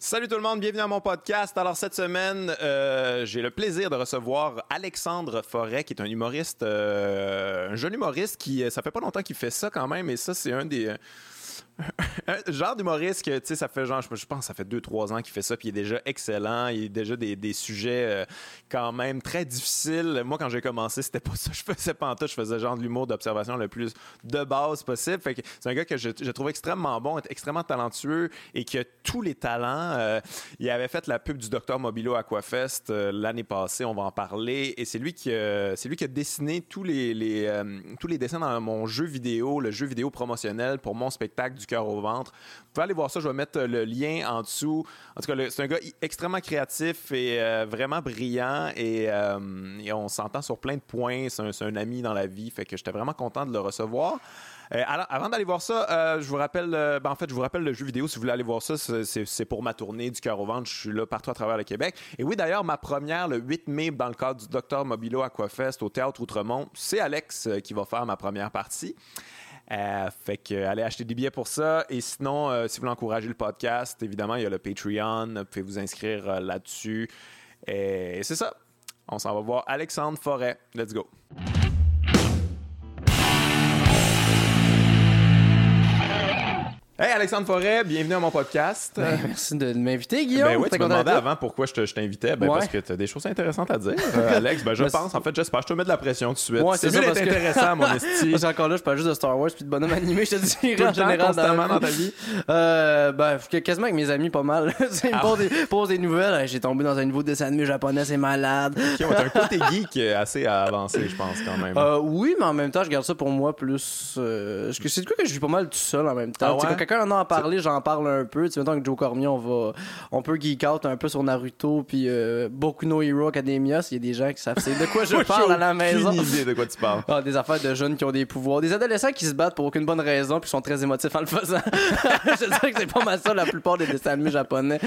Salut tout le monde, bienvenue à mon podcast. Alors cette semaine, euh, j'ai le plaisir de recevoir Alexandre Forêt, qui est un humoriste, euh, un jeune humoriste qui, ça fait pas longtemps qu'il fait ça quand même, et ça c'est un des genre d'humoriste que, tu sais, ça fait genre, je pense, ça fait 2-3 ans qu'il fait ça, puis il est déjà excellent. Il a déjà des, des sujets euh, quand même très difficiles. Moi, quand j'ai commencé, c'était pas ça. Je faisais pas en tout. Je faisais genre de l'humour d'observation le plus de base possible. Fait que c'est un gars que je, je, trouve extrêmement bon, extrêmement talentueux et qui a tous les talents. Euh, il avait fait la pub du Docteur Mobilo Aquafest euh, l'année passée. On va en parler. Et c'est lui qui, c'est lui qui a dessiné tous les, les tous les dessins dans mon jeu vidéo, le jeu vidéo promotionnel pour mon spectacle du cœur au ventre. Vous pouvez aller voir ça, je vais mettre le lien en dessous. En tout cas, c'est un gars extrêmement créatif et euh, vraiment brillant euh, et, on s'entend sur plein de points. C'est un, ami dans la vie, fait que j'étais vraiment content de le recevoir. Euh, alors, avant d'aller voir ça, je vous rappelle, ben, en fait, je vous rappelle le jeu vidéo. Si vous voulez aller voir ça, c'est pour ma tournée du cœur au ventre. Je suis là partout à travers le Québec. Et oui, d'ailleurs, ma première le 8 mai dans le cadre du Docteur Mobilo Aquafest au Théâtre Outremont, c'est Alex qui va faire ma première partie. Euh, fait que allez acheter des billets pour ça. Et sinon, euh, si vous voulez encourager le podcast, évidemment, il y a le Patreon. Vous pouvez vous inscrire euh, là-dessus. Et c'est ça. On s'en va voir Alexandre Forêt. Let's go. Hey Alexandre Forêt, bienvenue à mon podcast. Ben, merci de m'inviter, Guillaume. Ben oui, tu me demandais avant pourquoi je, t'invitais. Ben, Parce que tu as des choses intéressantes à dire, euh, Alex. Ben, je pense, en fait, j'espère. Je te mets de la pression tout de suite. Ouais, c'est mieux d'être intéressant, mon esti. Parce qu'encore là, je parle juste de Star Wars puis de bonhomme animé, je te dis, en général. constamment dans ta vie? Euh, ben, quasiment avec mes amis, pas mal. ils me ah posent, des, nouvelles. J'ai tombé dans un nouveau dessin animé japonais, c'est malade. Ok, t'as un côté geek assez avancé, je pense, quand même. Euh, oui, mais en même temps, je garde ça pour moi plus. Euh, c'est du coup que je vis pas mal tout seul en même temps. Ah quelqu'un en a parlé, j'en parle un peu. Tu sais, que Joe Cormier, on va, on peut geek out un peu sur Naruto puis euh, Boku no Hero Academia. S'il y a des gens qui savent c'est de quoi je parle à la maison. Aucune idée de quoi tu parles. Ah, des affaires de jeunes qui ont des pouvoirs, des adolescents qui se battent pour aucune bonne raison puis sont très émotifs en le faisant. je dirais que c'est pas mal ça la plupart des dessins animés japonais.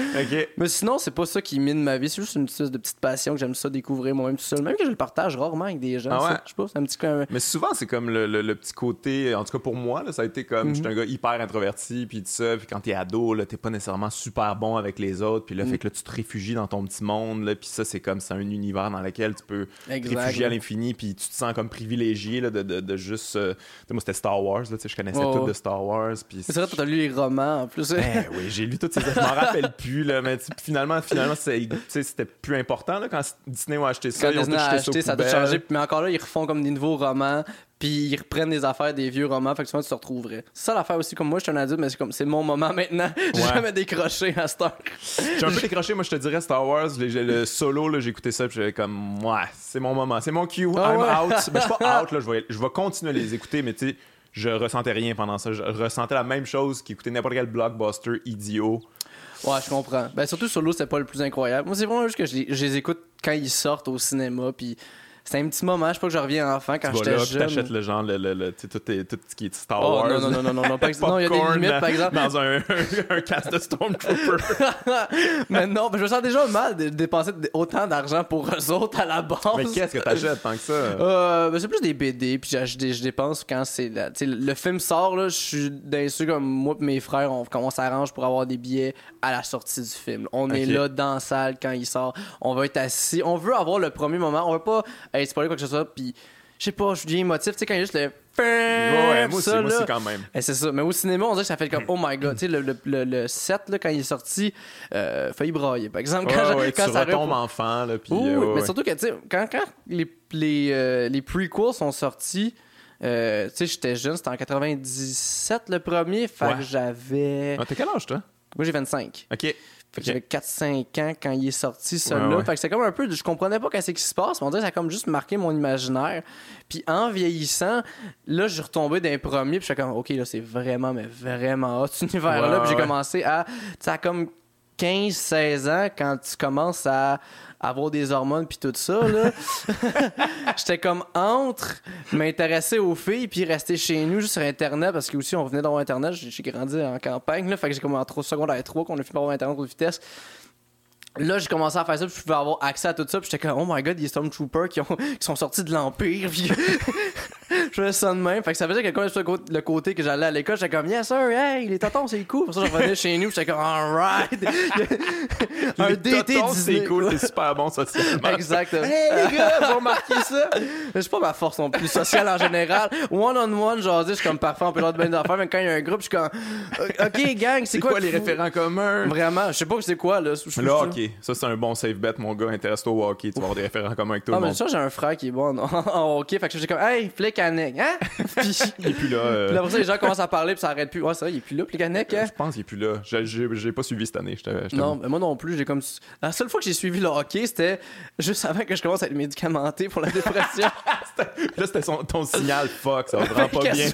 Mais sinon, c'est pas ça qui mine ma vie. C'est juste une espèce de petite passion que j'aime ça découvrir moi-même tout seul. Même que je le partage rarement avec des gens. Ah je sais pas, c'est un petit. Mais souvent, c'est comme le, le, petit côté. En tout cas, pour moi, là, ça a été comme. Je suis mhm. un gars hyper introverti puis ça. Puis quand t'es ado, là, t'es pas nécessairement super bon avec les autres. Puis là, fait mm. que là, tu te réfugies dans ton petit monde. Là, puis ça, c'est comme c'est un univers dans lequel tu peux te réfugier à l'infini. Puis tu te sens comme privilégié là, de, de, de, juste. Euh, moi, c'était Star Wars. Là, je connaissais tout de Star Wars. Puis c'est vrai, tu as lu les romans en plus. Ben, oui, j'ai lu tous ces. Je m'en rappelle plus. Là, mais finalement, finalement c'était plus important là, quand Disney a acheté ça. Quand Disney a acheté, ça a tout changé. Mais encore là, ils refont comme des nouveaux romans puis ils reprennent des affaires des vieux romans, fait que souvent tu te retrouverais. C'est ça l'affaire aussi, comme moi je suis un adulte, mais c'est comme c'est mon moment maintenant. J'ai jamais décroché à Star. J'ai un peu décroché, moi je te dirais Star Wars, le solo, là, j'ai écouté ça, puis j'avais comme, ouais, c'est mon moment, c'est mon cue, ah I'm out. Mais ben, je suis pas out, là, je vais, je vais continuer à les écouter, mais tu sais, je ressentais rien pendant ça. Je ressentais la même chose qu'écouter n'importe quel blockbuster idiot. Ouais, je comprends. Ben, surtout solo, c'est pas le plus incroyable. Moi, c'est vraiment juste que je je les écoute quand ils sortent au cinéma, puis c'est un petit moment, je sais pas que je reviens enfant quand j'étais jeune. Tu t'achètes le genre, le, le, tout, tout, ce qui est Star oh, Wars. Non, non, non, non, non, non, pas non, il y a des limites, par exemple. Dans un, un, cast de Stormtrooper. mais non, je me sens déjà mal de dépenser autant d'argent pour eux autres à la base. Mais qu'est-ce que t'achètes tant que ça? Euh, ben, c'est plus des BD, puis je dépense quand c'est. Le film sort, là, je suis d'insu comme moi et mes frères, on, on s'arrange pour avoir des billets à la sortie du film. On est là dans la salle quand il sort. On va être assis. On veut avoir le premier moment. On veut pas hey, c'est pas quoi que ce soit, puis je sais pas, je deviens émotif, tu sais, quand il y a juste le. Ouais, moi aussi, moi aussi quand même. Et c'est ça. Mais au cinéma, on dirait que ça fait comme oh my god. tu sais, le, le, le, set, là, quand il est sorti, euh, failli brailler. Par exemple, quand, ouais, quand tu ça retombes enfant, là. Puis, euh, mais surtout que, tu sais, quand, quand les, les, euh, les prequels sont sortis, euh, tu sais, j'étais jeune, c'était en 97 le premier, fait que j'avais. Ah, t'as quel âge, toi? Moi, j'ai 25. OK. Fait que j'avais 4-5 ans quand il est sorti, celui-là. Fait que c'est comme un peu. Je comprenais pas qu'est-ce qui se passe, mais on dirait que ça a comme juste marqué mon imaginaire. Puis en vieillissant, là, je suis retombé d'un premier, puis je suis comme, OK, là, c'est vraiment, mais vraiment hot, cet univers-là. puis j'ai commencé à. Tu sais, comme 15-16 ans, quand tu commences à avoir des hormones puis tout ça là j'étais comme entre m'intéresser aux filles puis rester chez nous juste sur internet parce que aussi on venait d'avoir internet j'ai grandi en campagne là fait que j'ai comme en 3 secondes 3 qu'on a fini par avoir internet de vitesse Là, j'ai commencé à faire ça, puis je pouvais avoir accès à tout ça, puis j'étais comme, oh my god, a Stormtroopers qui, ont, qui sont sortis de l'Empire, puis je faisais ça de même. Fait que ça faisait que quand je le côté que j'allais à l'école, j'étais comme, yes sir, hey, les tontons, c'est cool. Pour ça, je revenais chez nous, j'étais comme, alright. un les DT c'est cool, c'est super bon socialement. Exactement. Hey les gars, vous remarquez ça? Je pas ma force non plus sociale en général. One-on-one, genre, je suis comme parfait, on peut leur de d'affaires, mais quand il y a un groupe, je suis comme, ok, gang, c'est quoi, quoi les référents communs? Vraiment, je sais pas c'est quoi, là. Le hockey, ça c'est un bon safe bet, mon gars, intéresse-toi au hockey, tu vas avoir des référents communs avec tout ah, le monde. Ah, mais ça, j'ai un frère qui est bon en, hockey, fait que j'ai comme, hey, Flicanek, hein? puis, il est plus là. Euh... Puis après ça, les gens commencent à parler, puis ça arrête plus. Ouais, ça, il est plus là, Flicanek, hein? Je pense qu'il est plus là. J'ai pas suivi cette année. non, mais moi non plus, j'ai comme. La seule fois que j'ai suivi le hockey, c'était juste avant que je commence à être médicamenté pour la dépression. là, c'était ton signal, fuck, ça va pas bien.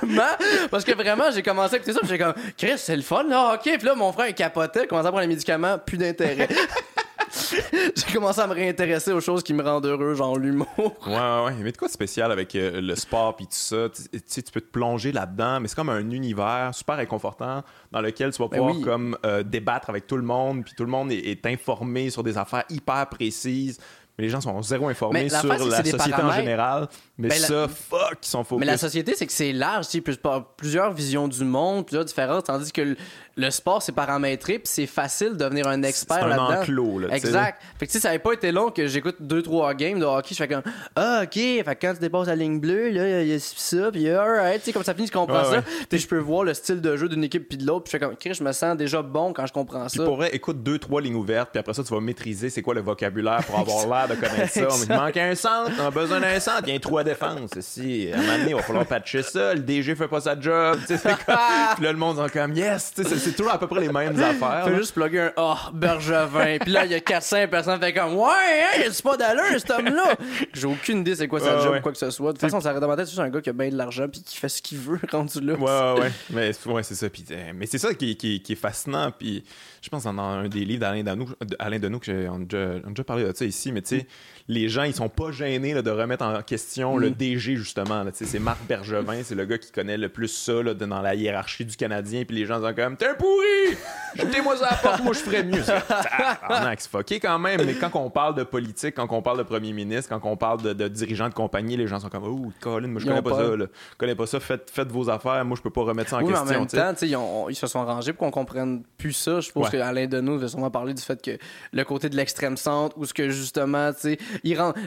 Parce que vraiment, j'ai commencé à écouter ça, puis j'ai comme, Chris, c'est le fun, là, ok. Puis là, mon frère, il capotait, commençait à prendre les médicaments, plus d'intérêt. j'ai commencé à me réintéresser aux choses qui me rendent heureux, genre l'humour. Ouais, ouais, ouais. Mais de quoi de spécial avec euh, le sport puis tout ça? Tu sais, tu peux te plonger là-dedans, mais c'est comme un univers super réconfortant dans lequel tu vas ben pouvoir comme euh, débattre avec tout le monde, puis tout le monde est, informé sur des affaires hyper précises mais les gens sont zéro informés sur la société en général. Mais ben, ça, fuck, ils sont faux. Mais la société, c'est que c'est large, tu sais, plusieurs visions du monde, plusieurs différences, tandis que le sport, c'est paramétré, puis c'est facile de devenir un expert là-dedans. C'est un enclos, là. Exact. Fait que, tu sais, ça n'avait pas été long que j'écoute deux, trois games de hockey, je fais comme, ah, ok, fait que quand tu dépasses la ligne bleue, là, il y a ça, puis alright, tu sais, comme ça finit, je comprends ça. Puis je peux voir le style de jeu d'une équipe puis de l'autre, puis je fais comme, ok, je me sens déjà bon quand je comprends ça. Puis pour vrai, écoute deux, trois lignes ouvertes, puis après ça, tu vas maîtriser c'est quoi le vocabulaire pour avoir l'air de connaître ça. il manque un centre, on a besoin d'un centre, il y a un trou à défense. Si, à un moment donné, il va falloir patcher ça, le DG fait pas sa job, tu sais, Puis là, le monde est comme, yes, c'est toujours à peu près les mêmes affaires. Fais juste plugger un oh, Bergevin. Puis là, il y a 400 personnes fait comme Ouais, hein, il a pas d'allure, cet homme-là? J'ai aucune idée c'est quoi sa job ou quoi que ce soit. De toute façon, ça tête, c'est un gars qui a bien de l'argent puis qui fait ce qu'il veut rendu là. Ouais, ouais, Mais ouais, c'est ça. Puis, euh, mais c'est ça qui, qui, qui, est fascinant. Puis je pense dans un des livres d'Alain Denou, Alain que on a, déjà, on a déjà parlé de ça ici, mais tu sais, les gens, ils sont pas gênés là, de remettre en question le mm. DG, justement. C'est Marc Bergevin, c'est le gars qui connaît le plus ça là, dans la hiérarchie du Canadien. Puis les gens sont comme T'es un pourri Jetez-moi ça à la porte, moi je ferais mieux. C'est fucké quand même. Mais quand on parle de politique, quand on parle de premier ministre, quand on parle de, dirigeants de compagnie, les gens sont comme Oh, Colin, moi je connais pas, ça. Là. Je connais pas ça. Faites, faites vos affaires. Moi je peux pas remettre ça en question. Mais en même temps, ils, ils, se sont rangés pour qu'on comprenne plus ça. Je pense qu'Alain Deneau va sûrement parler du fait que le côté de l'extrême centre, ou ce que justement, tu sais,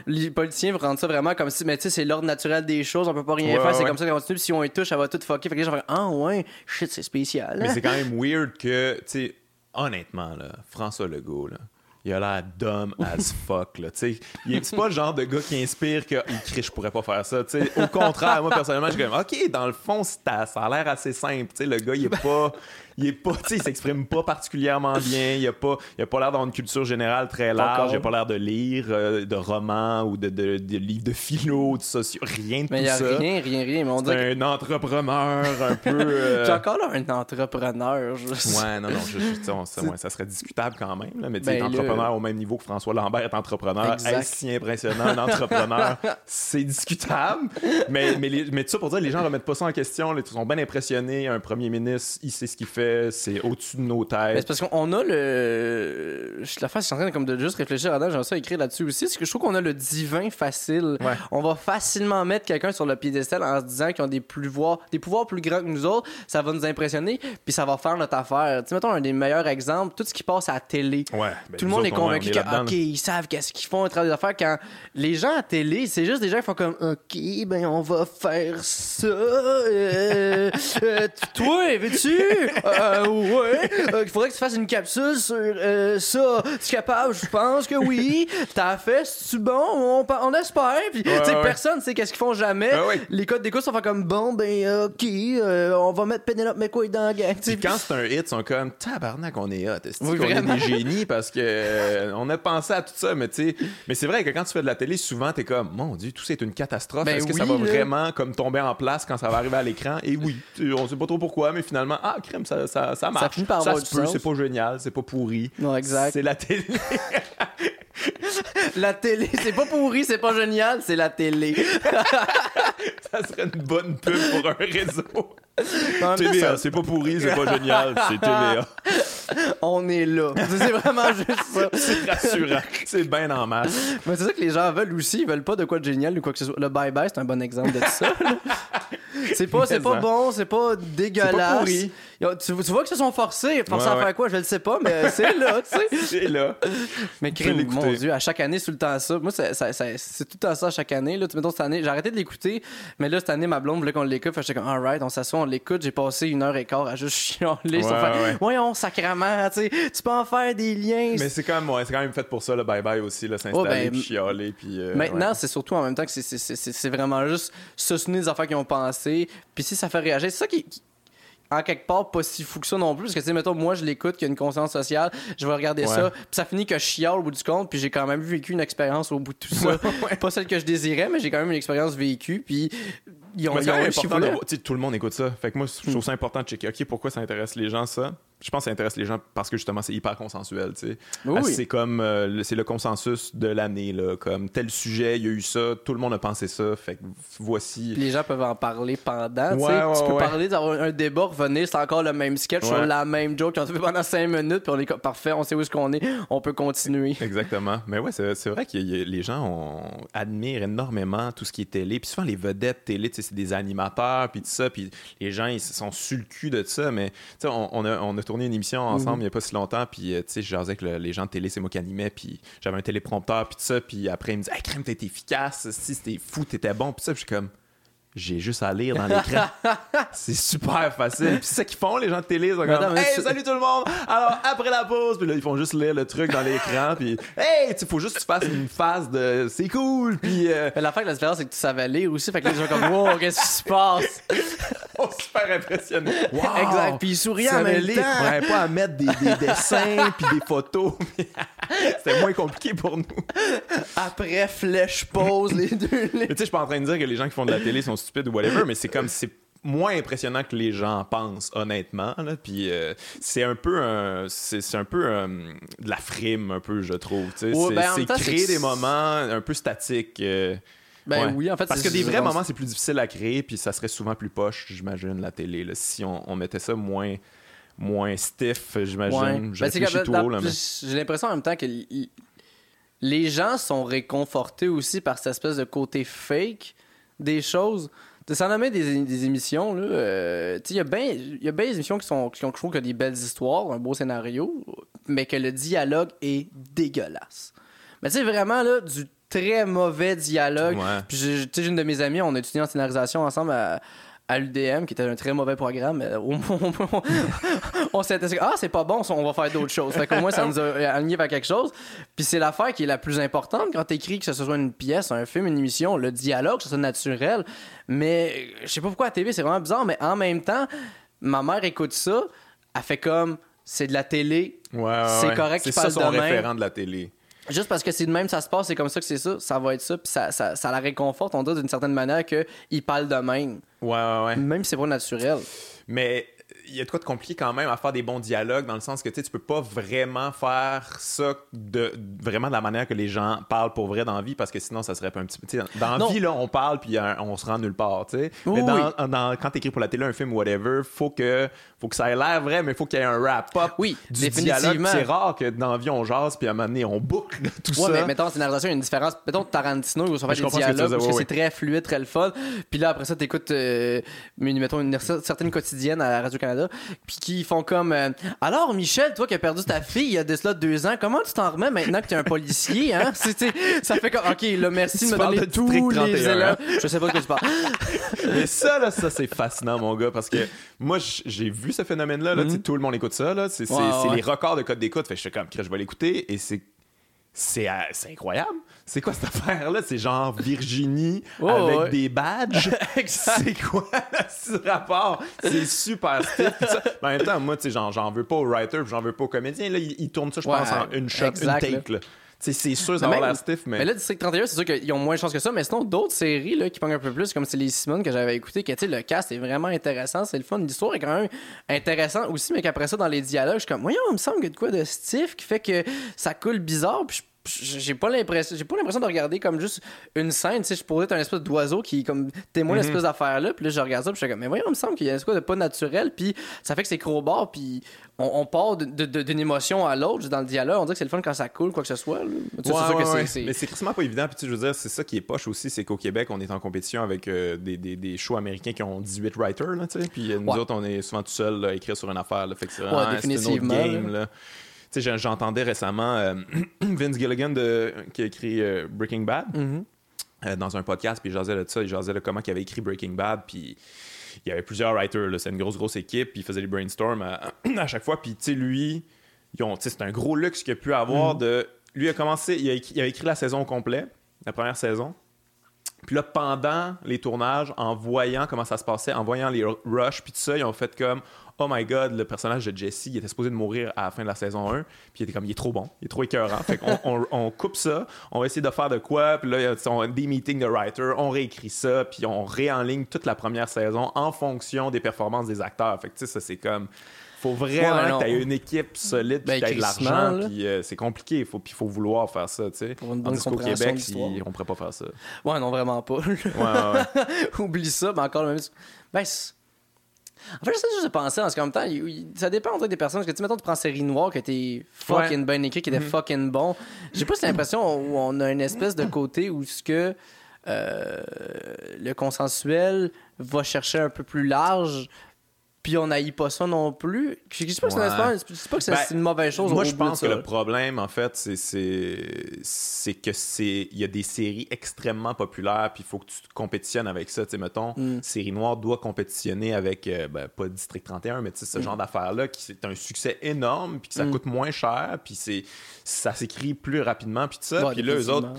les politiciens rendent ça vraiment comme si, mais tu sais, c'est l'ordre naturel des choses, on peut pas rien faire, c'est comme ça qu'on continue, si on y touche, ça va tout fucker. Fait que les gens ah ouais, shit, c'est spécial. Mais c'est quand même weird que, tu sais, honnêtement, là, François Legault, là, il a l'air dumb as fuck là tu sais c'est pas le genre de gars qui inspire qu'il crie je pourrais pas faire ça tu sais au contraire moi personnellement je suis comme ok dans le fond ça a l'air assez simple tu sais le gars il est pas il est pas, il s'exprime pas particulièrement bien. Il a pas, il a pas l'air d'avoir une culture générale très large. Il a pas l'air de lire euh, de romans ou de, de, de, livres de philo, de socio, rien de mais tout ça. Mais rien, rien, rien. Mais c'est un entrepreneur un peu. Euh... J'ai encore là un entrepreneur. Ouais, non, non, je, ça, serait discutable quand même. Là, mais tu ben, entrepreneur au même niveau que François Lambert est entrepreneur, est-ce si impressionnant un entrepreneur C'est discutable. Mais, mais, mais tout ça pour dire, les gens remettent pas ça en question. Ils sont bien impressionnés. Un premier ministre, il sait ce qu'il fait c'est au-dessus de nos têtes. C'est parce qu'on a le. Je la face, je suis en train de, comme de juste réfléchir à ça, j'ai ça écrire là-dessus aussi. C'est que je trouve qu'on a le divin facile. On va facilement mettre quelqu'un sur le piédestal en se disant qu'ils ont des pouvoirs, des pouvoirs plus grands que nous autres. Ça va nous impressionner, puis ça va faire notre affaire. Tu sais, mettons un des meilleurs exemples, tout ce qui passe à la télé. Ouais, ben, tout le monde est convaincu qu'ils savent qu'est-ce qu'ils font, à des affaires. Quand les gens à télé, c'est juste des gens qui font comme, OK, ben on va faire ça. Euh, euh, toi, veux-tu? euh, ouais, euh, il faudrait que tu fasses une capsule sur euh, ça. Tu es capable? Je pense que oui. T'as fait, c'est-tu bon? On, on espère. Puis, ouais, ouais. personne sait qu'est-ce qu'ils font jamais. Les codes d'écoute sont comme, bon, ben, ok, euh, on va mettre Penelope McQuaid dans la gang. Puis quand c'est un hit, ils sont comme, tabarnak, on est hot. Oui, qu'on est des génies? Parce que on a pensé à tout ça, mais tu sais, mais c'est vrai que quand tu fais de la télé, souvent, t'es comme, mon Dieu, tout c'est une catastrophe. Ben Est-ce que ça va vraiment comme tomber en place quand ça va arriver à l'écran? Et oui, on sait pas trop pourquoi, mais finalement, ah, crème, ça, ça, ça marche. Ça, ça se peut, c'est pas génial, c'est pas pourri. Non, exact. C'est la télé. la télé, c'est pas pourri, c'est pas génial, c'est la télé. ça serait une bonne pub pour un réseau. TVA, c'est pas pourri, c'est pas génial, c'est TVA. On est là. C'est vraiment juste ça. c'est rassurant. C'est bien en masse. Mais c'est ça que les gens veulent aussi. Ils veulent pas de quoi de génial ou quoi que ce soit. Le bye-bye, c'est un bon exemple de ça. c'est pas, c'est pas bon, c'est pas dégueulasse. Pas pourri. Tu, vois que se sont forcés. Forcés à faire quoi, je le sais pas, mais c'est là, tu sais. c'est là. Mais crime, mon Dieu, à chaque année, tout le temps ça. Moi, c'est tout le temps ça à chaque année. Là, tu cette année, j'ai arrêté de l'écouter, mais là, cette année, ma blonde voulait qu'on l'écoute. Fait j'étais comme, alright, on s'assoit, on l'écoute. J'ai passé une heure et quart à juste chialer. Ouais, faire, Voyons, sacrement, tu sais, tu peux en faire des liens. Mais c'est quand même, ouais, quand même fait pour ça, le bye-bye aussi, s'installer, ben, chialer. Puis, euh, maintenant, c'est surtout en même temps que c'est vraiment juste se souvenir des affaires qu'ils ont pensé. Puis si ça fait réagir, c'est ça qui en quelque part pas si fou que ça non plus parce que tu sais mettons moi je l'écoute qui a une conscience sociale je vais regarder ça puis ça finit que je chiale au bout du compte puis j'ai quand même vécu une expérience au bout de tout ça. Pas celle que je désirais mais j'ai quand même une expérience vécue puis ils ont, tout le monde écoute ça. Fait que moi je trouve ça important de checker ok pourquoi ça intéresse les gens ça je pense que ça intéresse les gens parce que justement c'est hyper consensuel tu sais. Oui. c'est comme euh, c'est le consensus de l'année là. Comme tel sujet il y a eu ça tout le monde a pensé ça fait que voici. Les gens peuvent en parler pendant tu sais. Tu peux parler d'avoir un débat revenir c'est encore le même sketch sur la même joke qu'on fait pendant cinq minutes puis on est parfait on sait où est-ce qu'on est on peut continuer. Exactement. Mais ouais c'est vrai que les gens admirent énormément tout ce qui est télé puis souvent les vedettes télé c'est des animateurs puis tout ça puis les gens ils sont sur le cul de ça mais tu sais on, a, on a tourné une émission ensemble mhm. il y a pas si longtemps, puis euh, tu sais, je jasais que les gens de télé, c'est moi qui animais, puis j'avais un téléprompteur, puis tout ça, puis après, ils me disaient, hey, crème, t'es efficace, si c'était fou, t'étais bon, puis ça, puis je suis comme, j'ai juste à lire dans l'écran. c'est super facile. Puis c'est ça qu'ils font, les gens de télé. Ils sont comme, hey, salut tout le monde! Alors, après la pause, puis là, ils font juste lire le truc dans l'écran, puis hey, il faut juste que tu fasses une phase de c'est cool, puis. Euh... La fin de la différence, c'est que tu savais lire aussi, fait que les gens comme, wow, qu'est-ce qui se passe? oh, super impressionné. Wow, exact. Puis ils sourient en même temps. pas à mettre des, des dessins, puis des photos. C'était moins compliqué pour nous. Après, flèche, pause, les deux. Tu sais, je suis pas en train de dire que les gens qui font de la télé sont stupide ou whatever, mais c'est comme c'est moins impressionnant que les gens pensent honnêtement là. puis euh, c'est un peu un, c'est, un peu euh, de la frime un peu je trouve c'est, ben, créer des moments un peu statiques euh, ben oui, en fait. Parce que des vrais moments, c'est plus difficile à créer, puis ça serait souvent plus poche, j'imagine, la télé. si on, mettait ça moins, moins stiff, j'imagine. Ben, j'ai l'impression en même temps que les gens sont réconfortés aussi par cette espèce de côté fake des choses. Sans nommer des, des émissions, là, euh, il y a bien des émissions qui sont qui ont, qui des belles histoires, un beau scénario, mais que le dialogue est dégueulasse. Mais tu sais, vraiment, là, du très mauvais dialogue. Puis, tu sais, une de mes amies, on a étudié en scénarisation ensemble à, à l'UDM, qui était un très mauvais programme, on, s'est dit, ah, c'est pas bon, on va faire d'autres choses. Fait qu'au moins, ça nous a aligné vers quelque chose. Puis c'est l'affaire qui est la plus importante quand t'écris, que ce soit une pièce, un film, une émission, le dialogue, que ce soit naturel. Mais je sais pas pourquoi à la TV, c'est vraiment bizarre, mais en même temps, ma mère écoute ça, elle fait comme, c'est de la télé, c'est correct C'est ça son référent de la télé. Juste parce que c'est de même, ça se passe, c'est comme ça que c'est ça, ça va être ça, puis ça, ça, ça la réconforte, on dit d'une certaine manière qu'il parle de même. Ouais, ouais, ouais. Même si c'est pas naturel. Mais il y a de quoi de compliqué quand même à faire des bons dialogues dans le sens que tu peux pas vraiment faire ça de vraiment de la manière que les gens parlent pour vrai dans la vie parce que sinon ça serait pas un petit peu dans la vie là on parle puis on se rend nulle part tu sais. Mais dans, dans, quand t'écris pour la télé un film ou whatever faut que faut que ça ait l'air vrai mais faut qu'il y ait un wrap up oui du dialogue. C'est rare que dans la vie on jase puis à un moment donné on boucle tout ouais, ça. mais mettons c'est une il y a une différence. Mettons Tarantino il va faire des dialogues parce que c'est très fluide très le fun. Puis là après ça t'écoutes euh, mettons une certaine quotidienne à Radio-Canada puis qui font comme euh, Alors, Michel, toi qui as perdu ta fille il y a de cela deux ans, comment tu t'en remets maintenant que tu es un policier hein? Ça fait comme Ok, là, merci de me donner tous les élèves. Je sais pas de quoi tu parles. Mais ça, là, ça, c'est fascinant, mon gars, parce que moi, j'ai vu ce phénomène-là. Là, mm-hmm. Tout le monde écoute ça. C'est les records de code d'écoute. Fait je suis comme, je vais l'écouter et c'est c'est incroyable. C'est quoi cette affaire-là? C'est genre Virginie avec des badges? c'est quoi ce rapport? C'est super stiff. en même temps, moi, tu sais, j'en veux pas au writer, j'en veux pas au comédien. Là, il, tourne ça, je pense, en une shot, une take. C'est sûr, ça va la stiff, mais. Mais là, District 31, c'est sûr qu'ils ont moins de chance que ça. Mais sinon, d'autres séries là, qui pognent un peu plus, comme c'est les Simone que j'avais écouté, que le cast est vraiment intéressant, c'est le fun. L'histoire est quand même intéressante aussi, mais qu'après ça, dans les dialogues, je suis comme, voyons, il me semble qu'il y a de quoi de stiff qui fait que ça coule bizarre. Puis j'ai pas l'impression j'ai pas l'impression de regarder comme juste une scène tu sais je pourrais être un espèce d'oiseau qui comme témoin mm espèce d'affaire là puis là je regarde ça puis je suis comme mais voyons il me semble qu'il y a un espèce de pas naturel puis ça fait que c'est crowbar puis on, part d'une émotion à l'autre dans le dialogue on dirait que c'est le fun quand ça coule quoi que ce soit mais c'est quasiment pas évident puis tu je veux dire c'est ça qui est poche aussi c'est qu'au Québec on est en compétition avec euh, des, des, des, shows américains qui ont 18 writers là tu sais puis nous autres on est souvent tout seul à écrire sur une affaire là fait que c'est définitivement, game là j'entendais récemment euh, Vince Gilligan de, qui a écrit euh, Breaking Bad mm-hmm. euh, dans un podcast, puis il jasait de ça, il jasait de comment il avait écrit Breaking Bad, puis il y avait plusieurs writers, c'est une grosse, grosse équipe, puis il faisait des brainstorms à, chaque fois, puis tu sais, lui, c'est un gros luxe qu'il a pu avoir mm-hmm. de... Lui a commencé, il a, écrit, il a écrit la saison au complet, la première saison, puis là, pendant les tournages, en voyant comment ça se passait, en voyant les rushs, puis tout ça, ils ont fait comme Oh my god, le personnage de Jesse, il était supposé de mourir à la fin de la saison 1, puis il était comme Il est trop bon, il est trop écœurant. fait qu'on on, coupe ça, on va essayer de faire de quoi, puis là, il y a des meetings de writers, on réécrit ça, puis on réenligne toute la première saison en fonction des performances des acteurs. Fait que tu sais, ça, c'est comme faut vraiment que tu aies une équipe solide ben, puis de l'argent puis euh, c'est compliqué il faut puis faut vouloir faire ça tu sais. Bonne qu'au Québec on pourrait pas faire ça. Ouais non vraiment pas ouais, ouais, oublie ça mais encore le même ben en fait, juste de penser en ce même temps. Ça dépend des personnes. Parce que, tu mettons, tu prends série noire qui était fucking bien écrit, qui était mm-hmm. fucking bon. J'ai plus l'impression où on a une espèce de côté où ce que euh, le consensuel va chercher un peu plus large puis on n'aille pas ça non plus. Je dis pas, que c'est ben, une mauvaise chose. Moi, je pense que le problème, en fait, c'est que c'est il y a des séries extrêmement populaires, puis il faut que tu compétitionnes avec ça. Tu sais, mettons, mm. Série Noire doit compétitionner avec, euh, ben, pas District 31, mais ce mm. genre d'affaires-là, qui c'est un succès énorme, puis que ça mm. coûte moins cher, puis ça s'écrit plus rapidement, puis tout ça. puis là, eux autres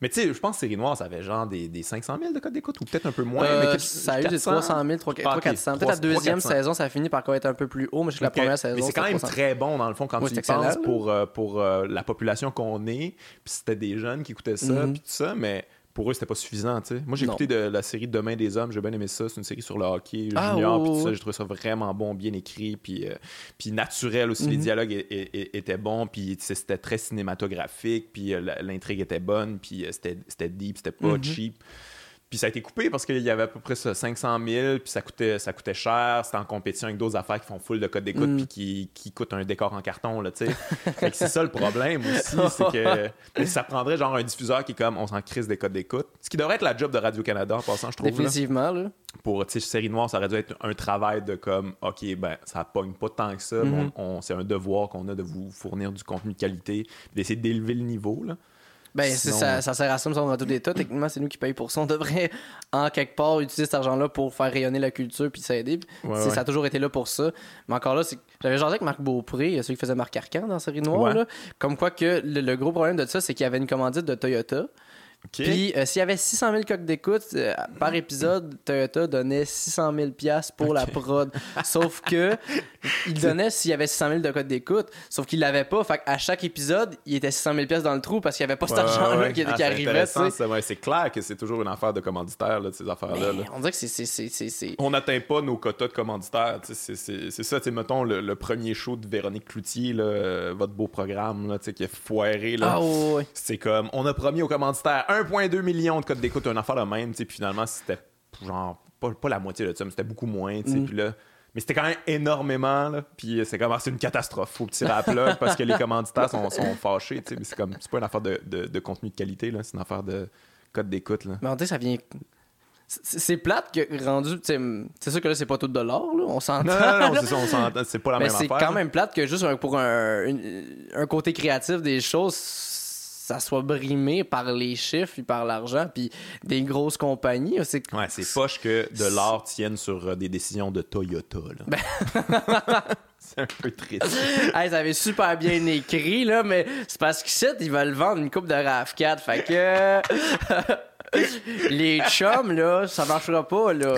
mais tu sais, je pense que Série Noire, ça avait genre des, des 500 000 de codes d'écoute ou peut-être un peu moins. Euh, mais ça a eu des 300 000, 300 400. Peut-être la deuxième saison, ça a fini par être un peu plus haut, mais je que la première saison. Mais c'est quand même très bon, dans le fond, quand tu y penses pour, euh, pour euh, la population qu'on est. Puis c'était des jeunes qui écoutaient ça, mm-hmm. puis tout ça, mais pour eux, c'était pas suffisant. sais. Moi, j'ai écouté de la série Demain des Hommes, j'ai bien aimé ça. C'est une série sur le hockey ah, junior, tout ça. J'ai trouvé ça vraiment bon, bien écrit, puis, euh, puis naturel aussi. Les mhm. dialogues étaient bons, puis c'était très cinématographique, puis euh, l'intrigue était bonne, puis euh, c'était deep, c'était pas mhm. cheap. Puis ça a été coupé parce qu'il y avait à peu près ça, 500 000, puis ça coûtait, ça coûtait cher. C'était en compétition avec d'autres affaires qui font full de code d'écoute, mm. puis qui, qui coûtent un décor en carton, là, tu sais. c'est ça le problème aussi, c'est que ça prendrait genre un diffuseur qui est comme, on s'en crise des codes d'écoute. Ce qui devrait être la job de Radio-Canada, en passant, je trouve. Définitivement, là. Pour, tu sais, Série Noire, ça aurait dû être un travail de comme, OK, ben, ça pogne pas tant que ça, mm-hmm. on, c'est un devoir qu'on a de vous fournir du contenu de qualité, d'essayer d'élever le niveau, là. Ben, ça, ça sert à ça, dans tout l'État. Techniquement, c'est nous qui payons pour ça. On devrait, en quelque part, utiliser cet argent-là pour faire rayonner la culture puis s'aider. Ça a toujours été là pour ça. Mais encore là, j'avais jasé avec Marc Beaupré, celui qui faisait Marc Arcan dans Série Noire. Là, comme quoi que le, gros problème de ça, c'est qu'il y avait une commandite de Toyota. Puis euh, s'il y avait 600 000 coques d'écoute euh, par épisode, Toyota donnait 600 000 pour la prod. Sauf que il donnait s'il y avait 600 000 de codes d'écoute, sauf qu'il l'avait pas. Fait à chaque épisode, il était 600 000 dans le trou parce qu'il n'y avait pas cet argent-là qui, ah, arrivait. c'est clair que c'est toujours une affaire de commanditaire, là, ces affaires-là. On dirait que c'est. On n'atteint pas nos quotas de commanditaires. C'est ça, mettons le, premier show de Véronique Cloutier, là, euh, votre beau programme là, qui est foiré. Ah, c'est comme, on a promis aux commanditaires 1,2 million de codes d'écoute, une affaire de même, puis finalement, c'était genre pas, la moitié de ça, mais c'était beaucoup moins, mm. puis là. Mais c'était quand même énormément, là. Puis c'est comme, ah, c'est une catastrophe. Faut tirer à plat parce que les commanditaires sont, sont fâchés, tu sais. Mais c'est comme, c'est pas une affaire de, de, contenu de qualité, là. C'est une affaire de code d'écoute, là. Mais en ça vient. C'est plate que rendu. C'est sûr que là, c'est pas tout de l'or, là. On s'entend. Non, non, non, c'est ça, on s'entend. C'est pas la même affaire. Mais c'est quand même plate que juste pour un, un côté créatif des choses ça soit brimé par les chiffres et par l'argent puis des grosses compagnies. C'est... Ouais, c'est poche que de l'art tienne sur euh, des décisions de Toyota. Ben c'est un peu triste. hey, ça avait super bien écrit, là, mais c'est parce qu'ils ils veulent vendre une coupe de RAV4. Fait que. Les chums, là, ça marchera pas, là.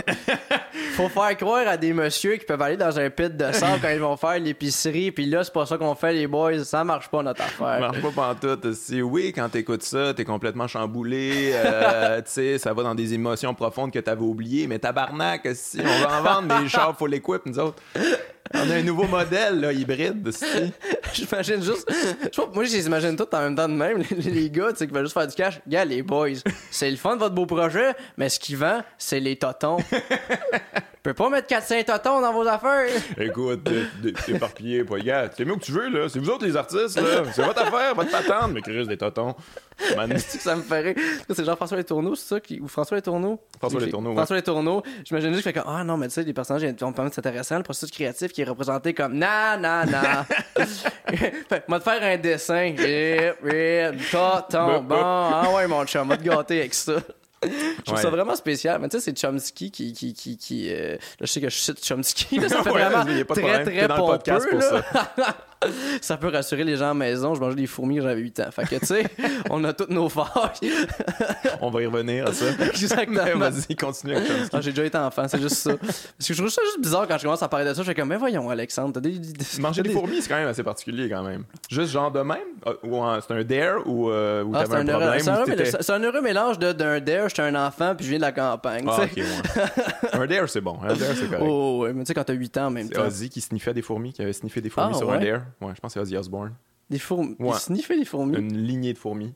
Faut faire croire à des messieurs qui peuvent aller dans un pit de sable quand ils vont faire l'épicerie, puis là, c'est pas ça qu'on fait, les boys. Ça marche pas, notre affaire. Ça marche pas pantoute. Si oui, quand t'écoutes ça, t'es complètement chamboulé, euh, tu sais, ça va dans des émotions profondes que t'avais oubliées, mais tabarnak, si on va en vendre des chars full equip, nous autres. On a un nouveau modèle, là, hybride, J'imagine juste. Je moi, je les imagine tous en même temps de même. Les, les gars, tu sais, qui veulent juste faire du cash. Gars, les boys, c'est le fun de votre beau projet, mais ce qui vend, c'est les totons. peut pas mettre 400 totons dans vos affaires. Écoute, t'es- éparpillé, pas gars. T'es mieux que tu veux, là. C'est vous autres les artistes, là. C'est votre affaire, votre patente, mais Chris des totons. Man, ça me ferait. C'est genre François Les Tourneaux, c'est ça? Qui... Ou François Les Tourneaux? François Les Tourneaux, ouais. François Les Tourneaux. J'imagine juste que fait comme, ah non, mais tu sais, les personnages ils vont permettre c'est intéressant. Le processus créatif qui est représenté comme, na, na, na. moi, te faire un dessin. Rip, rip, tonton. Bon, ah ouais, mon chum, va te gâter avec ça. Je trouve Ouais. ça vraiment spécial. Mais tu sais, c'est Chomsky qui. qui, qui, qui euh, Là, je sais que je cite Chomsky. là, ça fait Ouais, vraiment très, problème. très dans le podcast pour là. ça peut rassurer les gens à la maison. Je mangeais des fourmis quand j'avais 8 ans. Fait que, tu sais, on a toutes nos failles. on va y revenir à ça. Exactement. Vas-y, continue avec Chomsky. Ah, j'ai déjà été enfant, c'est juste ça. Parce que je trouve ça juste bizarre quand je commence à parler de ça. Je fais comme, mais voyons, Alexandre, t'as des. Manger des fourmis, c'est quand même assez particulier, quand même. Juste genre de même? Ou en- c'est un dare ou, euh, ou Ah, t'avais un, problème? c'est un un heureux mélange d'un dare, j'étais un enfant, puis je viens de la campagne. Ah, ok, ouais. un dare, c'est bon. Un dare, c'est correct. Oh, ouais, mais tu sais, quand t'as 8 ans même C'est. Ozzy qui sniffait des fourmis, qui avait sniffé des fourmis Ah, sur un ouais? dare. Ouais, je pense que c'est Ozzy Osbourne. Des fourmis. Ouais. Il sniffait des fourmis? Une lignée de fourmis.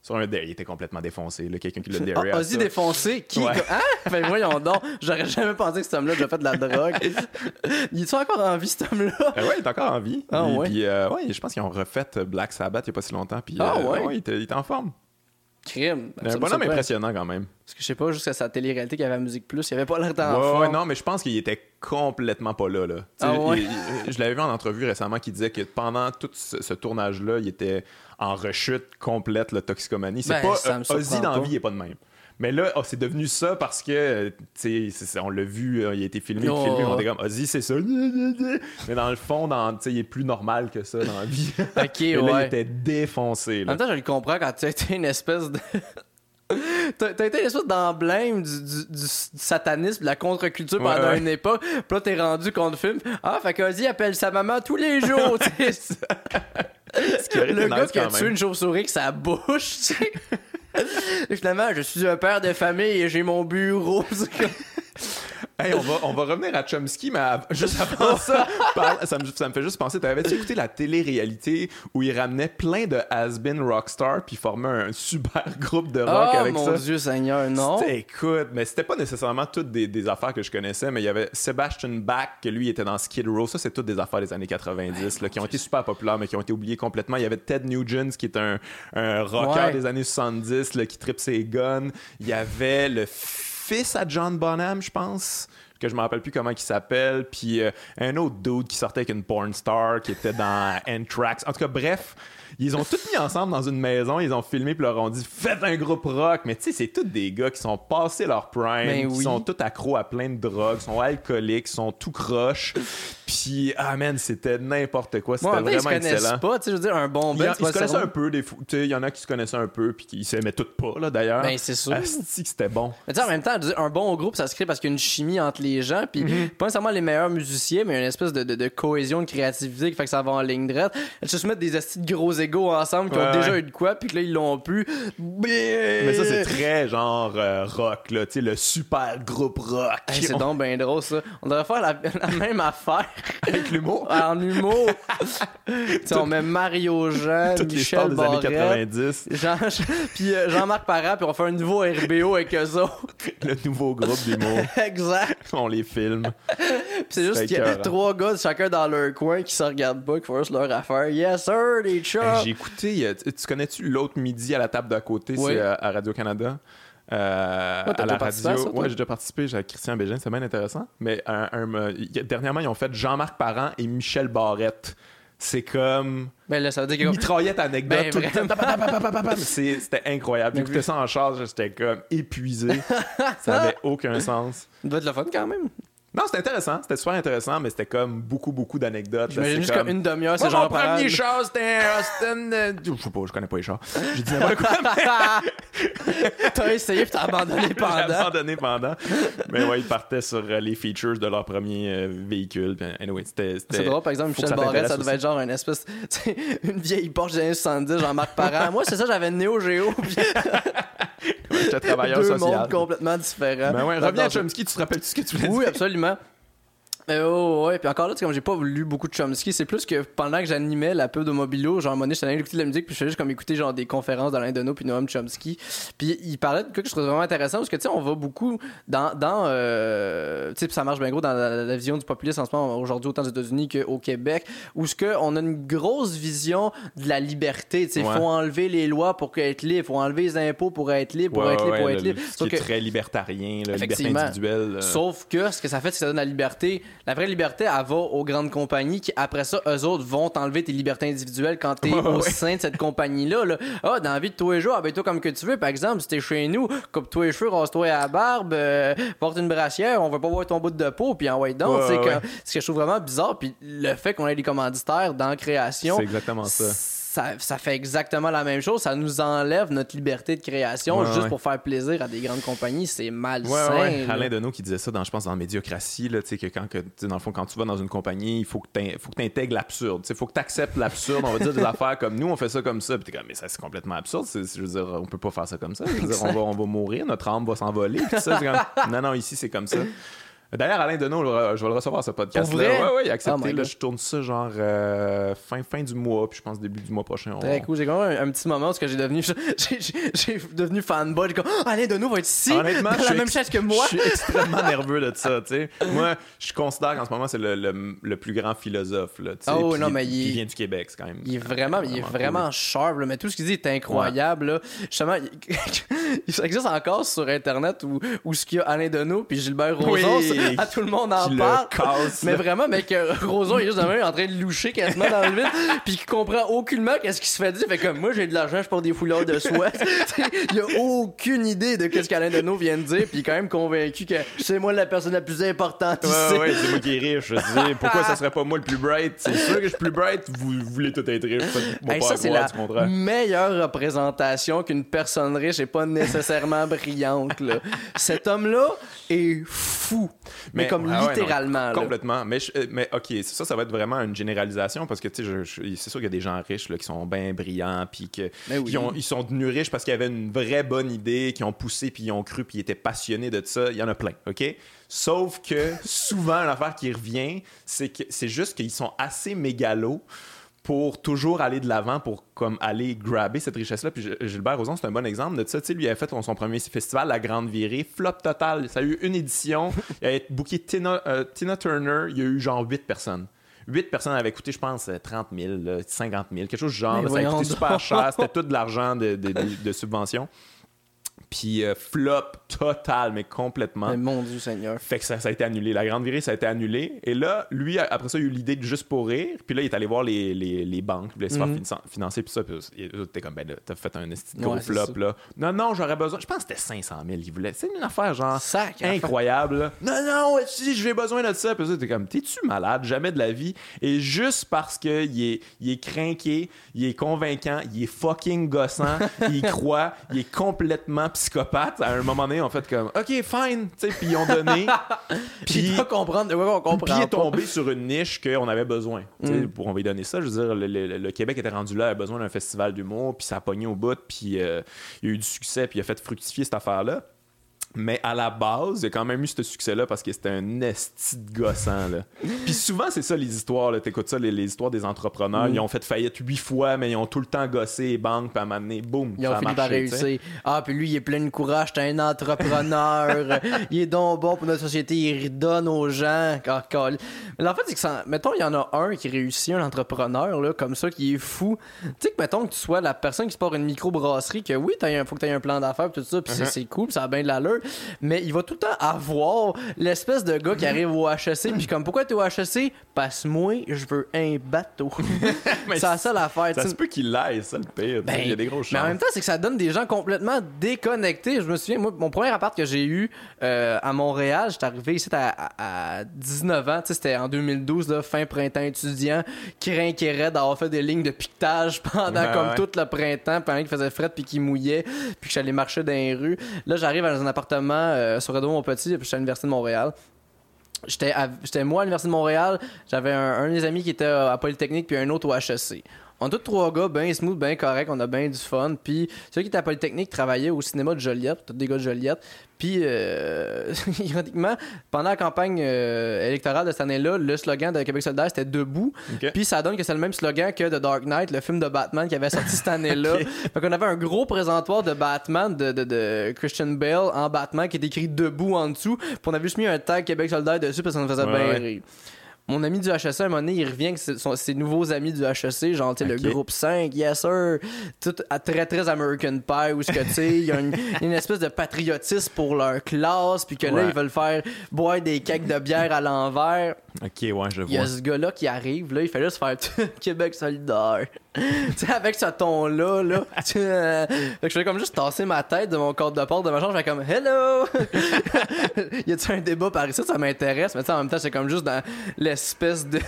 Sur un dare. Il était complètement défoncé. Quelqu'un qui l'a Ah, à Ozzy défoncé, qui Ouais. Hein? Ben voyons donc, j'aurais jamais pensé que cet homme-là déjà fait de la drogue. Il est encore en vie, cet homme-là? Euh, ouais, il est encore en vie. Ah, Et ouais? Puis, euh, ouais, je pense qu'ils ont refait Black Sabbath il n'y a pas si longtemps. Puis, Ah, euh, ouais? il, était, il était en forme. Crime. un Ça me bonhomme impressionnant quand même. Parce que je sais pas, juste à sa télé-réalité qu'il y avait à Musique Plus, il avait pas l'air d'enfant. ouais, non, mais je pense qu'il était complètement pas là. là. Ah, ouais? il- il- je l'avais vu en entrevue récemment qui disait que pendant tout ce, ce tournage-là, il était en rechute complète, la toxicomanie. C'est Ben, pas euh, Ozzy dans la vie, il est pas de même. Mais là, oh, c'est devenu ça parce que, tu sais, on l'a vu, euh, il a été filmé, Oh. filmé, on était comme, Ozzy, c'est ça. Mais dans le fond, dans, tu sais, il est plus normal que ça dans la vie. Ok, Et là, ouais. il était défoncé. En Là. même temps, je le comprends quand tu as été une espèce de. T'as été une espèce d'emblème du, du- du satanisme, de la contre-culture pendant ouais. une époque. Puis là, t'es rendu contre le film. Ah, fait qu'Ozzy appelle sa maman tous les jours, tu sais. Le gars qui a tué une chauve-souris avec sa bouche, tu sais. Finalement, je suis un père de famille et j'ai mon bureau. Hey, on, va, on va revenir à Chomsky, mais juste avant ça, par- ça, me, ça me fait juste penser, t'avais-tu écouté la télé-réalité où il ramenait plein de has-been rockstars puis formait un super groupe de rock Oh avec mon ça? Dieu Seigneur, non. Écoute, mais c'était pas nécessairement toutes des, des affaires que je connaissais, mais il y avait Sebastian Bach, que lui était dans Skid Row. Ça, c'est toutes des affaires des années 90, là, qui ont été super populaires, mais qui ont été oubliées complètement. Il y avait Ted Nugent, qui est un, un rocker Ouais. des années 70, là, qui tripe ses guns. Il y avait le fils à John Bonham, je pense que je me rappelle plus comment il s'appelle, puis euh, un autre dude qui sortait avec une porn star qui était dans Anthrax. En tout cas, bref, ils ont tous mis ensemble dans une maison, ils ont filmé puis leur ont dit faites un groupe rock. Mais tu sais, c'est tous des gars qui sont passés leur prime, Ben qui oui. sont tous accros à plein de drogues, sont alcooliques, sont tout croches. Puis ah man, c'était n'importe quoi, c'était en même temps, ils se vraiment excellent. pas, tu sais, je veux dire, un bon Ils, band, ils c'est pas se connaissaient un peu, des tu sais, il y en a qui se connaissaient un peu puis qui s'aimaient toutes pas là d'ailleurs. Ben, c'est sûr. Asti que c'était bon. Mais tu sais, en même temps, un bon groupe, ça se crée parce qu'il y a une chimie entre les gens, puis Mhm. pas nécessairement les meilleurs musiciens, mais une espèce de, de, de cohésion, de créativité qui fait que ça va en ligne droite. Juste mettre des astis de gros égaux ensemble qui ont Ouais, déjà ouais. eu de quoi, puis que là, ils l'ont plus. Mais Mais ça, c'est très genre euh, rock, là, tu sais, le super groupe rock. Hey, c'est On- donc bien drôle, ça. On devrait faire la, la même affaire Avec l'humour. en humour. tu sais, on met Mario Jean, Toutes les Michel stars des années Barrette, 90. Jean, puis euh, Jean-Marc Parent, puis on fait un nouveau RBO avec eux autres. Le nouveau groupe d'humour. exact. On les filme. Puis c'est juste qu'il y a trois gars, chacun dans leur coin, qui se regardent pas, qui font juste leur affaire. Yes, sir, chats. Hey, J'ai écouté, euh, tu tu connais-tu l'autre midi à la table d'à côté, Oui. c'est euh, à Radio-Canada? Euh, Ouais, à la déjà participé à radio. ouais, j'ai déjà participé, j'ai avec Christian Bégin, c'est bien intéressant. Mais un- un, euh, dernièrement, ils ont fait Jean-Marc Parent et Michel Barrette. C'est comme Ben là, ça veut dire mitraillette anecdote Ben, tout le temps. vraiment. C'est- C'était incroyable. J'écoutais oui. ça en charge, j'étais comme épuisé. ça avait aucun sens. Ça doit être le fun quand même. Non, c'était intéressant. C'était super intéressant, mais c'était comme beaucoup, beaucoup d'anecdotes. J'imagine juste comme... une demi-heure, c'est genre mon premier char, c'était un Austin. euh, Je sais pas, je connais pas les chars. J'ai dit n'importe quoi? T'as essayé puis t'as abandonné J'ai pendant. abandonné pendant. Mais ouais, ils partaient sur euh, les features de leur premier euh, véhicule. Anyway, c'était. C'est drôle, par exemple, Michel que ça devait être genre une espèce. une vieille Porsche des années 70, Jean-Marc Parent. Moi, c'est ça, j'avais une Néo Géo. Puis J'étais travailleur deux social. mondes complètement différents. Ben ouais, reviens à Chomsky, tu te rappelles-tu ce que tu voulais Oui, dire? time. Euh, oh, ouais, puis encore là, comme j'ai pas lu beaucoup de Chomsky, c'est plus que pendant que j'animais la pub de Mobilo, genre donné, j'étais allé écouter de la musique, puis je faisais juste comme écouter genre des conférences d'Alain Deneau puis Noam Chomsky. Puis il parlait de quoi que je trouvais vraiment intéressant, parce que tu sais, on va beaucoup dans. dans euh, tu sais, ça marche bien gros dans la, vision du populisme en ce moment, aujourd'hui, autant aux États-Unis qu'au Québec, où ce que on a une grosse vision de la liberté. Tu sais, il faut enlever les lois pour être libre, faut enlever les impôts pour être libre, pour être libre, pour être libre. C'est très libertarien, la liberté individuelle. Euh. Sauf que ce que ça fait, c'est que ça donne la liberté la vraie liberté, elle va aux grandes compagnies qui, après ça, eux autres vont t'enlever tes libertés individuelles quand t'es au sein de cette compagnie-là. Là. Ah, dans la vie de tous les jours, habille-toi comme que tu veux. Par exemple, si t'es chez nous, coupe-toi les cheveux, rase-toi à la barbe, euh, porte une brassière, on va pas voir ton bout de peau, puis envoie donc. c'est ce que je trouve vraiment bizarre. Puis le fait qu'on ait des commanditaires dans la création. C'est exactement ça ça, fait exactement la même chose. Ça nous enlève notre liberté de création juste pour faire plaisir à des grandes compagnies. C'est malsain. Ouais, Alain Deneau qui disait ça, dans, je pense, dans médiocratie, là, que quand, que, dans le fond, quand tu vas dans une compagnie, il faut que tu intègres l'absurde. Il faut que tu acceptes l'absurde. On va dire des affaires comme nous, on fait ça comme ça. Puis comme, mais ça, c'est complètement absurde. Je veux dire, on peut pas faire ça comme ça. Dire, on va, on va mourir, notre âme va s'envoler. non, non, ici, c'est comme ça. D'ailleurs, Alain Deneau, je vais le recevoir ce podcast-là. Oui, oui, il a accepté. Oh je tourne ça genre euh, fin, fin du mois, puis je pense début du mois prochain. Très cool. J'ai quand même un, petit moment parce que j'ai devenu, j'ai devenu fanboy. J'ai comme, oh, Alain Deneau va être ici, Honnêtement, dans la même chaise que moi. Je suis extrêmement nerveux de ça. tu sais. Moi, je considère qu'en ce moment, c'est le, le, plus grand philosophe. Là, oh, non, mais il, vient du Québec, c'est quand même. Il est vraiment, il est vraiment sharp. mais tout ce qu'il dit est incroyable. Là. Justement, il, existe encore sur Internet où, où ce qu'il y a Alain Deneau puis Gilbert Rozon. à tout le monde en parle. mais vraiment, mec, Roson est juste en train de loucher quasiment dans le vide, puis qui comprend aucunement qu'est-ce qui se fait dire. Fait comme moi, j'ai de l'argent, je porte des foulards de soie. il a aucune idée de qu'est-ce qu'Alain Deneau vient de dire, puis il est quand même convaincu que c'est moi la personne la plus importante ici. Ouais, c'est moi qui est riche. Je dis, pourquoi ça serait pas moi le plus bright? C'est sûr que je suis plus bright, vous, voulez tout être riche. ça, c'est la meilleure représentation qu'une personne riche et pas nécessairement brillante. Là. Cet homme-là est fou. Mais, comme littéralement. complètement. Mais, euh, mais OK, ça, ça va être vraiment une généralisation parce que, tu sais, c'est sûr qu'il y a des gens riches là, qui sont bien brillants, puis ben ils sont devenus riches parce qu'ils avaient une vraie bonne idée, qui ont poussé, puis ils ont cru, puis ils étaient passionnés de ça. Il y en a plein, OK? Sauf que souvent, l'affaire qui revient, c'est que c'est juste qu'ils sont assez mégalos pour toujours aller de l'avant, pour comme aller grabber cette richesse-là. Puis Gilbert Rozon, c'est un bon exemple de ça. Tu sais, lui, il a fait son premier festival, La Grande Virée, flop total. Ça a eu une édition. il a booké Tina, euh, Tina Turner, il y a eu genre 8 personnes. 8 personnes avaient coûté, je pense, 30 000, 50 000, quelque chose du genre. ça a coûté super cher. C'était tout de l'argent de, de, de subvention. Puis euh, flop total, mais complètement. Mais mon Dieu Seigneur. Fait que ça, ça, a été annulé. La grande virée, ça a été annulé. Et là, lui, après ça, il a eu l'idée de juste pour rire. Puis là, il est allé voir les, les, les banques, les se faire mhm. financer. Puis ça, puis t'es comme, ben là, t'as fait un gros flop, là. Non, non, j'aurais besoin. Je pense que c'était 500 000 qu'il voulait. C'est une affaire, genre, Sac, incroyable. Non, non, si, j'ai besoin de ça. Puis ça, t'es comme, t'es-tu malade? Jamais de la vie. Et juste parce qu'il est, il est craqué, il est convaincant, il est fucking gossant, il croit, il est complètement psychopathe, à un moment donné, on fait comme OK, fine, tu sais, puis ils ont donné. puis il comprendre de quoi on comprend. Puis il est tombé sur une niche qu'on avait besoin, mm. pour on va lui donner ça. Je veux dire, le, Québec était rendu là, a besoin d'un festival d'humour, puis ça a pogné au bout, puis euh, il y a eu du succès, puis il a fait fructifier cette affaire-là. Mais à la base, il y a quand même eu ce succès-là parce que c'était un esti de gossant. Là. Puis souvent, c'est ça les histoires. T'écoutes ça, les, histoires des entrepreneurs. Mm. Ils ont fait faillite huit fois, mais ils ont tout le temps gossé les banques, puis à un donné, boum, Ils ont fini par réussir. Ah, puis lui, il est plein de courage, t'es un entrepreneur. il est donc bon pour notre société, il redonne aux gens. Mais en fait, c'est que, ça... mettons, il y en a un qui réussit, un entrepreneur, là, comme ça, qui est fou. Tu sais que, mettons, que tu sois la personne qui se porte une microbrasserie, que oui, il faut que tu aies un plan d'affaires, tout ça, puis uh-huh. c'est cool, ça a bien de l'allure mais il va tout le temps avoir l'espèce de gars qui arrive au HEC, puis comme pourquoi t'es au HEC Passe-moi, je veux un bateau. c'est ça l'affaire. Ça se peut qu'il l'aille, ça le pire. il y a des gros chances. Mais en même temps, c'est que ça donne des gens complètement déconnectés. Je me souviens, moi, mon premier appart que j'ai eu euh, à Montréal, j'étais arrivé ici à, 19 ans, c'était en 2012, là, fin printemps étudiant, qui rinquerait d'avoir fait des lignes de piquetage pendant comme tout le printemps, pendant qu'il faisait fret puis qu'il mouillait, puis que j'allais marcher dans les rues. Là, j'arrive dans un appartement euh, sur Edouard Petit, puis à l'Université de Montréal. J'étais moi à l'Université de Montréal, j'avais un, un, des amis qui était à Polytechnique, puis un autre au HEC On est tous trois gars, bien smooth, bien correct, on a bien du fun. Puis ceux qui étaient à Polytechnique travaillaient au cinéma de Joliette, tous des gars de Joliette. Puis, euh, ironiquement, pendant la campagne euh, électorale de cette année-là, le slogan de Québec solidaire, c'était Debout. Puis ça donne que c'est le même slogan que The Dark Knight, le film de Batman qui avait sorti cette année-là. Fait qu'on avait un gros présentoir de Batman de, de, de Christian Bale en Batman qui est écrit Debout en dessous. Puis on avait juste mis un tag Québec solidaire dessus parce que ça nous faisait Ouais, bien ouais. rire. Mon ami du HEC, à un moment donné, il revient avec ses, son- ses nouveaux amis du HEC, genre, tu sais, le groupe 5, yes sir, tout à très très American Pie, où ce que, tu sais, il y a une, une espèce de patriotisme pour leur classe, puis que là, ils veulent faire boire des cakes de bière à l'envers. Ok, ouais, je Il y a vois. ce gars-là qui arrive, là, il fait juste faire Québec solidaire. tu sais, avec ce ton-là, là. tu euh, fait que je fais comme juste tasser ma tête de mon code de porte de ma chambre, je fais comme Hello! y a-tu un débat par ici? Ça m'intéresse, mais tu sais, en même temps, c'est comme juste dans l'espèce de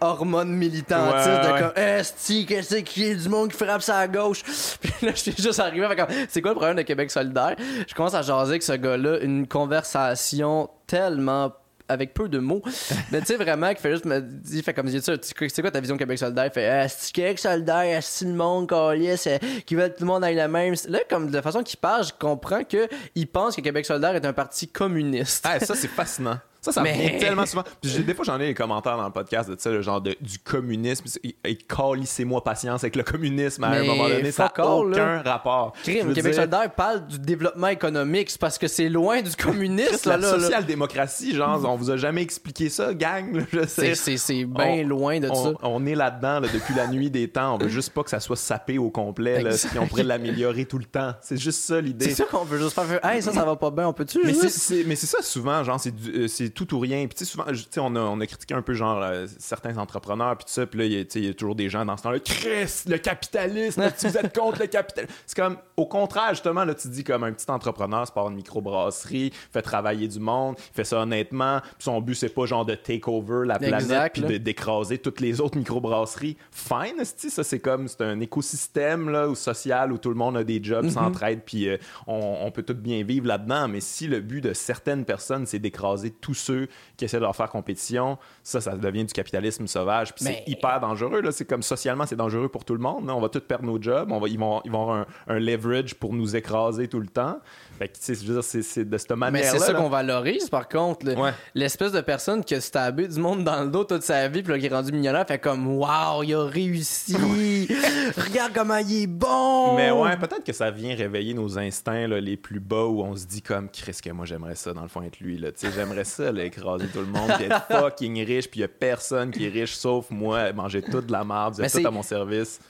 hormone militantiste Ouais, de ouais. comme Esti, qu'est-ce qu'il y a du monde qui frappe ça à gauche? Puis là, je suis juste arrivé, fait comme c'est quoi le problème de Québec solidaire? Je commence à jaser avec ce gars-là, une conversation tellement avec peu de mots. Mais tu sais, vraiment, qui fait juste me dire, fait comme, tu sais, c'est quoi ta vision Québec solidaire? Il fait, ah, c'est Québec solidaire, c'est le monde, calisse, euh, qui veut que tout le monde aille le même? Là, comme de la façon qu'il parle, je comprends qu'il pense que Québec solidaire est un parti communiste. Ah, ça, c'est fascinant. Ça, ça Mais- tellement souvent. Puis des fois, j'en ai des commentaires dans le podcast de ça, le genre de, du communisme. Et, et calissez-moi patience avec le communisme à un moment donné. Ça n'a aucun rapport. Crime, Québec dire, solidaire parle du développement économique, c'est parce que c'est loin du communisme, la social-démocratie, genre, on vous a jamais expliqué ça, gang. là, je sais. C'est- bien loin de ça. On, est là-dedans là, depuis la nuit des temps. On veut juste pas que ça soit sapé au complet. Là, puis on pourrait l'améliorer tout le temps. C'est juste ça l'idée. C'est sûr qu'on veut juste faire, hey, ça, ça va pas bien, on peut-tu Mais c'est, juste... c'est- mais c'est ça souvent, genre, c'est, du- euh, c'est tout ou rien. Puis tu sais, souvent, je- tu sais, on a, on a critiqué un peu, genre, euh, certains entrepreneurs, puis tout ça, puis là, il y, a- tu sais, il y a toujours des gens dans ce temps-là, Chris, le capitalisme, si vous êtes contre le capitalisme. C'est comme, au contraire, justement, là, tu dis comme un petit entrepreneur, c'est pas une microbrasserie, fait travailler du monde, fait ça honnêtement, puis son but, c'est pas genre de take over la planète, puis d'écraser toutes les autres microbrasseries. Fine, ça, c'est comme, c'est un écosystème, là, ou social, où tout le monde a des jobs, s'entraide, puis euh, on, on peut tout bien vivre là-dedans, mais si le but de certaines personnes, c'est d'écraser tous ceux qui essaient de leur faire compétition, ça, ça devient du capitalisme sauvage, puis Mais- c'est hyper dangereux, là. C'est comme socialement, c'est dangereux pour tout le monde, là. On va tous perdre nos jobs, on va, ils, vont, ils vont avoir un, un leverage pour nous écraser tout le temps. Fait que, tu sais, je veux dire, c'est, de cette Mais manière-là. c'est ça qu'on valorise, par contre. Ouais. L'espèce de personne qui a stabé du monde dans le dos toute sa vie, puis là, qui est rendu millionnaire, fait comme Waouh, il a réussi! Regarde comment il est bon! Mais ouais, peut-être que ça vient réveiller nos instincts là, les plus bas où on se dit comme Chris que moi j'aimerais ça dans le fond être lui là, tu sais j'aimerais ça là, écraser tout le monde, puis être fucking riche, puis il y a personne qui est riche sauf moi, manger toute de la merde, vous Mais êtes tout à mon service.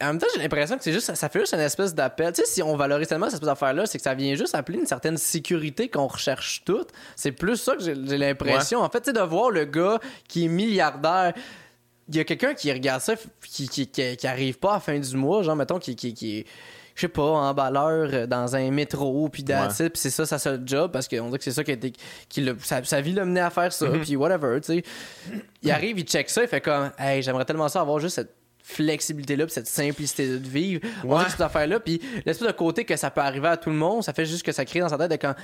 En même temps, j'ai l'impression que c'est juste, ça fait juste une espèce d'appel. Tu sais, si on valorise tellement cette espèce d'affaire-là, c'est que ça vient juste appeler une certaine sécurité qu'on recherche toutes. C'est plus ça que j'ai l'impression. En fait, tu sais, de voir le gars qui est milliardaire. Il y a quelqu'un qui regarde ça, qui, qui, qui, qui arrive pas à la fin du mois, genre, mettons, qui, qui, je sais pas, emballeur euh, dans un métro, puis it, puis c'est ça sa seule job, parce qu'on dirait que c'est ça qui a été, qui sa, sa vie l'a mené à faire ça, puis whatever, tu sais. Il arrive, il check ça, il fait comme, hey, j'aimerais tellement ça avoir juste cette flexibilité-là, puis cette simplicité de vivre. On Ouais. cette affaire-là, puis l'espèce de côté que ça peut arriver à tout le monde, ça fait juste que ça crée dans sa tête de quand,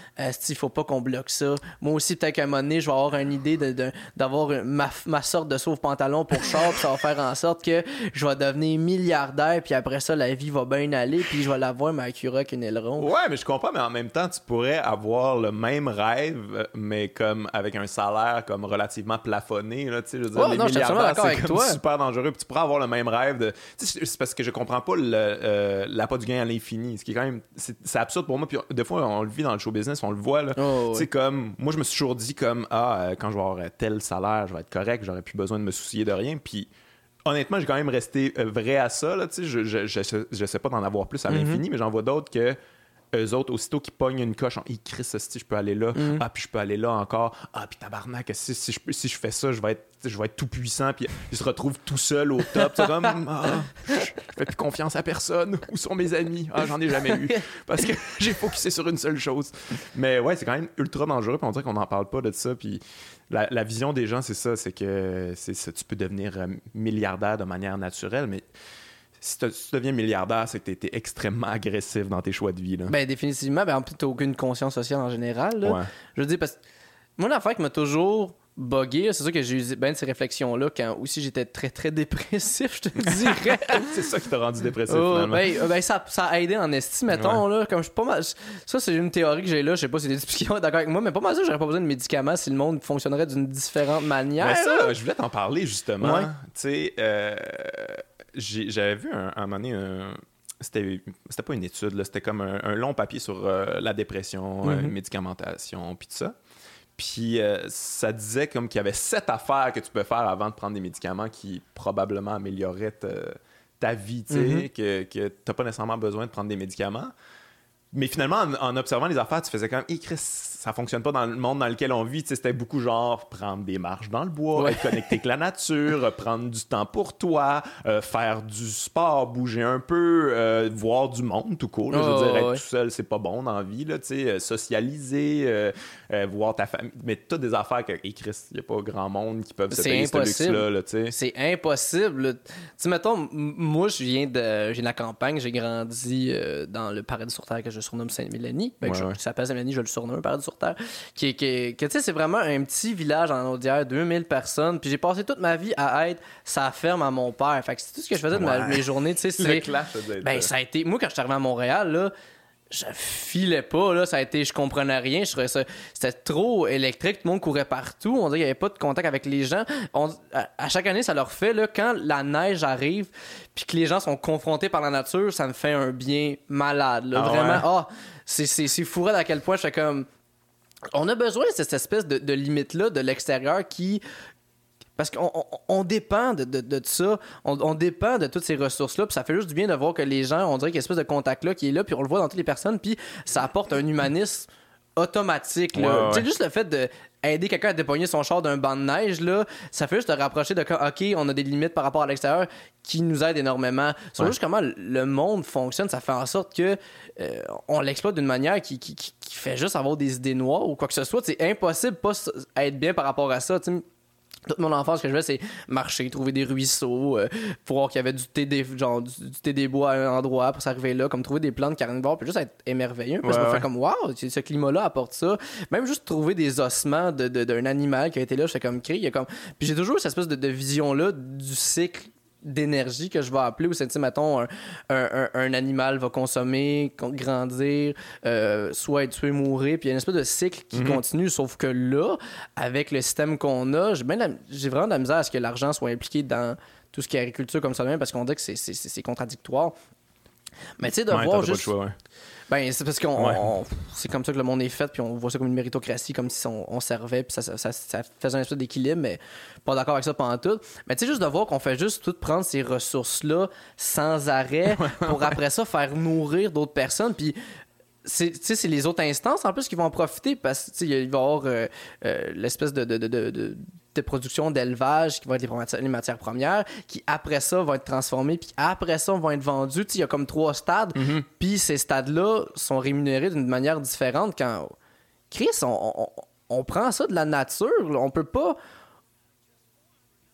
il faut pas qu'on bloque ça. Moi aussi, peut-être qu'à un moment donné, je vais avoir une idée de- de- d'avoir ma, ma sorte de sauve-pantalon pour char, puis ça va faire en sorte que je vais devenir milliardaire, puis après ça, la vie va bien aller, puis je vais l'avoir, ma Acura avec une aileron. Ouais, mais je comprends, mais en même temps, tu pourrais avoir le même rêve, euh, mais comme avec un salaire comme relativement plafonné. Là, tu sais, je veux dire, les non, milliardaires, c'est super dangereux. Puis tu pourrais avoir le même rêve de. C'est parce que je comprends pas le, euh, l'appât du gain à l'infini. Ce qui est quand même. C'est, c'est absurde pour moi. Puis des fois, on le vit dans le show business, on le voit. Là. Oh, comme. Moi, je me suis toujours dit, comme, ah, euh, quand je vais avoir euh, tel salaire, je vais être correct, j'aurai plus besoin de me soucier de rien. Puis honnêtement, j'ai quand même resté euh, vrai à ça. Là, je, je, je, je sais pas d'en avoir plus à l'infini, mais j'en vois d'autres que eux autres, aussitôt qu'ils pognent une coche, en hey, Chris, si je peux aller là, ah, puis je peux aller là encore, ah, puis tabarnak, si, si, je, si je fais ça, je vais être, je vais être tout puissant, puis ils se retrouvent tout seul au top. C'est comme, ah, je je fais plus confiance à personne. Où sont mes amis? Ah, j'en ai jamais eu. Parce que j'ai focusé sur une seule chose. Mais ouais, c'est quand même ultra dangereux, puis on dirait qu'on n'en parle pas de ça, puis la, la vision des gens, c'est ça, c'est que c'est ça, tu peux devenir euh, milliardaire de manière naturelle, mais si, tu deviens milliardaire, c'est que tu été extrêmement agressif dans tes choix de vie. Là. Ben, définitivement, ben, en plus, t'as aucune conscience sociale en général, là. Ouais. Je veux dire, parce que moi, l'affaire qui m'a toujours buggé. C'est sûr que j'ai eu bien de ces réflexions-là quand aussi j'étais très très dépressif, je te dirais. c'est ça qui t'a rendu dépressif oh, finalement. Ben, euh, ben, ça, ça, a aidé en estime, mettons. Là, comme je pas mal... Ça, c'est une théorie que j'ai là. Je sais pas si tu es d'accord avec moi, mais pas mal ça, j'aurais pas besoin de médicaments si le monde fonctionnerait d'une différente manière. Ben, ça, je voulais t'en parler justement. Tu sais, euh, j'avais vu un, un moment donné un c'était c'était pas une étude c'était comme un, long papier sur euh, la dépression mm médicamentation puis tout ça puis euh, ça disait comme qu'il y avait sept affaires que tu peux faire avant de prendre des médicaments qui probablement amélioreraient ta, vie, tu sais, mhm. que, que tu n'as pas nécessairement besoin de prendre des médicaments. Mais finalement, en, observant les affaires, tu faisais hé Chris, ça fonctionne pas dans le monde dans lequel on vit. C'était beaucoup genre prendre des marches dans le bois, être connecté avec la nature, prendre du temps pour toi, euh, faire du sport, bouger un peu, euh, voir du monde tout court. je veux dire, être tout seul, c'est pas bon dans la vie. Là, euh, socialiser, voir ta famille. Mais toutes des affaires que, hey Chris, il n'y a pas grand monde qui peuvent se payer ce luxe-là. c'est impossible. Tu mettons, moi, je viens de, de la campagne, j'ai grandi dans le paradis sur Terre que je surnomme Saint-Mélanie. Ben, ouais, je, s'appelle Saint-Mélanie, je le surnomme paradis sur Qui, qui, que tu sais, c'est vraiment un petit village en Audière, 2000 personnes. Puis j'ai passé toute ma vie à être sa ferme à mon père. Fait que c'est tout ce que je faisais de mes journées, tu sais. C'est. Ben, ça a été. Moi, quand je suis arrivé à Montréal, là, je filais pas là ça a été je comprenais rien je trouvais ça c'était trop électrique tout le monde courait partout on dirait qu'il y avait pas de contact avec les gens à, chaque année ça leur fait là quand la neige arrive puis que les gens sont confrontés par la nature ça me fait un bien malade là. Ah vraiment ah c'est c'est fou à quel point je fais comme on a besoin de cette espèce de, limite-là de l'extérieur qui, parce qu'on dépend de, de, ça, on, dépend de toutes ces ressources-là, puis ça fait juste du bien de voir que les gens, on dirait qu'il y a une espèce de contact-là qui est là, puis on le voit dans toutes les personnes, puis ça apporte un humanisme automatique. Là. juste le fait de aider quelqu'un à dépogner son char d'un banc de neige, là, ça fait juste te rapprocher de OK, on a des limites par rapport à l'extérieur qui nous aident énormément. C'est juste comment le monde fonctionne, ça fait en sorte que euh, on l'exploite d'une manière qui, qui, qui, fait juste avoir des idées noires ou quoi que ce soit. C'est impossible pas être bien par rapport à ça. Toute mon enfance, ce que je fais, c'est marcher, trouver des ruisseaux, euh, voir qu'il y avait du thé des, genre, du, thé des bois à un endroit pour s'arriver là, comme trouver des plantes carnivores, puis juste être émerveilleux. Puis je me fais comme, waouh, ce climat-là apporte ça. Même juste trouver des ossements d'un de, animal qui a été là, je fais comme, cri. comme... Puis j'ai toujours cette espèce de, de vision-là du cycle d'énergie que je vais appeler, ou c'est, mettons, un, animal va consommer, grandir, euh, soit être tué, mourir, puis il y a une espèce de cycle qui mhm. continue, sauf que là, avec le système qu'on a, j'ai, vraiment de la misère à ce que l'argent soit impliqué dans tout ce qui est agriculture comme ça, même parce qu'on dit que c'est, contradictoire. Mais tu sais, de voir juste... Ben, c'est parce qu'on. C'est comme ça que le monde est fait, puis on voit ça comme une méritocratie, comme si on, servait, puis ça, ça, ça, faisait un espèce d'équilibre, mais pas d'accord avec ça pendant tout. Mais tu sais, juste de voir qu'on fait juste tout prendre ces ressources-là sans arrêt pour après ça faire nourrir d'autres personnes, puis c'est les autres instances en plus qui vont en profiter parce qu'il va y avoir euh, euh, l'espèce de, de, de, de, production d'élevage qui va être les, matières premières qui après ça vont être transformées puis après ça vont être vendues. Il y a comme trois stades mm-hmm. puis ces stades-là sont rémunérés d'une manière différente quand Chris, on, on, prend ça de la nature. On peut pas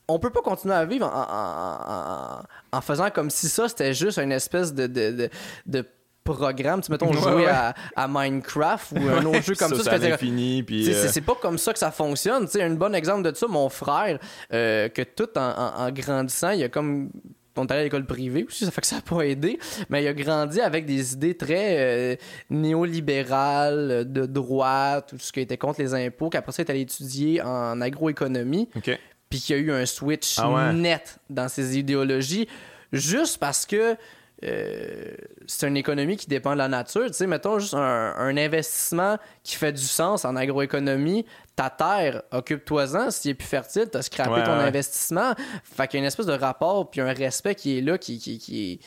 on peut pas continuer à vivre en, en, faisant comme si ça c'était juste une espèce de, de, de programme. Tu mettons, jouer À, Minecraft ou un autre jeu comme ça. ça, ça fini, euh, C'est pas comme ça que ça fonctionne. sais un bon exemple de ça, mon frère, euh, que tout en, grandissant, il a comme on est allé à l'école privée aussi, ça fait que ça n'a pas aidé, mais il a grandi avec des idées très euh, néolibérales, de droite, tout ce qui était contre les impôts, qu'après ça, il est allé étudier en agroéconomie, puis qu'il y a eu un switch ah net dans ses idéologies, juste parce que euh, c'est une économie qui dépend de la nature. Tu sais, mettons juste un, investissement qui fait du sens en agroéconomie. Ta terre, occupe-toi-en. S'il est plus fertile, tu as scrappé ton investissement. Fait qu'il y a une espèce de rapport puis un respect qui est là, qui, qui, qui,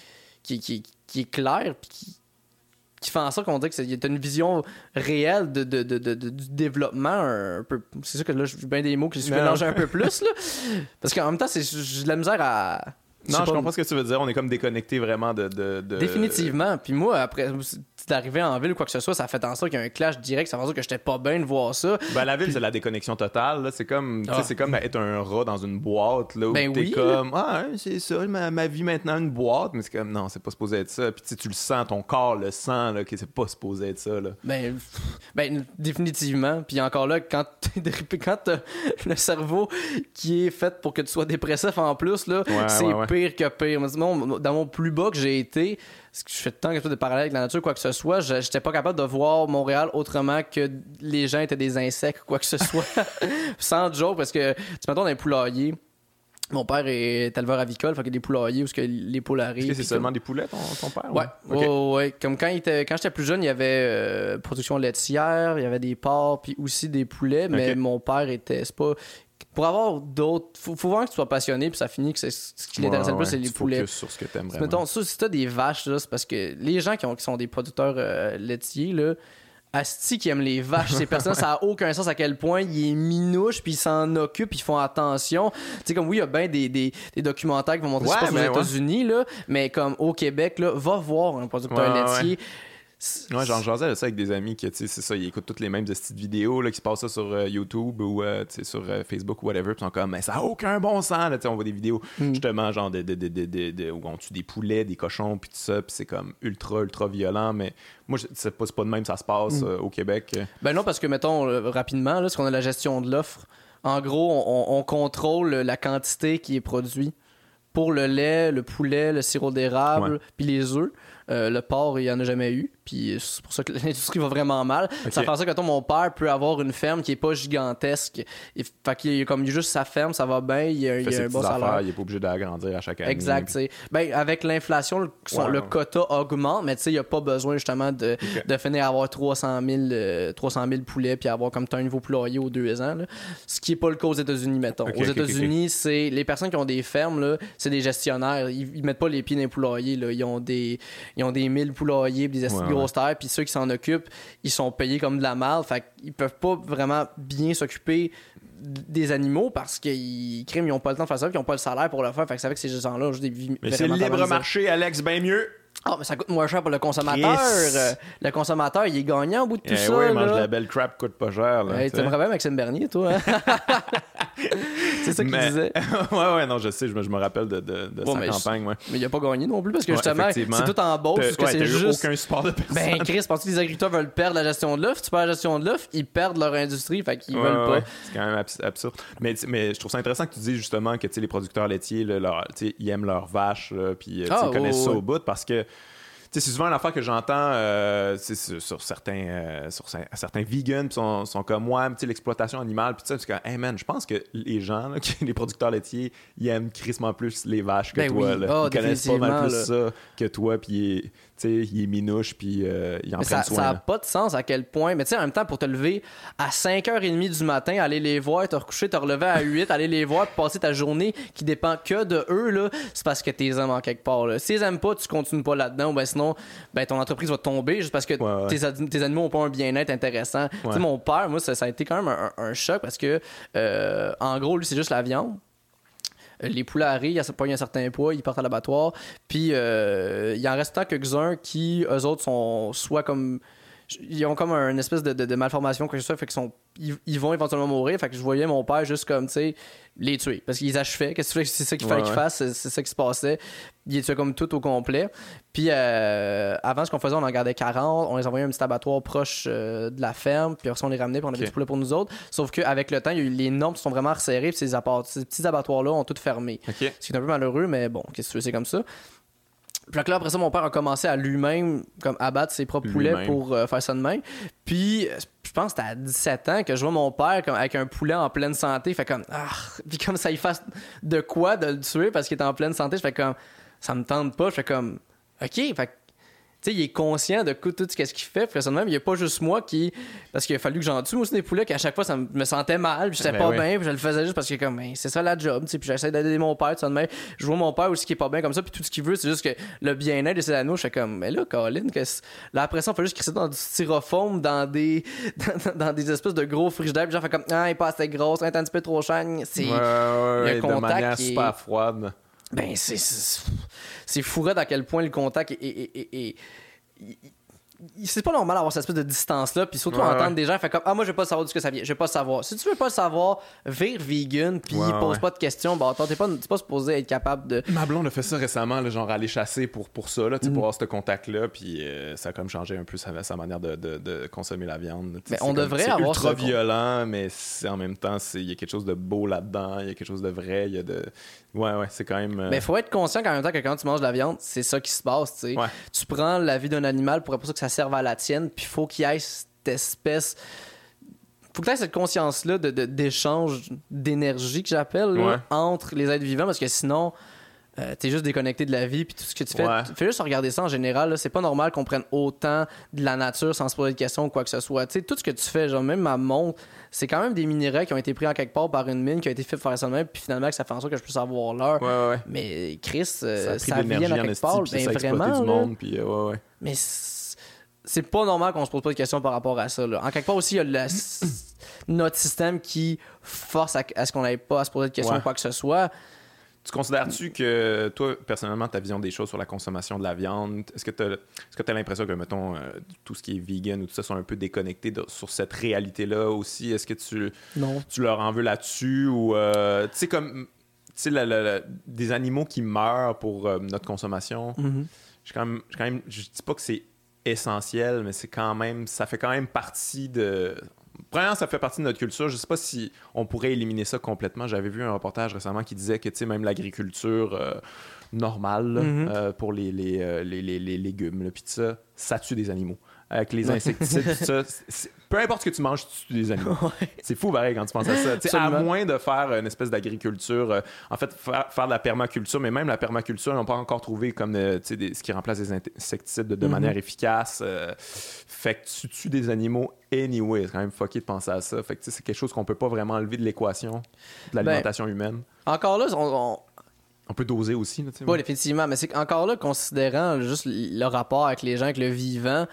qui, qui est clair puis qui, qui fait en sorte qu'on dit qu'il y a une vision réelle de, de, de, du développement un peu. C'est sûr que là, je bien des mots qui se mélangent un peu plus, là. Parce qu'en même temps, j'ai de la misère à Non, je comprends ce que tu veux dire. On est comme déconnecté vraiment de. de, de... Définitivement. Puis moi, après, d'arriver en ville ou quoi que ce soit, ça fait en sorte qu'il y a un clash direct. Ça fait en sorte que j'étais pas bien de voir ça. Ben, la ville, c'est la déconnexion totale. C'est comme, ah. c'est comme être un rat dans une boîte. Là, où ben t'es comme, ah, hein, c'est ça, ma, ma, vie maintenant, une boîte. Mais c'est comme, non, c'est pas supposé être ça. Puis tu le sens, ton corps le sent, là, que c'est pas supposé être ça. Là. Ben, ben, définitivement. Puis encore là, quand, quand le cerveau qui est fait pour que tu sois dépressif en plus, là, c'est pire que pire. Dans mon plus bas que j'ai été, je fais tant que de parallèle avec la nature, quoi que ce soit, j'étais pas capable de voir Montréal autrement que les gens étaient des insectes, quoi que ce soit. Sans joke, parce que tu m'attends dans un poulailler. Mon père est éleveur avicole, fait qu'il y a des poulaillers où que les poules arrivent. c'est seulement des poulets, ton, père? Ouais. ouais. Comme quand, était, quand j'étais plus jeune, il y avait euh, production laitière, il y avait des porcs, puis aussi des poulets, mais mon père était. C'est pas pour avoir d'autres. Faut, faut voir que tu sois passionné, puis ça finit que c'est ce qui l'intéresse le plus, c'est les poulets. sur ce que t'aimes vraiment. Mettons, ça, si t'as des vaches, c'est parce que les gens qui, ont, qui sont des producteurs euh, laitiers, là, Asti qui aiment les vaches, ces personnes, ça a aucun sens à quel point ils minouchent, puis ils s'en occupent, ils font attention. Tu sais, comme oui, il y a bien des, des, des, documentaires qui vont montrer ouais, ça aux États-Unis, là, mais comme au Québec, là, va voir un producteur laitier. Ouais, j'en jasais ça avec des amis qui, tu sais, c'est ça, ils écoutent toutes les mêmes petites vidéos là, qui se passent ça sur euh, YouTube ou euh, sur euh, Facebook ou whatever, puis ils sont comme, mais ça a aucun bon sens, là, on voit des vidéos hmm. justement, genre, de, de, de, de, où on tue des poulets, des cochons, puis tout ça, puis c'est comme ultra, ultra violent, mais moi, c'est pas, pas de même, ça se passe hmm. au Québec. Ben non, parce que, mettons, rapidement, là, ce qu'on a la gestion de l'offre, en gros, on, on contrôle la quantité qui est produite pour le lait, le poulet, le sirop d'érable, puis les œufs. Euh, le porc, il n'y en a jamais eu. Puis c'est pour ça que l'industrie va vraiment mal. Ça fait ça que mon père peut avoir une ferme qui est pas gigantesque. Il, fait qu'il a comme juste sa ferme, ça va bien, il, a, a un bon salaire. il est pas obligé d'agrandir à chaque année. Exact. Ben, avec l'inflation, le, quota augmente, mais il n'y a pas besoin justement de, de finir à avoir 300 000, 300 000 poulets puis avoir comme un nouveau poulailler aux deux ans. Ce qui n'est pas le cas aux États-Unis, mettons. aux États-Unis, c'est les personnes qui ont des fermes, c'est des gestionnaires. Ils, ne mettent pas les pieds dans les poulaillers. Ils ont des ils ont des mille poulaillers, des grosses terres, puis ceux qui s'en occupent, ils sont payés comme de la malle. Fait qu'ils peuvent pas vraiment bien s'occuper des animaux parce qu'ils criment, ils ont pas le temps de faire ça, puis ils ont pas le salaire pour le faire. Fait que c'est avec ces gens-là, des Mais c'est le libre marché, Alex, bien mieux. Ah, mais ça coûte moins cher pour le consommateur. Euh, le consommateur, il est gagnant au bout de tout eh ça. Oui, il mange de la belle crap, coûte pas cher. Là, T'aimerais bien Maxime Bernier, toi. Hein? c'est ça qu'il disait. ouais, ouais, non, je sais, je me, je me rappelle de, de, de sa campagne. Ouais. Mais il a pas gagné non plus parce que justement, c'est tout en bourse. Parce que c'est juste. aucun support de personne. Ben, Chris, parce que les agriculteurs veulent perdre la gestion de l'offre. Tu perds la gestion de l'offre, ils perdent leur industrie, fait qu'ils veulent pas. C'est quand même absurde. Mais, mais je trouve ça intéressant que tu dises justement que les producteurs laitiers, là, leur, ils aiment leurs vaches, puis ah, ils connaissent ça au bout parce que c'est souvent une affaire que j'entends euh, sur, certains euh, sur certains vegans sont, sont comme moi l'exploitation animale puis ça c'est comme hey man je pense que les gens les producteurs laitiers ils aiment crissement plus les vaches que ben toi oh, ils connaissent pas mal plus ça que toi puis il est minouche, puis euh, il en prend soin. Ça n'a pas de sens à quel point. Mais tu sais, en même temps, pour te lever à 5h30 du matin, aller les voir, te recoucher, te relever à 8, aller les voir, passer ta journée qui dépend que de eux, là, c'est parce que t'es aimes en quelque part. Là. Si ils aiment pas, tu continues pas là-dedans, ben sinon, ben ton entreprise va tomber juste parce que Tes, animaux ont pas un bien-être intéressant. Tu sais, mon père, moi, ça, a été quand même un, choc parce que, euh, en gros, lui, c'est juste la viande les poulets arrivent, ils pognent un certain poids, ils partent à l'abattoir. Puis euh, il en reste tant quelques-uns qui, eux autres, sont soit comme. Ils ont comme une espèce de, de, malformation, quelque chose, fait qu'ils sont, ils, vont éventuellement mourir. Fait que je voyais mon père juste comme, tu sais, les tuer. Parce qu'ils achevaient. Qu'est-ce que c'est ça qu'il fallait qu'ils fassent, c'est ça qui se passait. Ils les tuaient comme tout au complet. Puis euh, avant, ce qu'on faisait, on en gardait 40, on les envoyait à un petit abattoir proche euh, de la ferme, puis après, on les ramenait, puis on avait du poulet pour nous autres. Sauf qu'avec le temps, il y a eu, les normes sont vraiment resserrées, puis ces, ces petits abattoirs-là ont tout fermé. Ce qui est un peu malheureux, mais bon, qu'est-ce que c'est comme ça. Puis là, après ça, mon père a commencé à lui-même comme abattre ses propres poulets pour euh, faire ça de même. Puis je pense que c'était à 17 ans que je vois mon père comme, avec un poulet en pleine santé. Fait comme, ah, puis comme ça, il fasse de quoi de le tuer parce qu'il est en pleine santé. Je fais comme, ça me tente pas. Je fais comme, ok. Fait il est conscient de tout ce qu'il fait. Personnellement, il n'y a pas juste moi qui. Parce qu'il a fallu que j'en tue aussi des poulets, qu'à chaque fois, ça me sentait mal, puis j'étais ben pas bien, puis je le faisais juste parce que, comme, ben, c'est ça la job, tu sais, puis j'essaie d'aider mon père. Je vois mon père aussi qui est pas bien comme ça, puis tout ce qu'il veut, c'est juste que le bien-être de ses anneaux, je fais comme, mais là, Colin, que là, après ça, on fait juste crisser dans du styrofoam, dans des, dans, des espèces de gros frigidaires, puis genre, fait comme, ah, il est pas assez grosse, il est un petit peu trop cher. C'est. Ouais, ouais, ouais, de manière super froide. Ben, c'est. C'est fou à quel point le contact est c'est pas normal d'avoir cette espèce de distance-là, puis surtout entendre des gens faire comme Ah, moi, je veux pas savoir du que ça vient, je veux pas savoir. Si tu veux pas le savoir, vire vegan, puis pose pas de questions. Bah, attends, t'es pas, pas supposé être capable de. Ma blonde a fait ça récemment, là, genre aller chasser pour, pour ça, là, pour mm. avoir ce contact-là, puis euh, ça a comme changé un peu sa, sa manière de, de, consommer la viande. Mais on devrait avoir. C'est ultra violent, mais en même temps, il y a quelque chose de beau là-dedans, il y a quelque chose de vrai, il y a de. Ouais, ouais, c'est quand même. Euh, mais faut être conscient qu'en même temps que quand tu manges de la viande, c'est ça qui se passe, tu sais. Tu prends la vie d'un animal pour ça que ça serve à la tienne, puis il faut qu'il y ait cette espèce faut que tu aies cette conscience-là d'échange d'énergie que j'appelle entre les êtres vivants parce que sinon euh, t'es juste déconnecté de la vie puis tout ce que tu fais. Fais juste regarder ça en général. C'est pas normal qu'on prenne autant de la nature sans se poser de questions ou quoi que ce soit. tout ce que tu fais, genre même ma montre, c'est quand même des minéraux qui ont été pris en quelque part par une mine qui a été fait pour faire ça même puis finalement que ça fait en sorte que je puisse avoir l'heure. Mais Chris, euh, ça, vient à quelque part. Ben, vraiment. Du monde, puis, euh, mais c'est pas normal qu'on se pose pas de questions par rapport à ça. En quelque part aussi, il y a notre système qui force à, ce qu'on n'aille pas à se poser de questions ou quoi que ce soit. Tu considères-tu que, toi, personnellement, ta vision des choses sur la consommation de la viande, est-ce que tu as, est as l'impression que, mettons, euh, tout ce qui est vegan ou tout ça sont un peu déconnectés sur cette réalité-là aussi? Est-ce que tu, tu leur en veux là-dessus? Ou, euh, tu sais, comme, tu sais, des animaux qui meurent pour euh, notre consommation, mm-hmm. je, quand même, quand même, je dis pas que c'est essentiel, mais c'est quand même, ça fait quand même partie de, Premièrement, ça fait partie de notre culture. Je ne sais pas si on pourrait éliminer ça complètement. J'avais vu un reportage récemment qui disait que même l'agriculture euh, normale mm-hmm. euh, pour les, les, euh, les, les légumes, puis ça, ça tue des animaux avec les insecticides, tout ça. Peu importe ce que tu manges, tu tues des animaux. C'est fou, pareil, quand tu penses à ça. à moins de faire une espèce d'agriculture, euh, en fait, faire, de la permaculture, mais même la permaculture, ils n'ont pas encore trouvé comme euh, ce qui remplace les insecticides de, mm-hmm. manière efficace. Euh, fait que tu tues des animaux anyway. C'est quand même fucké de penser à ça. Fait que c'est quelque chose qu'on peut pas vraiment enlever de l'équation de ben, l'alimentation humaine. Encore là, on, on peut doser aussi. oui, effectivement. Mais c'est encore là, considérant juste le rapport avec les gens, avec le vivant,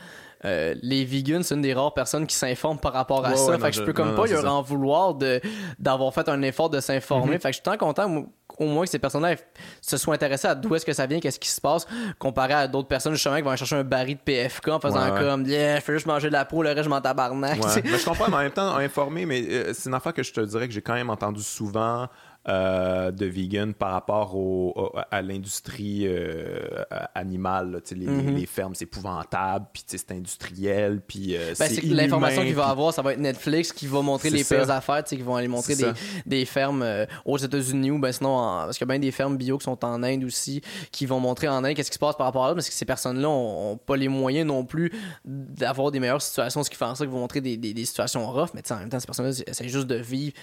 euh, les vegans, c'est une des rares personnes qui s'informent par rapport à ça. fait que je peux comme pas leur en vouloir de, d'avoir fait un effort de s'informer. Mm-hmm. Fait que je suis tant content au moins que ces personnes-là se soient intéressés à d'où est-ce que ça vient, qu'est-ce qui se passe, comparé à d'autres personnes justement qui vont aller chercher un baril de PFK en faisant comme yeah, je fais juste manger de la peau, le reste je m'en tabarnak. mais je comprends, mais en même temps, informer, mais euh, c'est une affaire que je te dirais que j'ai quand même entendu souvent euh, de vegan par rapport au, à l'industrie euh, animale. les, mm-hmm. les, fermes, c'est épouvantable, puis c'est industriel, puis euh, ben, c'est L'information qu'il va avoir, ça va être Netflix qui va montrer les pires affaires, qui vont aller montrer des, des, fermes aux États-Unis ou ben sinon, parce qu'il y a bien des fermes bio qui sont en Inde aussi, qui vont montrer en Inde qu'est-ce qui se passe par rapport à ça, parce que ces personnes-là ont, pas les moyens non plus d'avoir des meilleures situations, ce qui fait en sorte qu'ils vont montrer des, des, des situations rough, mais en même temps, ces personnes-là essaient juste de vivre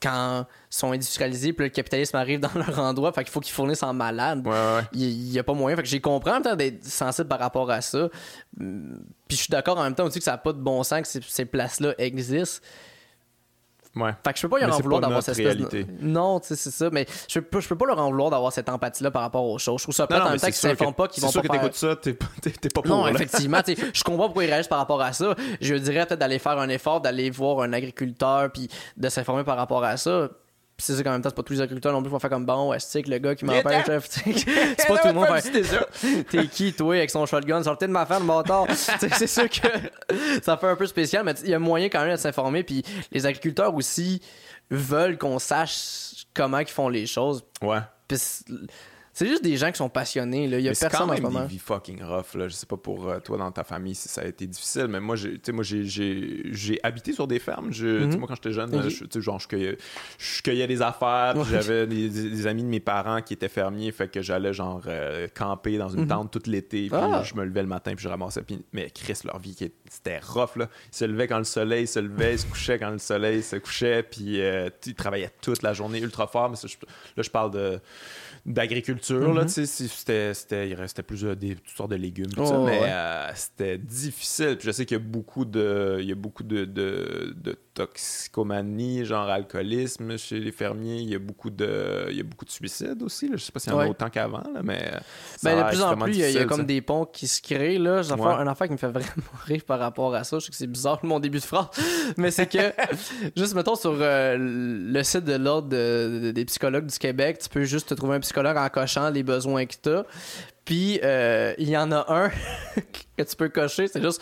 quand ils sont industrialisés, puis le capitalisme arrive dans leur endroit, fait qu'il faut qu'ils fournissent en malade. Il n'y a pas moyen. Fait que j'ai compris en même temps d'être sensible par rapport à ça. Puis je suis d'accord en même temps aussi que ça n'a pas de bon sens que ces, ces places-là existent. Fait que je peux pas leur en vouloir d'avoir cette réalité. Non, tu sais, c'est ça. Mais je peux, je peux pas leur en vouloir d'avoir cette empathie-là par rapport aux choses. Je trouve ça peut-être en même temps qu'ils s'informent pas, qu'ils vont pas. C'est sûr que t'écoutes ça, t'es pas, pas pour. Non, effectivement. je comprends pourquoi ils réagissent par rapport à ça. Je dirais peut-être d'aller faire un effort, d'aller voir un agriculteur, puis de s'informer par rapport à ça c'est ça qu'en même temps, c'est pas tous les agriculteurs non plus vont faire comme bon, ouais, c'est le gars qui m'empêche. c'est pas tout le monde. T'es qui, toi, avec son shotgun? Sortez de ma femme, bâtard. c'est sûr que ça fait un peu spécial, mais il y a moyen quand même de s'informer. Puis les agriculteurs aussi veulent qu'on sache comment ils font les choses. Ouais. C'est juste des gens qui sont passionnés. Là. Il y a personne quand même en des vies fucking rough. Là. Je sais pas pour euh, toi dans ta famille si ça a été difficile, mais moi, j'ai, moi, j'ai, habité sur des fermes. Je, mhm. Moi, quand j'étais jeune, je, genre, je, cueillais, je cueillais des affaires. J'avais des, amis de mes parents qui étaient fermiers. Fait que j'allais genre euh, camper dans une mhm. tente tout l'été. Puis ah. je me levais le matin puis je ramassais. Puis, mais Chris, leur vie, c'était rough. Là. Ils se levaient quand le soleil se levait. Ils se couchaient quand le soleil se couchait. Puis euh, ils travaillaient toute la journée ultra fort. Mais là, je parle de d'agriculture nourriture, là, tu sais, si c'était, c'était, il restait plus euh, des, toutes sortes de légumes, Oh, ça, mais ouais. euh, c'était difficile. Puis je sais qu'il y a beaucoup de, il y a beaucoup de, de, de toxicomanie, genre alcoolisme chez les fermiers. Il y a beaucoup de, il y a beaucoup de suicides aussi. Là. Je sais pas s'il y en a Ouais. autant qu'avant, mais ça Ben, de plus en plus, il y, a- comme ça. des ponts qui se créent. Là. J'ai Ouais. un affaire qui me fait vraiment rire par rapport à ça. Je sais que c'est bizarre mon début de phrase, mais c'est que, juste mettons sur euh, le site de l'Ordre de- de- des psychologues du Québec, tu peux juste te trouver un psychologue en cochant les besoins que tu as. Puis, euh, il y en a un que tu peux cocher, c'est juste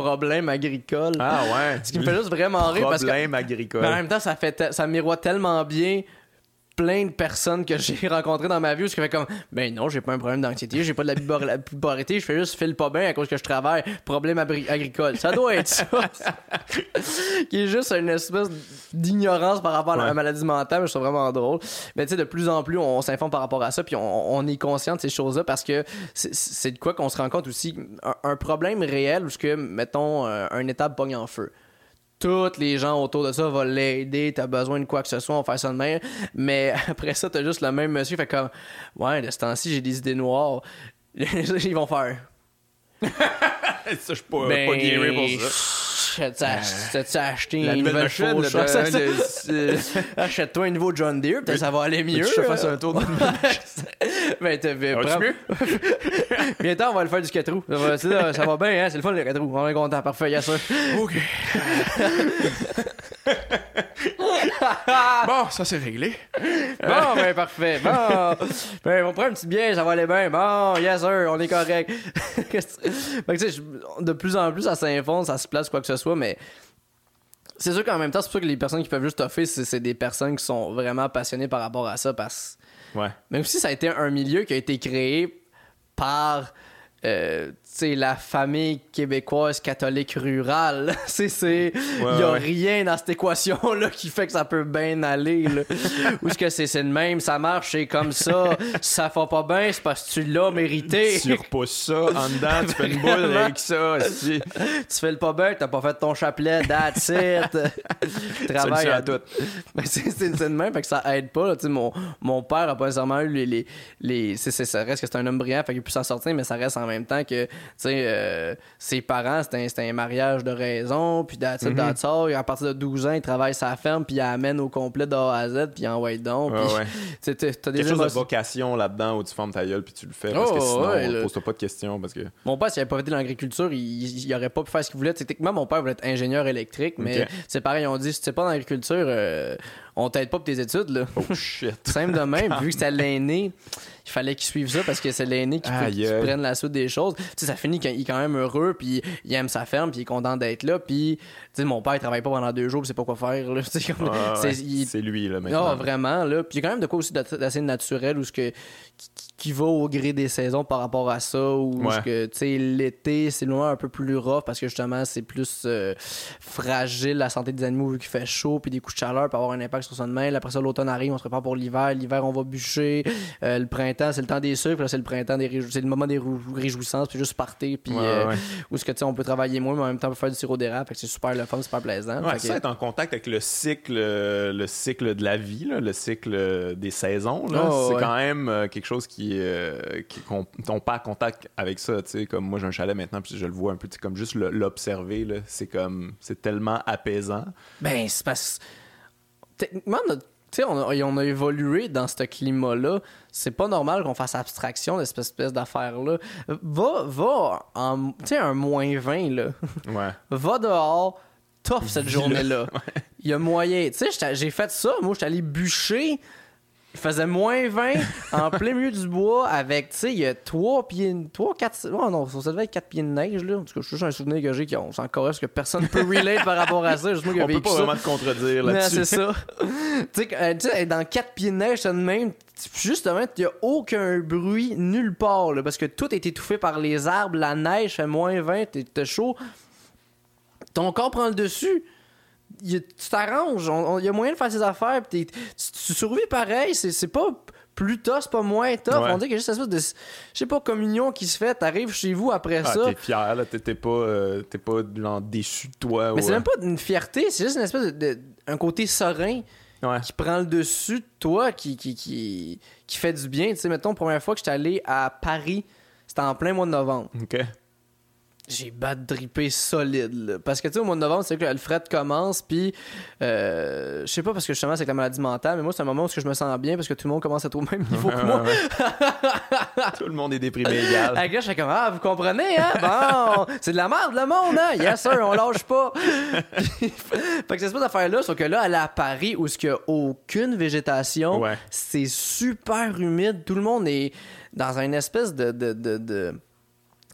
problème agricole. Ah ouais. Ce qui me fait juste vraiment rire parce que Problème agricole. mais en même temps, ça fait ça miroite tellement bien plein de personnes que j'ai rencontrées dans ma vie où je fais comme ben non j'ai pas un problème d'anxiété j'ai pas de la bipolarité je fais juste file pas bien à cause que je travaille problème agricole. Ça doit être ça. Qui est juste une espèce d'ignorance par rapport à la Ouais. maladie mentale mais je trouve vraiment drôle. Mais tu sais de plus en plus on, s'informe par rapport à ça puis on, on est conscient de ces choses là parce que c'est- de quoi qu'on se rend compte aussi. Un, un problème réel où ce que mettons euh, un étape pogne en feu toutes les gens autour de ça vont l'aider, t'as besoin de quoi que ce soit, on va faire ça de même. Mais après ça, t'as juste le même monsieur qui fait comme Ouais, de ce temps-ci, j'ai des idées noires. Ils vont faire. ça, je suis pas, Ben, pas guéri pour ça. T'as-tu t'as-tu acheté une nouvelle machine, Achète-toi un nouveau John Deere, peut-être ça va aller mieux. Je te fasse un tour de Ben, vu. Ça va-tu prends- mieux? Bientôt, on va le faire du 4 roues. Ça va, bien, hein? C'est le fun, le 4 roues. On est content. Parfait, y'a ça. OK. bon, ça c'est réglé. Bon, ben parfait. Bon, ben on prend un petit bière, ça va aller bien. Bon, yes sir, on est correct. Fait tu sais, de plus en plus, ça s'infonce, ça se place, quoi que ce soit, mais c'est sûr qu'en même temps, c'est pour ça que les personnes qui peuvent juste toffer, c'est c'est des personnes qui sont vraiment passionnées par rapport à ça, parce Ouais. même si ça a été un milieu qui a été créé par euh, sais, la famille québécoise catholique rurale. c'est c'est il y a ouais. rien dans cette équation là qui fait que ça peut bien aller là. Ou est-ce que c'est c'est le même, ça marche, c'est comme ça. Ça fait pas bien, c'est parce que tu l'as mérité. Tu repousses ça en dedans, tu fais une boule avec ça. tu fais le pas bien, t'as pas fait ton chapelet, that's it. Travail Solution à tout. C'est c'est c'est de même, fait que ça aide pas. là. Mon, mon père a pas nécessairement eu les. les, les c'est- c'est- ça reste que c'est un homme brillant, fait qu'il pu s'en sortir, mais ça reste en même temps que euh, ses parents, c'était un, mariage de raison, puis that's it, that's. Et à partir de 12 ans, il travaille sa ferme, puis il amène au complet de A à Z, puis il envoie donc. Ouais, puis, ouais. t'as- t'as des Quelque chose de vocation là-dedans où tu formes ta gueule puis tu le fais parce que Oh, sinon, ouais, on pose pas de questions parce que. Mon père, s'il avait pas fait de l'agriculture, il, il aurait pas pu faire ce qu'il voulait. Techniquement, mon père voulait être ingénieur électrique, mais Ok. c'est pareil, on dit si tu sais pas dans l'agriculture, euh, on t'aide pas pour tes études. Là. Oh shit. Simple de même, vu que c'était l'aîné, il fallait qu'il suive ça parce que c'est l'aîné qui, qui prenne la suite des choses. Tu sais, ça finit qu'il est quand même heureux, puis il aime sa ferme, puis il est content d'être là. Puis, tu sais, mon père, il travaille pas pendant deux jours, puis c'est pas quoi faire. là. C'est- il- lui là maintenant. non, vraiment, là. Puis il y a quand même de quoi aussi d'assez d'assez naturel où ce que qui, qui va au gré des saisons par rapport à ça ou Ouais. que tu sais l'été, c'est loin un peu plus rough parce que justement, c'est plus euh, fragile la santé des animaux vu qu'il fait chaud puis des coups de chaleur peut avoir un impact sur son main. Après ça, l'automne arrive, on se prépare pour l'hiver, l'hiver on va bûcher, Euh, le printemps, c'est le temps des sucres, là, c'est le printemps des réjou- c'est le moment des réjouissances puis juste partir puis Ouais, euh, ouais. où ce que tu sais on peut travailler moins mais en même temps on peut faire du sirop d'érable, c'est super le fun, super plaisant. Ouais, que- ça, être en contact avec le cycle, le cycle de la vie, là, le cycle des saisons. là, Oh, c'est quand même quelque chose qui, euh, qui qu'on on pas contact avec ça. Comme moi, j'ai un chalet maintenant, puis je le vois un peu, comme juste l'observer, c'est comme, c'est tellement apaisant. Ben, c'est parce Techniquement, notre- on a, on a évolué dans ce climat-là. C'est pas normal qu'on fasse abstraction de cette espèce d'affaire-là. Va, va en. Tu sais, un moins 20, là. Ouais. Va dehors, tough cette journée-là. Il y a moyen. Tu sais, j'ai fait ça. Moi, j'étais allé bûcher. Il faisait moins 20 en plein milieu du bois avec, tu sais, il y a 3 pieds, 3, 4, oh non, ça devait être 4 pieds de neige, là. En tout cas, je suis juste un souvenir que j'ai qui on s'en corrige que personne ne peut relate par rapport à ça. Juste moi qui On peut pas ça. vraiment te contredire là-dessus. c'est ça. tu sais, euh, dans 4 pieds de neige, ça de même, justement, il n'y a aucun bruit nulle part, là, parce que tout est étouffé par les arbres, la neige fait moins 20, t'es t'es chaud. Ton corps prend le dessus. Tu t'arranges, il y a moyen de faire ses affaires, pis tu, survis pareil, c'est pas plus tough, c'est pas moins tough. Ouais. On dirait qu'il y a juste une espèce de, je sais pas, communion qui se fait, t'arrives chez vous après Ah, ça. t'es fier, là, t'es pas, euh, pas genre, déçu de toi. Mais ou, c'est euh, même pas une fierté, c'est juste une espèce de, de- un côté serein qui prend le dessus de toi, qui, qui, qui, qui fait du bien. Tu sais, mettons, première fois que j'étais allé à Paris, c'était en plein mois de novembre. OK j'ai bad drippé solide. Parce que tu sais, au mois de novembre, c'est que Alfred commence, puis euh, je sais pas parce que justement c'est avec la maladie mentale, mais moi c'est un moment où je me sens bien parce que tout le monde commence à être au même niveau que moi. tout le monde est déprimé égal. Là, je suis comme Ah, vous comprenez, hein? Bon, c'est de la merde le monde, hein? Yes sir, on lâche pas. fait que c'est cette affaire-là, sauf que là, elle est à Paris où il n'y a aucune végétation. C'est super humide. Tout le monde est dans une espèce de, de, de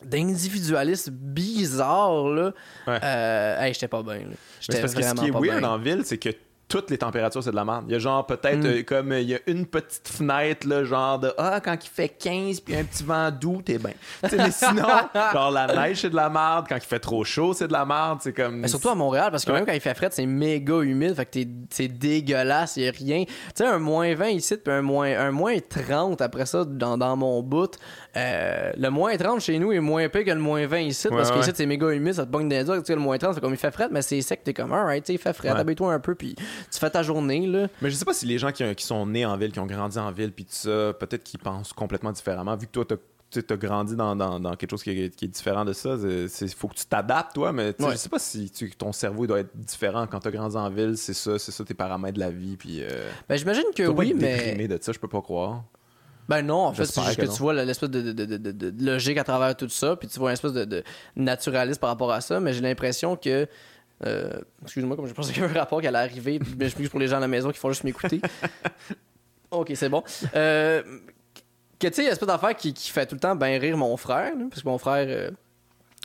d'individualisme bizarre là. Ouais. Euh, j'étais pas bien. J'étais parce que ce qui est weird en ville, c'est que toutes les températures, c'est de la merde. Il y a genre peut-être mm. euh, comme il y a une petite fenêtre là, genre de ah quand il fait 15 puis un petit vent doux, t'es bien. mais sinon, genre la neige c'est de la merde, quand il fait trop chaud, c'est de la merde, c'est comme mais surtout à Montréal parce que même quand il fait frais, c'est méga humide, fait que c'est dégueulasse, il a rien. Tu sais un moins 20 ici puis un moins un moins 30 après ça dans, dans mon bout. Euh, le moins 30 chez nous est moins pire que le moins 20 ici parce que ici c'est méga humide, ça te pogne des tu sais le moins 30 c'est comme il fait frais mais c'est sec, t'es comme alright, il fait frais, habille-toi un peu puis tu fais ta journée. Là. Mais je sais pas si les gens qui, sont nés en ville, qui ont grandi en ville, puis tout ça, peut-être qu'ils pensent complètement différemment. Vu que toi, tu as grandi dans, quelque chose qui est, différent de ça. Il faut que tu t'adaptes, toi, mais je sais pas si ton cerveau doit être différent quand tu as grandi en ville. C'est ça, c'est ça tes paramètres de la vie. Puis, euh, ben, j'imagine que oui, mais. de ça, je peux pas croire. Ben non, en fait, c'est juste que, tu vois l'espèce de, de, logique à travers tout ça, puis tu vois une espèce de, naturalisme par rapport à ça, mais j'ai l'impression que euh, excuse-moi, comme je pensais qu'il y avait un rapport qui allait arriver, mais je m'excuse pour les gens à la maison qui font juste m'écouter. ok, c'est bon. Euh, que tu sais, il y a espèce d'affaire qui, qui, fait tout le temps bien rire mon frère, parce que mon frère euh,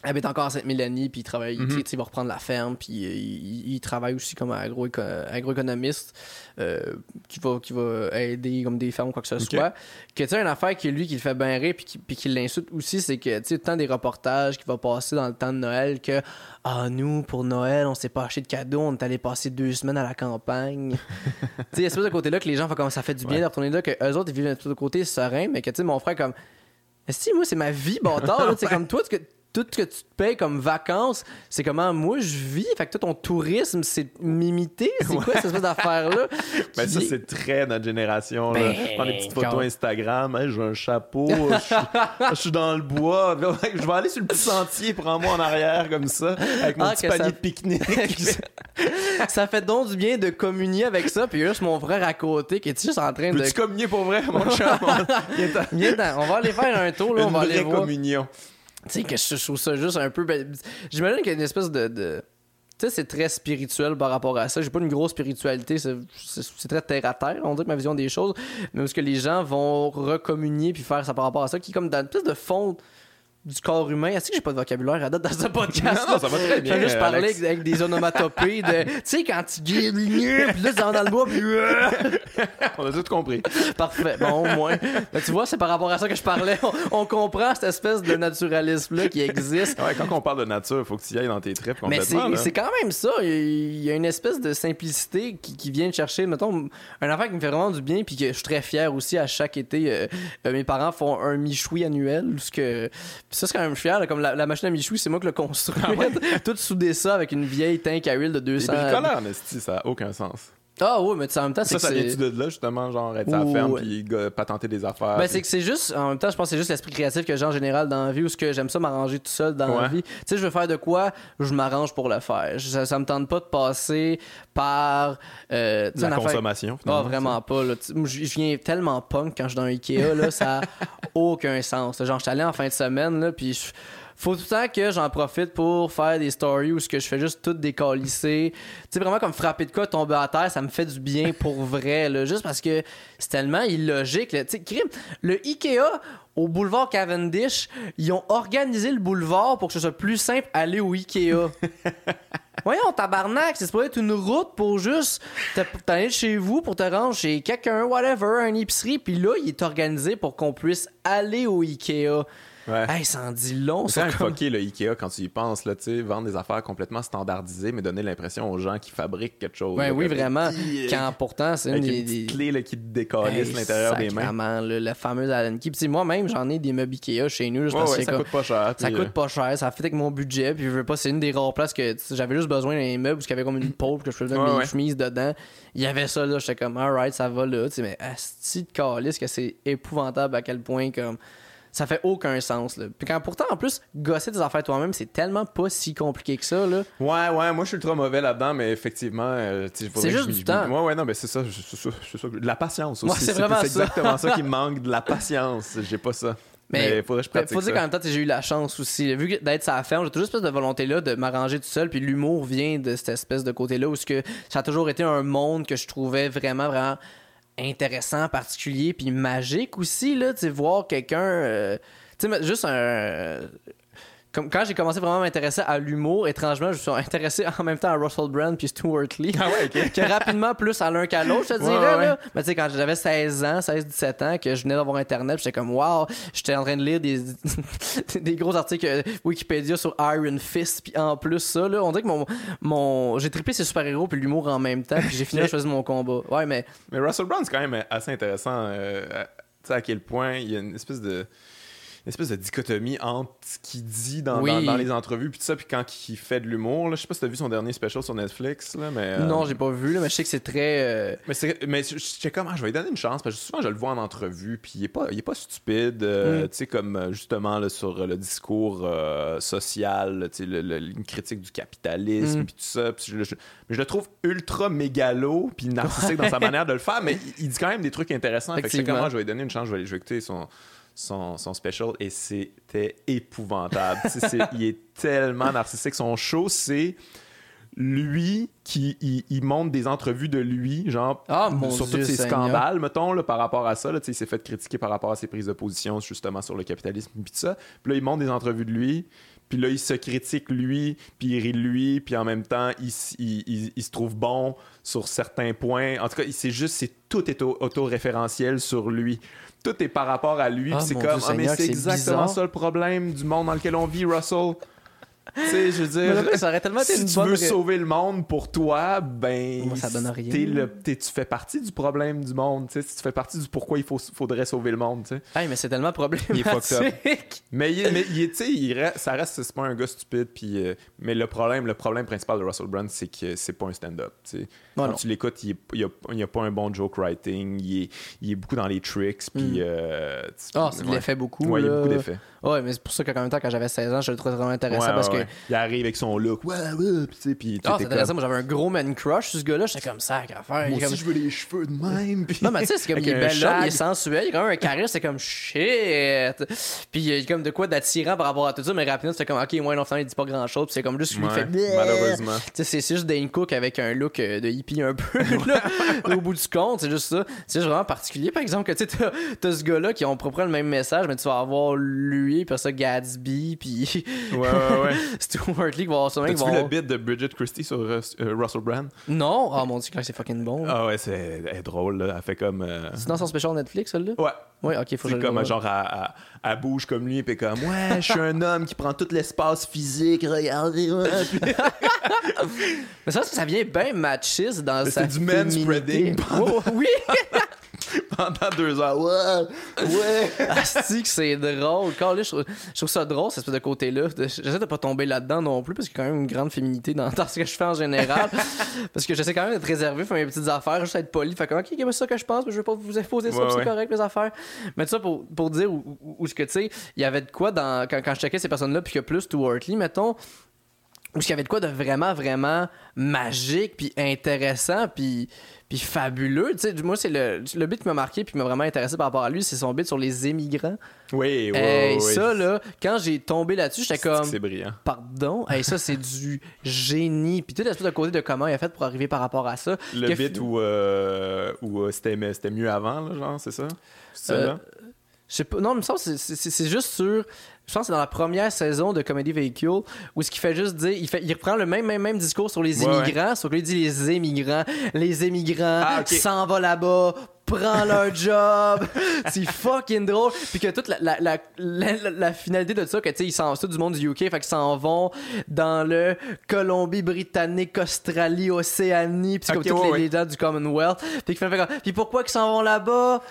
habite encore à Sainte-Mélanie, puis il travaille, mm il va reprendre la ferme, puis il, travaille aussi comme agro agroéconomiste. Euh, qui, va, qui va aider comme des fermes ou quoi que ce soit. Que tu sais, une affaire qui lui qui le fait bien rire puis qui, qui l'insulte aussi, c'est que tu sais, tant des reportages qui va passer dans le temps de Noël que Ah, nous, pour Noël, on s'est pas acheté de cadeaux, on est allé passer deux semaines à la campagne. tu sais, il y a ce côté-là que les gens font comme ça fait du bien de retourner là, que eux autres, ils vivent de tout côté serein, mais que tu sais, mon frère, comme. Si, moi, c'est ma vie, bâtard. C'est comme toi, que tout ce que tu te payes comme vacances, c'est comment moi je vis. Fait que toi, ton tourisme, c'est m'imiter. C'est quoi cette espèce d'affaire-là? Ben, ça, c'est très notre génération. Ben, Prendre des petites photos Instagram. j'ai un chapeau. je, suis dans le bois. Je vais aller sur le petit sentier. Prends-moi en arrière comme ça. Avec mon ah, petit panier de pique-nique. ça fait donc du bien de communier avec ça. Puis juste mon frère à côté qui est juste en train de. Tu communier pour vrai, mon chat? on va aller faire un tour. Là, on va aller voir. communion. Tu sais, que je trouve ça juste un peu. Ben, j'imagine qu'il y a une espèce de. Tu sais, c'est très spirituel par rapport à ça. J'ai pas une grosse spiritualité, c'est très terre à terre, on dirait ma vision des choses. Mais où ce que les gens vont recommunier puis faire ça par rapport à ça, qui est comme dans une espèce de fond du corps humain. Est-ce que j'ai pas de vocabulaire à date dans ce podcast? Non, non, ça va très bien. Je parlais avec, des onomatopées de. Tu sais, quand tu guides, puis là, tu dans le bois, puis. on a tout compris. Parfait. Bon, au moins. Ben, tu vois, c'est par rapport à ça que je parlais. On, comprend cette espèce de naturalisme-là qui existe. Ouais, quand on parle de nature, il faut que tu y ailles dans tes tripes Mais c'est quand même ça. Il y a une espèce de simplicité qui, qui vient chercher, mettons, un affaire qui me fait vraiment du bien, puis que je suis très fier aussi à chaque été. Euh, euh, mes parents font un michoui annuel, ce que ça, c'est quand même fier. comme la, machine à michoui, c'est moi qui l'ai construite. Ah Tout soudé ça avec une vieille tank à huile de 200. Les bricoleurs, ça n'a aucun sens. Ah oui, mais en même temps, c'est ça, ça vient de là, justement, genre être à la ferme puis patenter des affaires. Ben, c'est que c'est juste, en même temps, je pense que c'est juste l'esprit créatif que j'ai en général dans la vie ou ce que j'aime ça m'arranger tout seul dans la vie. Tu sais, je veux faire de quoi, je m'arrange pour le faire. Ça, me tente pas de passer par. Euh, la consommation. Ah, vraiment pas. Je viens tellement punk quand je suis dans Ikea, là, ça a aucun sens. Genre, je suis allé en fin de semaine, là, puis je faut tout le temps que j'en profite pour faire des stories où ce que je fais juste tout décalisser. Tu sais, vraiment comme frapper de quoi, tomber à terre, ça me fait du bien pour vrai, là, juste parce que c'est tellement illogique. Tu sais, le Ikea au boulevard Cavendish, ils ont organisé le boulevard pour que ce soit plus simple aller au Ikea. Voyons, tabarnak, c'est pas être une route pour juste t'aller chez vous, pour te rendre chez quelqu'un, whatever, un épicerie, puis là, il est organisé pour qu'on puisse aller au Ikea. Ouais. Hey, ça en dit long. C'est même comme- fucké, le Ikea, quand tu y penses, là, vendre des affaires complètement standardisées, mais donner l'impression aux gens qui fabriquent quelque chose. Ouais, là, oui, vraiment. Hi- Quand pourtant, c'est une des. une petite des- clé là, qui te décalisse Hey, l'intérieur des mains. là, la fameuse Allen Key. Puis, moi-même, j'en ai des meubles Ikea chez nous. juste Ouais, parce ouais, que ça coûte pas cher. ça coûte euh, pas cher, ça fit avec mon budget. Puis, je veux pas, c'est une des rares places que j'avais juste besoin d'un meuble parce qu'il y avait comme une pôle que je faisais Ouais, mes chemises dedans. Il y avait ça là, j'étais comme, alright, ça va là. Tu sais, mais asti de calice que c'est épouvantable à quel point comme. Ça fait aucun sens. Là. Puis quand pourtant, en plus, gosser des affaires toi-même, c'est tellement pas si compliqué que ça. Là. Ouais, ouais, moi je suis ultra mauvais là-dedans, mais effectivement. euh, C'est juste du temps. Ouais, ouais, non, mais c'est ça, c'est ça, ça. De la patience aussi. Ouais, c'est vraiment ça. exactement ça qui me manque, de la patience. J'ai pas ça. Mais, Mais- faudrait que je Mais pratique faut dire ça. qu'en même temps, j'ai eu la chance aussi. Vu d'être sa ferme, j'ai toujours cette espèce de volonté-là de m'arranger tout seul. Puis l'humour vient de cette espèce de côté-là où ce que ça a toujours été un monde que je trouvais vraiment, vraiment intéressant, particulier, puis magique aussi. Là, tu sais, voir quelqu'un. euh, tu sais, juste un. Comme quand j'ai commencé vraiment à m'intéresser à l'humour, étrangement, je me suis intéressé en même temps à Russell Brand puis Stuart Lee. Ah ouais, que rapidement plus à l'un qu'à l'autre, je te dirais. ouais. Là. Mais tu sais, quand j'avais 16 ans, 16-17 ans, que je venais d'avoir Internet, j'étais comme, wow, j'étais en train de lire des, des gros articles euh, Wikipédia sur Iron Fist, puis en plus ça, là, on dirait que mon, mon... j'ai trippé ces super-héros puis l'humour en même temps, puis j'ai fini à choisir mon combat. Ouais, mais Mais Russell Brand, c'est quand même assez intéressant. euh, tu sais, à quel point il y a une espèce de. Une espèce de dichotomie entre ce qu'il dit dans, Oui. dans, dans les entrevues puis tout ça puis quand il fait de l'humour là. je sais pas si t'as vu son dernier special sur Netflix là mais euh, non, j'ai pas vu, là, mais je sais que c'est très. euh, mais c'est mais j'étais comme ah, je vais lui donner une chance parce que souvent je le vois en entrevue puis il est pas il est pas stupide euh, Mm. tu sais comme euh, justement là, sur le discours social tu sais une critique du capitalisme Mm. puis tout ça puis je, je- mais je le trouve ultra mégalo puis narcissique dans sa manière de le faire mais il, il dit quand même des trucs intéressants fait que c'est comme Effectivement. ah, je vais lui donner une chance je vais, je vais écouter son son, son special et c'était épouvantable. Il est tellement narcissique. Son show, c'est lui qui il, il montre des entrevues de lui, genre Ah, mon sur Dieu tous ses Seigneur. scandales, mettons, là, par rapport à ça. Là, il s'est fait critiquer par rapport à ses prises de position, justement, sur le capitalisme, puis tout ça. Puis là, il montre des entrevues de lui. Puis là, il se critique lui, puis il rit de lui, puis en même temps, il, il- il- il se trouve bon sur certains points. En tout cas, c'est juste, c'est tout est au- auto-référentiel sur lui. Tout est par rapport à lui. Ah, c'est comme, Dieu ah, mais c'est exactement bizarre. ça le problème du monde dans lequel on vit, Russell. Tu sais, je veux dire, là, ça aurait tellement été si une tu bonne veux ré- sauver le monde pour toi, ben. Moi, ça donne rien. t'es le- t'es- tu fais partie du problème du monde. tu sais, Tu fais partie du pourquoi il faut, faudrait sauver le monde. tu sais. Hey, mais c'est tellement Il est fucked problématique. Mais, il, mais il tu sais, il reste- ça reste, c'est pas un gars stupide. Puis, euh, mais le problème, le problème principal de Russell Brand, c'est que c'est pas un stand-up. tu sais. Quand non. tu l'écoutes, il, il a, il a pas un bon joke writing. Il est, il est beaucoup dans les tricks. Puis, Mm. euh, Ah, de ouais. l'effet beaucoup. Ouais, il y a là. beaucoup d'effets. Ouais, mais c'est pour ça qu'en même temps, quand j'avais 16 ans, je le trouvais vraiment intéressant Ouais, parce ouais, que. Ouais. Il arrive avec son look. Ouais, ouais. Puis, puis Ah, c'est intéressant. Moi, j'avais un gros man crush sur ce gars-là. J'étais comme ça à faire. Moi comme- aussi, je veux les cheveux de même. Puis... Non, mais tu sais, c'est comme il est bel homme, il est sensuel, il a quand même un charisme, c'est comme shit. Puis il y a comme de quoi d'attirant par rapport à tout ça, mais rapidement, fais comme ok, ouais, non, finalement, il dit pas grand chose, puis c'est comme juste lui, Ouais, fait malheureusement. Tu sais, c'est juste Dane Cook avec un look euh, de hippie un peu, là, au bout du compte, c'est juste ça. C'est juste vraiment particulier, par exemple, que tu sais, t'as ce gars-là qui ont propre le même message, mais tu vas avoir lui, puis ça, Gatsby, puis Ouais, ouais, ouais. Stuart Lee qui va avoir ça, qui T'as-tu vu le bit de Bridget Christie sur euh, euh, Russell Brand? Non, oh mon dieu, quand c'est fucking bon. Ah ouais, c'est elle est drôle, là. Elle fait comme. euh, C'est dans son spécial Netflix, celle-là? Ouais. Ouais, ok, faut que C'est comme genre, elle, elle- elle bouge comme lui, puis comme, ouais, je suis un homme qui prend tout l'espace physique, regardez, ouais. Mais ça, ça vient bien machiste dans Mais sa c'est du féminité. pendant- Oh, oui! pendant deux heures. Ouais, ouais. Asti que c'est drôle. Quand je, trouve, je trouve ça drôle, cette espèce de côté-là. J'essaie de pas tomber là-dedans non plus, parce qu'il y a quand même une grande féminité dans, dans ce que je fais en général. parce que j'essaie quand même d'être réservé, faire mes petites affaires, juste être poli. Fait que, ok, c'est ça que je pense, mais je vais pas vous imposer ça, Ouais, c'est ouais. correct, mes affaires. Mais ça pour, pour dire où, où- où ce que, tu sais, il y avait de quoi dans, quand, quand je checkais ces personnes-là, puis que plus Stuart Lee, mettons, où il y avait de quoi de vraiment, vraiment magique, puis intéressant, puis, puis fabuleux. Tu sais, moi, c'est le, le bit qui m'a marqué, puis qui m'a vraiment intéressé par rapport à lui, c'est son bit sur les émigrants. Oui, oui, Hey, oui. ça, là, quand j'ai tombé là-dessus, j'étais comme. C'est brillant? Pardon? Hey, ça, c'est du génie. Puis tout l'espèce de côté de comment il a fait pour arriver par rapport à ça. Le bit où, euh, où euh, c'était mieux avant, là, genre, c'est ça? C'est ça, Euh? Je sais pas. Non, c'est- c'est c'est juste sur. Je pense que c'est dans la première saison de Comedy Vehicle où ce qu'il fait juste dire. Il, fait, il reprend le même, même, même discours sur les Ouais, immigrants, sauf que lui, il dit les immigrants. Les immigrants Ah, s'en vont là-bas prend leur job. c'est fucking drôle. Puis que toute la, la, la, la, la finalité de ça, que tu sais, ils s'en tout du monde du UK, fait qu'ils s'en vont dans le Colombie-Britannique, Australie, Océanie, puis c'est Ok, comme ouais, les, ouais. les gens du Commonwealth. Puis, fait comme- puis pourquoi qu'ils s'en vont là-bas?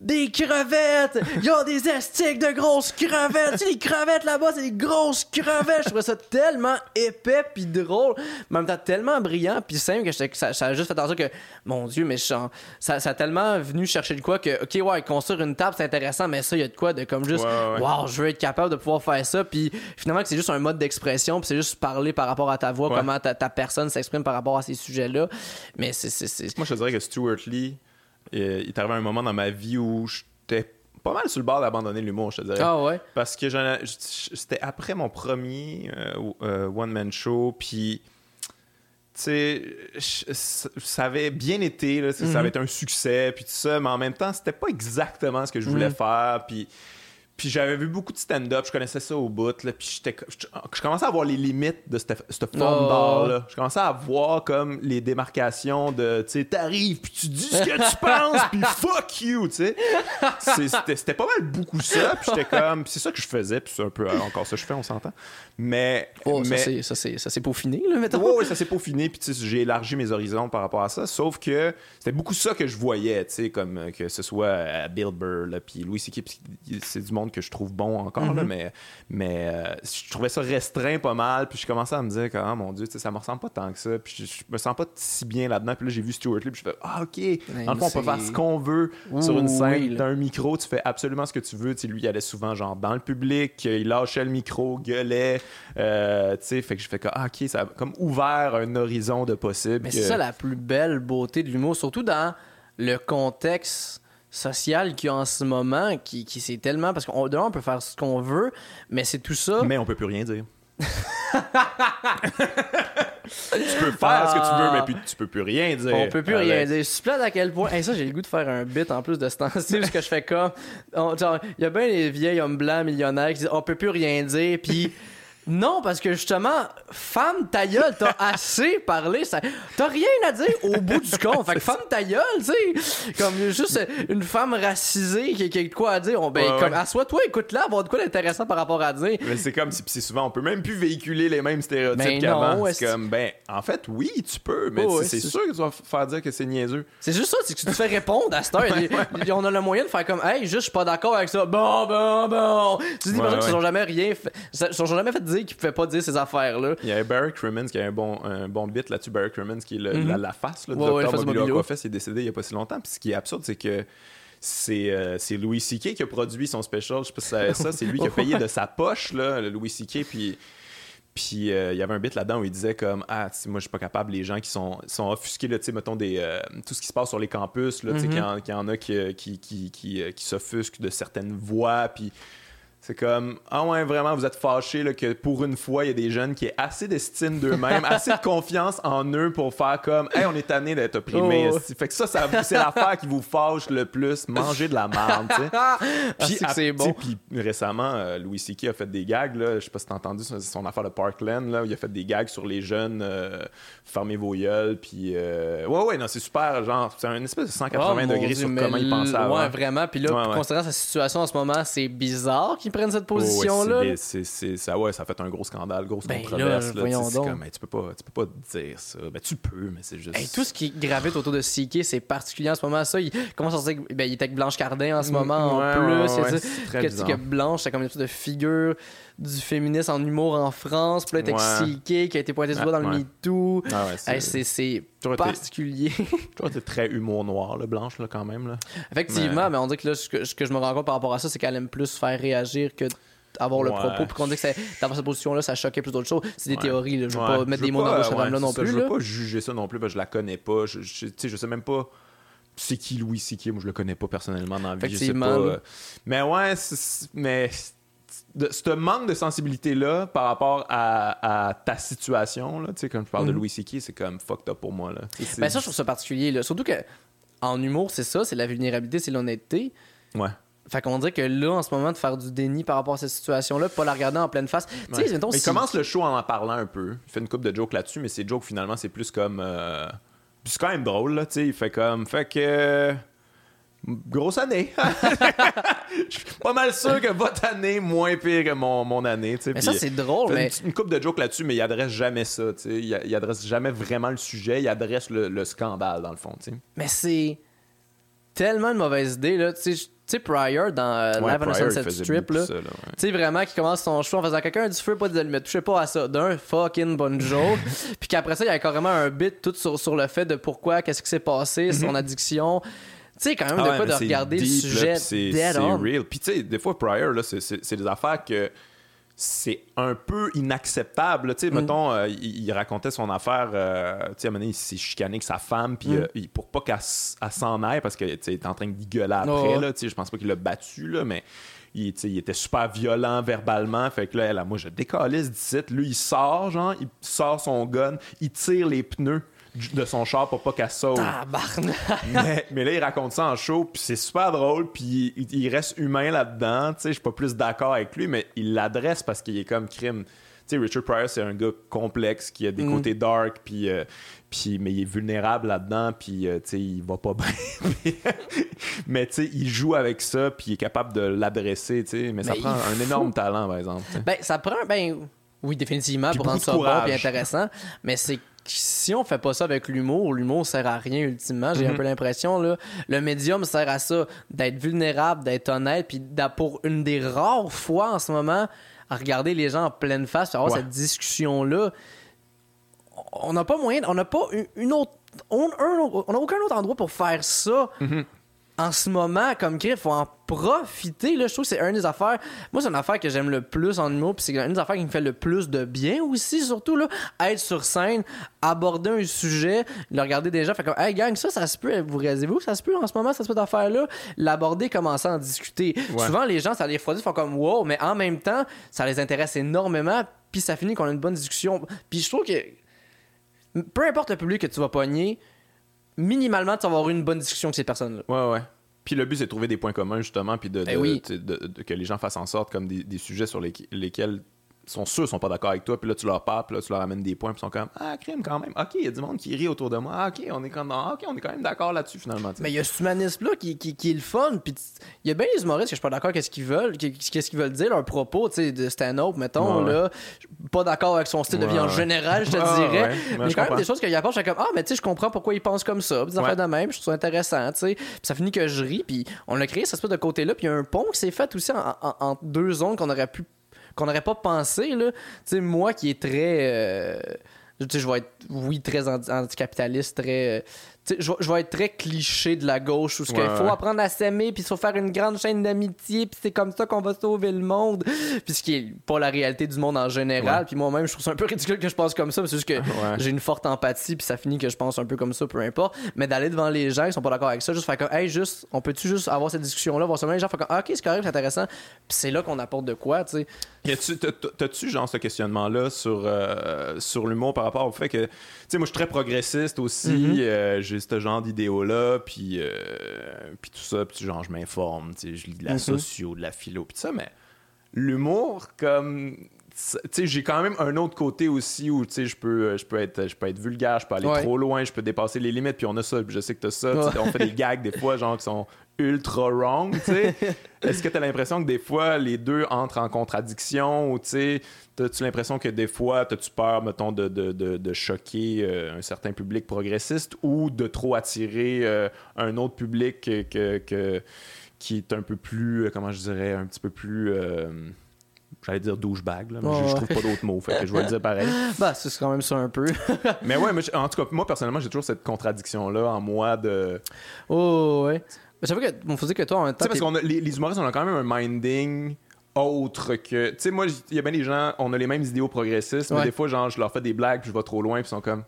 Des crevettes! Ils ont des estiques de grosses crevettes! tu sais, les crevettes là-bas, c'est des grosses crevettes! Je trouvais ça tellement épais pis drôle, mais en même temps tellement brillant pis simple que, ça, ça a juste fait en sorte que, mon Dieu, mais ça, ça a tellement venu chercher de quoi que, ok, ouais, construire une table c'est intéressant, mais ça, il y a de quoi de comme juste, Ouais, ouais, ouais. wow, je veux être capable de pouvoir faire ça, puis finalement que c'est juste un mode d'expression, puis c'est juste parler par rapport à ta voix, Ouais. comment ta, ta personne s'exprime par rapport à ces sujets-là. Mais c'est. c'est- c'est- Moi, je te dirais que Stuart Lee, euh, il est arrivé un moment dans ma vie où j'étais pas mal sur le bord d'abandonner l'humour, je te dirais. Ah ouais? Parce que c'était après mon premier euh, euh, one-man show, puis tu sais, ça avait bien été, là, ça Mhm. avait été un succès, puis tout ça, mais en même temps, c'était pas exactement ce que je voulais Mhm. faire, puis... Puis j'avais vu beaucoup de stand-up, je connaissais ça au bout, là, puis j'étais, je, commençais à voir les limites de cette, cette forme Oh. d'art-là. Je commençais à voir comme les démarcations de, tu sais, t'arrives, puis tu dis ce que tu penses, puis fuck you, tu sais. C'était, pas mal beaucoup ça, puis j'étais comme, c'est ça que je faisais, puis c'est un peu euh, encore ça que je fais, on s'entend. Mais, Oh, ça, mais c'est- ça, c'est ça, c'est peaufiné, là, mettons. Ouais, ça s'est peaufiné, puis j'ai élargi mes horizons par rapport à ça. Sauf que c'était beaucoup ça que je voyais, tu sais, comme euh, que ce soit euh, Bill Burr, là, puis Louis C.K., puis c'est du monde que je trouve bon encore, là, mais, mais euh, je trouvais ça restreint pas mal, puis je commençais à me dire que, ah mon Dieu, ça me ressemble pas tant que ça, puis je, je me sens pas si bien là-dedans. Puis là, j'ai vu Stuart Lee, puis je fais, ah, ok, dans le fond, on peut faire ce qu'on veut Ouh, sur une scène. oui, là. T'as un micro, tu fais absolument ce que tu veux. Tu sais, lui, il allait souvent, genre, dans le public, il lâchait le micro, gueulait, euh, tu sais, fait que je fais que, ah, ok, ça a comme ouvert un horizon de possible. Mais que- c'est ça la plus belle beauté de l'humour, surtout dans le contexte social qu'il y a en ce moment, qui, qui c'est tellement. Parce qu'on on peut faire ce qu'on veut, mais c'est tout ça. Mais on peut plus rien dire. tu peux faire ce que tu veux, mais puis tu peux plus rien dire. On peut plus Alex. rien dire. Je plate à quel point. Hey, ça, j'ai le goût de faire un bit en plus de ce temps-ci, parce que je fais comme. Il y a bien les vieils hommes blancs millionnaires qui disent on peut plus rien dire, puis. Non, parce que justement, femme ta gueule, t'as assez parlé, ça... t'as rien à dire au bout du compte. Fait que femme ta gueule, tu sais, comme juste une femme racisée qui, qui a de quoi à dire. On, ben, Ouais, comme, ouais. assois-toi, écoute-la, avoir de quoi d'intéressant par rapport à dire. Mais c'est comme c'est souvent, on peut même plus véhiculer les mêmes stéréotypes Ben qu'avant. C'est comme, ben, en fait, oui, tu peux, mais Oh, c'est sûr que tu vas faire dire que c'est niaiseux. C'est juste ça, c'est que tu te fais répondre à cette heure. On a le moyen de faire comme, hey, juste, je suis pas d'accord avec ça. Bon, bon, bon. Tu dis des personnes qui sont jamais rien fait, sont jamais fait dire qu'ils pouvaient pas dire ces affaires-là. Il y avait Barry Crimmins qui a un bon, un bon bit là-dessus. Barry Crimmins, qui est le- la, la face là, du Ouais, ouais, docteur Mobilio Mobilio. Aquafest, il est décédé il y a pas si longtemps. Puis ce qui est absurde, c'est que c'est euh, Louis C.K. qui a produit son special. Je sais pas si ça ça. C'est lui qui a payé de sa poche, là, le Louis C.K. Puis. Puis euh, il y avait un bit là-dedans où il disait comme ah moi je suis pas capable les gens qui sont sont offusqués là tu sais mettons des euh, tout ce qui se passe sur les campus là tu sais Mhm. qu'il y en- qu'il y, en a qui qui qui qui, qui s'offusquent de certaines voix puis c'est comme, ah ouais, vraiment, vous êtes fâchés là, que pour une fois, il y a des jeunes qui aient assez d'estime d'eux-mêmes, assez de confiance en eux pour faire comme, hey, on est tanné d'être opprimés. Oh. Fait que ça, ça c'est l'affaire qui vous fâche le plus, manger de la merde, tu sais. Ah, c'est bon. Puis récemment, euh, Louis C.K. a fait des gags, là, je sais pas si t'as entendu son, son affaire de Parkland, là, où il a fait des gags sur les jeunes, euh, fermez vos gueules, puis euh, ouais, ouais, non, c'est super, genre, c'est un espèce de 180 Oh, mon degrés Dieu, sur comment il pensait avant. Ouais, vraiment. Puis là, Ouais, ouais. considérant sa situation en ce moment, c'est bizarre qu'ils prennent cette position-là. ça, ouais, ça a fait un gros scandale, grosse Ben controverse. là, là, voyons tu comme, hey, peux pas, tu peux pas dire ça. Ben, tu peux, mais c'est juste. Hey, tout ce qui gravite autour de CK, c'est particulier en ce moment. Ça, il commence à se que- ben, il est avec Blanche Cardin en ce moment Mm, Ouais, en plus. ouais, ouais, ça- que, que Blanche, c'est comme une sorte de figure du féminisme en humour en France. Puis là, avec CK qui a été pointé du doigt dans le Ouais. MeToo. Ah ouais, c'est c'est c'est particulier. Toi, t'es très humour noir, là, Blanche, là, quand même. Là. Effectivement, Mais- mais on dit que là, ce que, ce que je me rends compte par rapport à ça, c'est qu'elle aime plus faire réagir que avoir le Ouais. propos. Puis qu'on dit que c'est- d'avoir cette position-là, ça choquait plus d'autres choses. C'est des Ouais. théories. Là. Je veux Ouais, pas mettre des mots dans la bouche ouais, dame-là non c'est ça, plus. Je veux là. pas juger ça non plus, parce que je la connais pas. Je, je, je sais même pas c'est qui Louis C.K. Moi, je le connais pas personnellement dans la vie. Je sais pas. Effectivement, là. euh, Mais ouais, c'est- mais de- ce manque de sensibilité-là par rapport à, à ta situation, là, tu sais, comme je parle de Mhm. Louis C.K., c'est comme fucked up pour moi. Là. Ben ça, je trouve ça particulier. Là. Surtout que en humour, c'est ça, c'est la vulnérabilité, c'est l'honnêteté. Ouais. Fait qu'on dirait que là, en ce moment, de faire du déni par rapport à cette situation-là, pas la regarder en pleine face. Tu sais, mettons, il commence le show en en parlant un peu. Il fait une coupe de jokes là-dessus, mais ces jokes, finalement, c'est plus comme. euh, C'est quand même drôle, là, tu sais. Il fait comme. Fait que. Grosse année. Je suis pas mal sûr que votre année moins pire que mon, mon année. tu sais. Mais Puis, ça, c'est drôle, fait mais. Une, une coupe de jokes là-dessus, mais il adresse jamais ça. tu sais. Il, il adresse jamais vraiment le sujet. Il adresse le, le scandale, dans le fond. tu sais. Mais c'est tellement une mauvaise idée, là. Tu sais, tu sais, Pryor dans euh, Ouais, Live on a Pryor, il Sunset faisait Strip, beaucoup là. ça, là, ouais. Tu sais, vraiment, qui commence son show en faisant quelqu'un du feu, pas des allumettes. Touchez pas à ça. D'un fucking bonne joke. Puis qu'après ça, il y a carrément un bit tout sur, sur le fait de pourquoi, qu'est-ce qui s'est passé, son addiction. Tu sais, quand même. Ah de mais de regarder le deep, là, sujet c'est real. Puis tu sais, des fois, Pryor, là, c'est- c'est c'est des affaires que c'est un peu inacceptable. Tu sais, Mm. mettons, euh, il, il racontait son affaire, euh, tu sais, à un moment donné, il s'est chicané avec sa femme, puis Mm. euh, pour pas qu'elle s'en aille, parce qu'il était en train de gueuler après, Oh, là, tu sais, je pense pas qu'il l'a battu, là, mais il, il était super violent verbalement. Fait que là, elle, moi, je décalisse d'ici. Lui, il sort, genre, il sort son gun, il tire les pneus de son char pour pas qu'elle. Tabarnak. mais, mais là, il raconte ça en show, puis c'est super drôle, puis il, il reste humain là-dedans. Tu sais, je suis pas plus d'accord avec lui, mais il l'adresse parce qu'il est comme crime. Tu sais, Richard Pryor, c'est un gars complexe qui a des Mm. côtés dark, puis, euh, puis mais il est vulnérable là-dedans, puis euh, tu sais, il va pas bien. mais tu sais, il joue avec ça, puis il est capable de l'adresser, tu sais. Mais ça prend un énorme talent, par exemple. Ben, ça prend. Ben, oui, définitivement, Puis pour beaucoup rendre ça bon et intéressant. Mais c'est si on fait pas ça avec l'humour, l'humour sert à rien ultimement. J'ai un Mhm. peu l'impression, là. Le médium sert à ça, d'être vulnérable, d'être honnête, puis pour une des rares fois en ce moment, à regarder les gens en pleine face, avoir Ouais. cette discussion-là. On n'a pas moyen, on n'a pas une- autre. On un- on n'a aucun autre endroit pour faire ça Mhm. En ce moment, comme Griff, faut en profiter. Là, je trouve que c'est une des affaires. Moi, c'est une affaire que j'aime le plus en humour, puis c'est une des affaires qui me fait le plus de bien aussi, surtout là, être sur scène, aborder un sujet, le regarder déjà, fait comme, hey gang, ça, ça se peut, vous réalisez-vous, que ça se peut en ce moment, ça se peut d'affaire-là, l'aborder, commencer à en discuter. Ouais. Souvent, les gens, ça les refroidit, font comme, wow, mais en même temps, ça les intéresse énormément, puis ça finit qu'on a une bonne discussion. Puis je trouve que peu importe le public que tu vas pogner, minimalement, tu vas avoir eu une bonne discussion avec ces personnes-là. Ouais, ouais. Puis le but, c'est de trouver des points communs, justement, puis de, Ben de- oui. de- que les gens fassent en sorte comme des, des sujets sur lesquels sont sûrs sont pas d'accord avec toi, puis là, tu leur parles, puis là, tu leur amènes des points, puis ils sont comme Ah, crime, quand même. Ok, il y a du monde qui rit autour de moi. Ah, ok, on est, comme, ah, ok, on est quand même d'accord là-dessus, finalement. Mais il y a cet humanisme-là qui, qui, qui est le fun. Puis il y a bien les humoristes que je suis pas d'accord avec ce qu'ils veulent, qu'est- qu'est-ce qu'ils veulent dire, leur propos, tu sais, de stand-up, mettons, Ouais, là. Je suis Pas d'accord avec son style de vie Ouais, en ouais. général, je te Ouais, dirais. ouais. Ouais, mais il a quand même des choses qu'il apporte, je suis comme, ah, mais tu sais, je comprends pourquoi ils pensent comme ça. Puis des Ouais. affaires de même, je trouve ça intéressant, tu sais. Puis ça finit que je ris, puis on a créé cette espèce de côté-là, puis il y a un pont qui s'est fait aussi en, en- en deux zones qu'on aurait pu qu'on n'aurait pas pensé là. Tu sais moi qui est très euh, tu sais, je vais être oui très anti- anticapitaliste très euh, je, vais- je vais être très cliché de la gauche où ce qu'il faut apprendre à s'aimer puis il faut faire une grande chaîne d'amitié puis c'est comme ça qu'on va sauver le monde. Puis ce qui est pas la réalité du monde en général Ouais. puis moi-même je trouve ça un peu ridicule que je pense comme ça c'est juste que Ouais. j'ai une forte empathie puis ça finit que je pense un peu comme ça peu importe. Mais d'aller devant les gens qui sont pas d'accord avec ça juste faire comme hey juste on peut-tu juste avoir cette discussion là voir seulement les gens faire comme ah, ok c'est correct c'est intéressant. Puis c'est là qu'on apporte de quoi tu sais. T'as-tu, genre, ce questionnement-là sur, euh, sur l'humour par rapport au fait que, tu sais, moi, je suis très progressiste aussi, euh, j'ai ce genre d'idéaux-là, puis, euh, puis tout ça, puis genre, je m'informe, tu sais, je lis de la Mhm. socio, de la philo, puis tout ça, mais l'humour, comme. Tu sais, j'ai quand même un autre côté aussi où, tu sais, je peux, je peux être, je peux être vulgaire, je peux aller Ouais. trop loin, je peux dépasser les limites, puis on a ça, puis je sais que t'as ça, Ouais. on fait des gags des fois, genre, qui sont ultra wrong, tu sais. Est-ce que t'as l'impression que des fois, les deux entrent en contradiction, ou, tu sais, t'as-tu l'impression que des fois, t'as-tu peur, mettons, de, de, de, de choquer euh, un certain public progressiste, ou de trop attirer euh, un autre public que, que- que- qui est un peu plus, euh, comment je dirais, un petit peu plus... euh, J'allais dire douchebag, là, mais je- trouve pas d'autres mots, fait que je vais le dire pareil. bah c'est quand même ça un peu Mais ouais, mais en tout cas, moi, personnellement, j'ai toujours cette contradiction-là en moi de... oh ouais mais j'avoue que on faisait que toi en même Tu sais, parce a, les, les humoristes, on a quand même un minding autre que. Tu sais, moi, il y a bien des gens, on a les mêmes idéaux progressistes, mais des fois, genre, je leur fais des blagues, puis je vais trop loin, puis ils sont comme.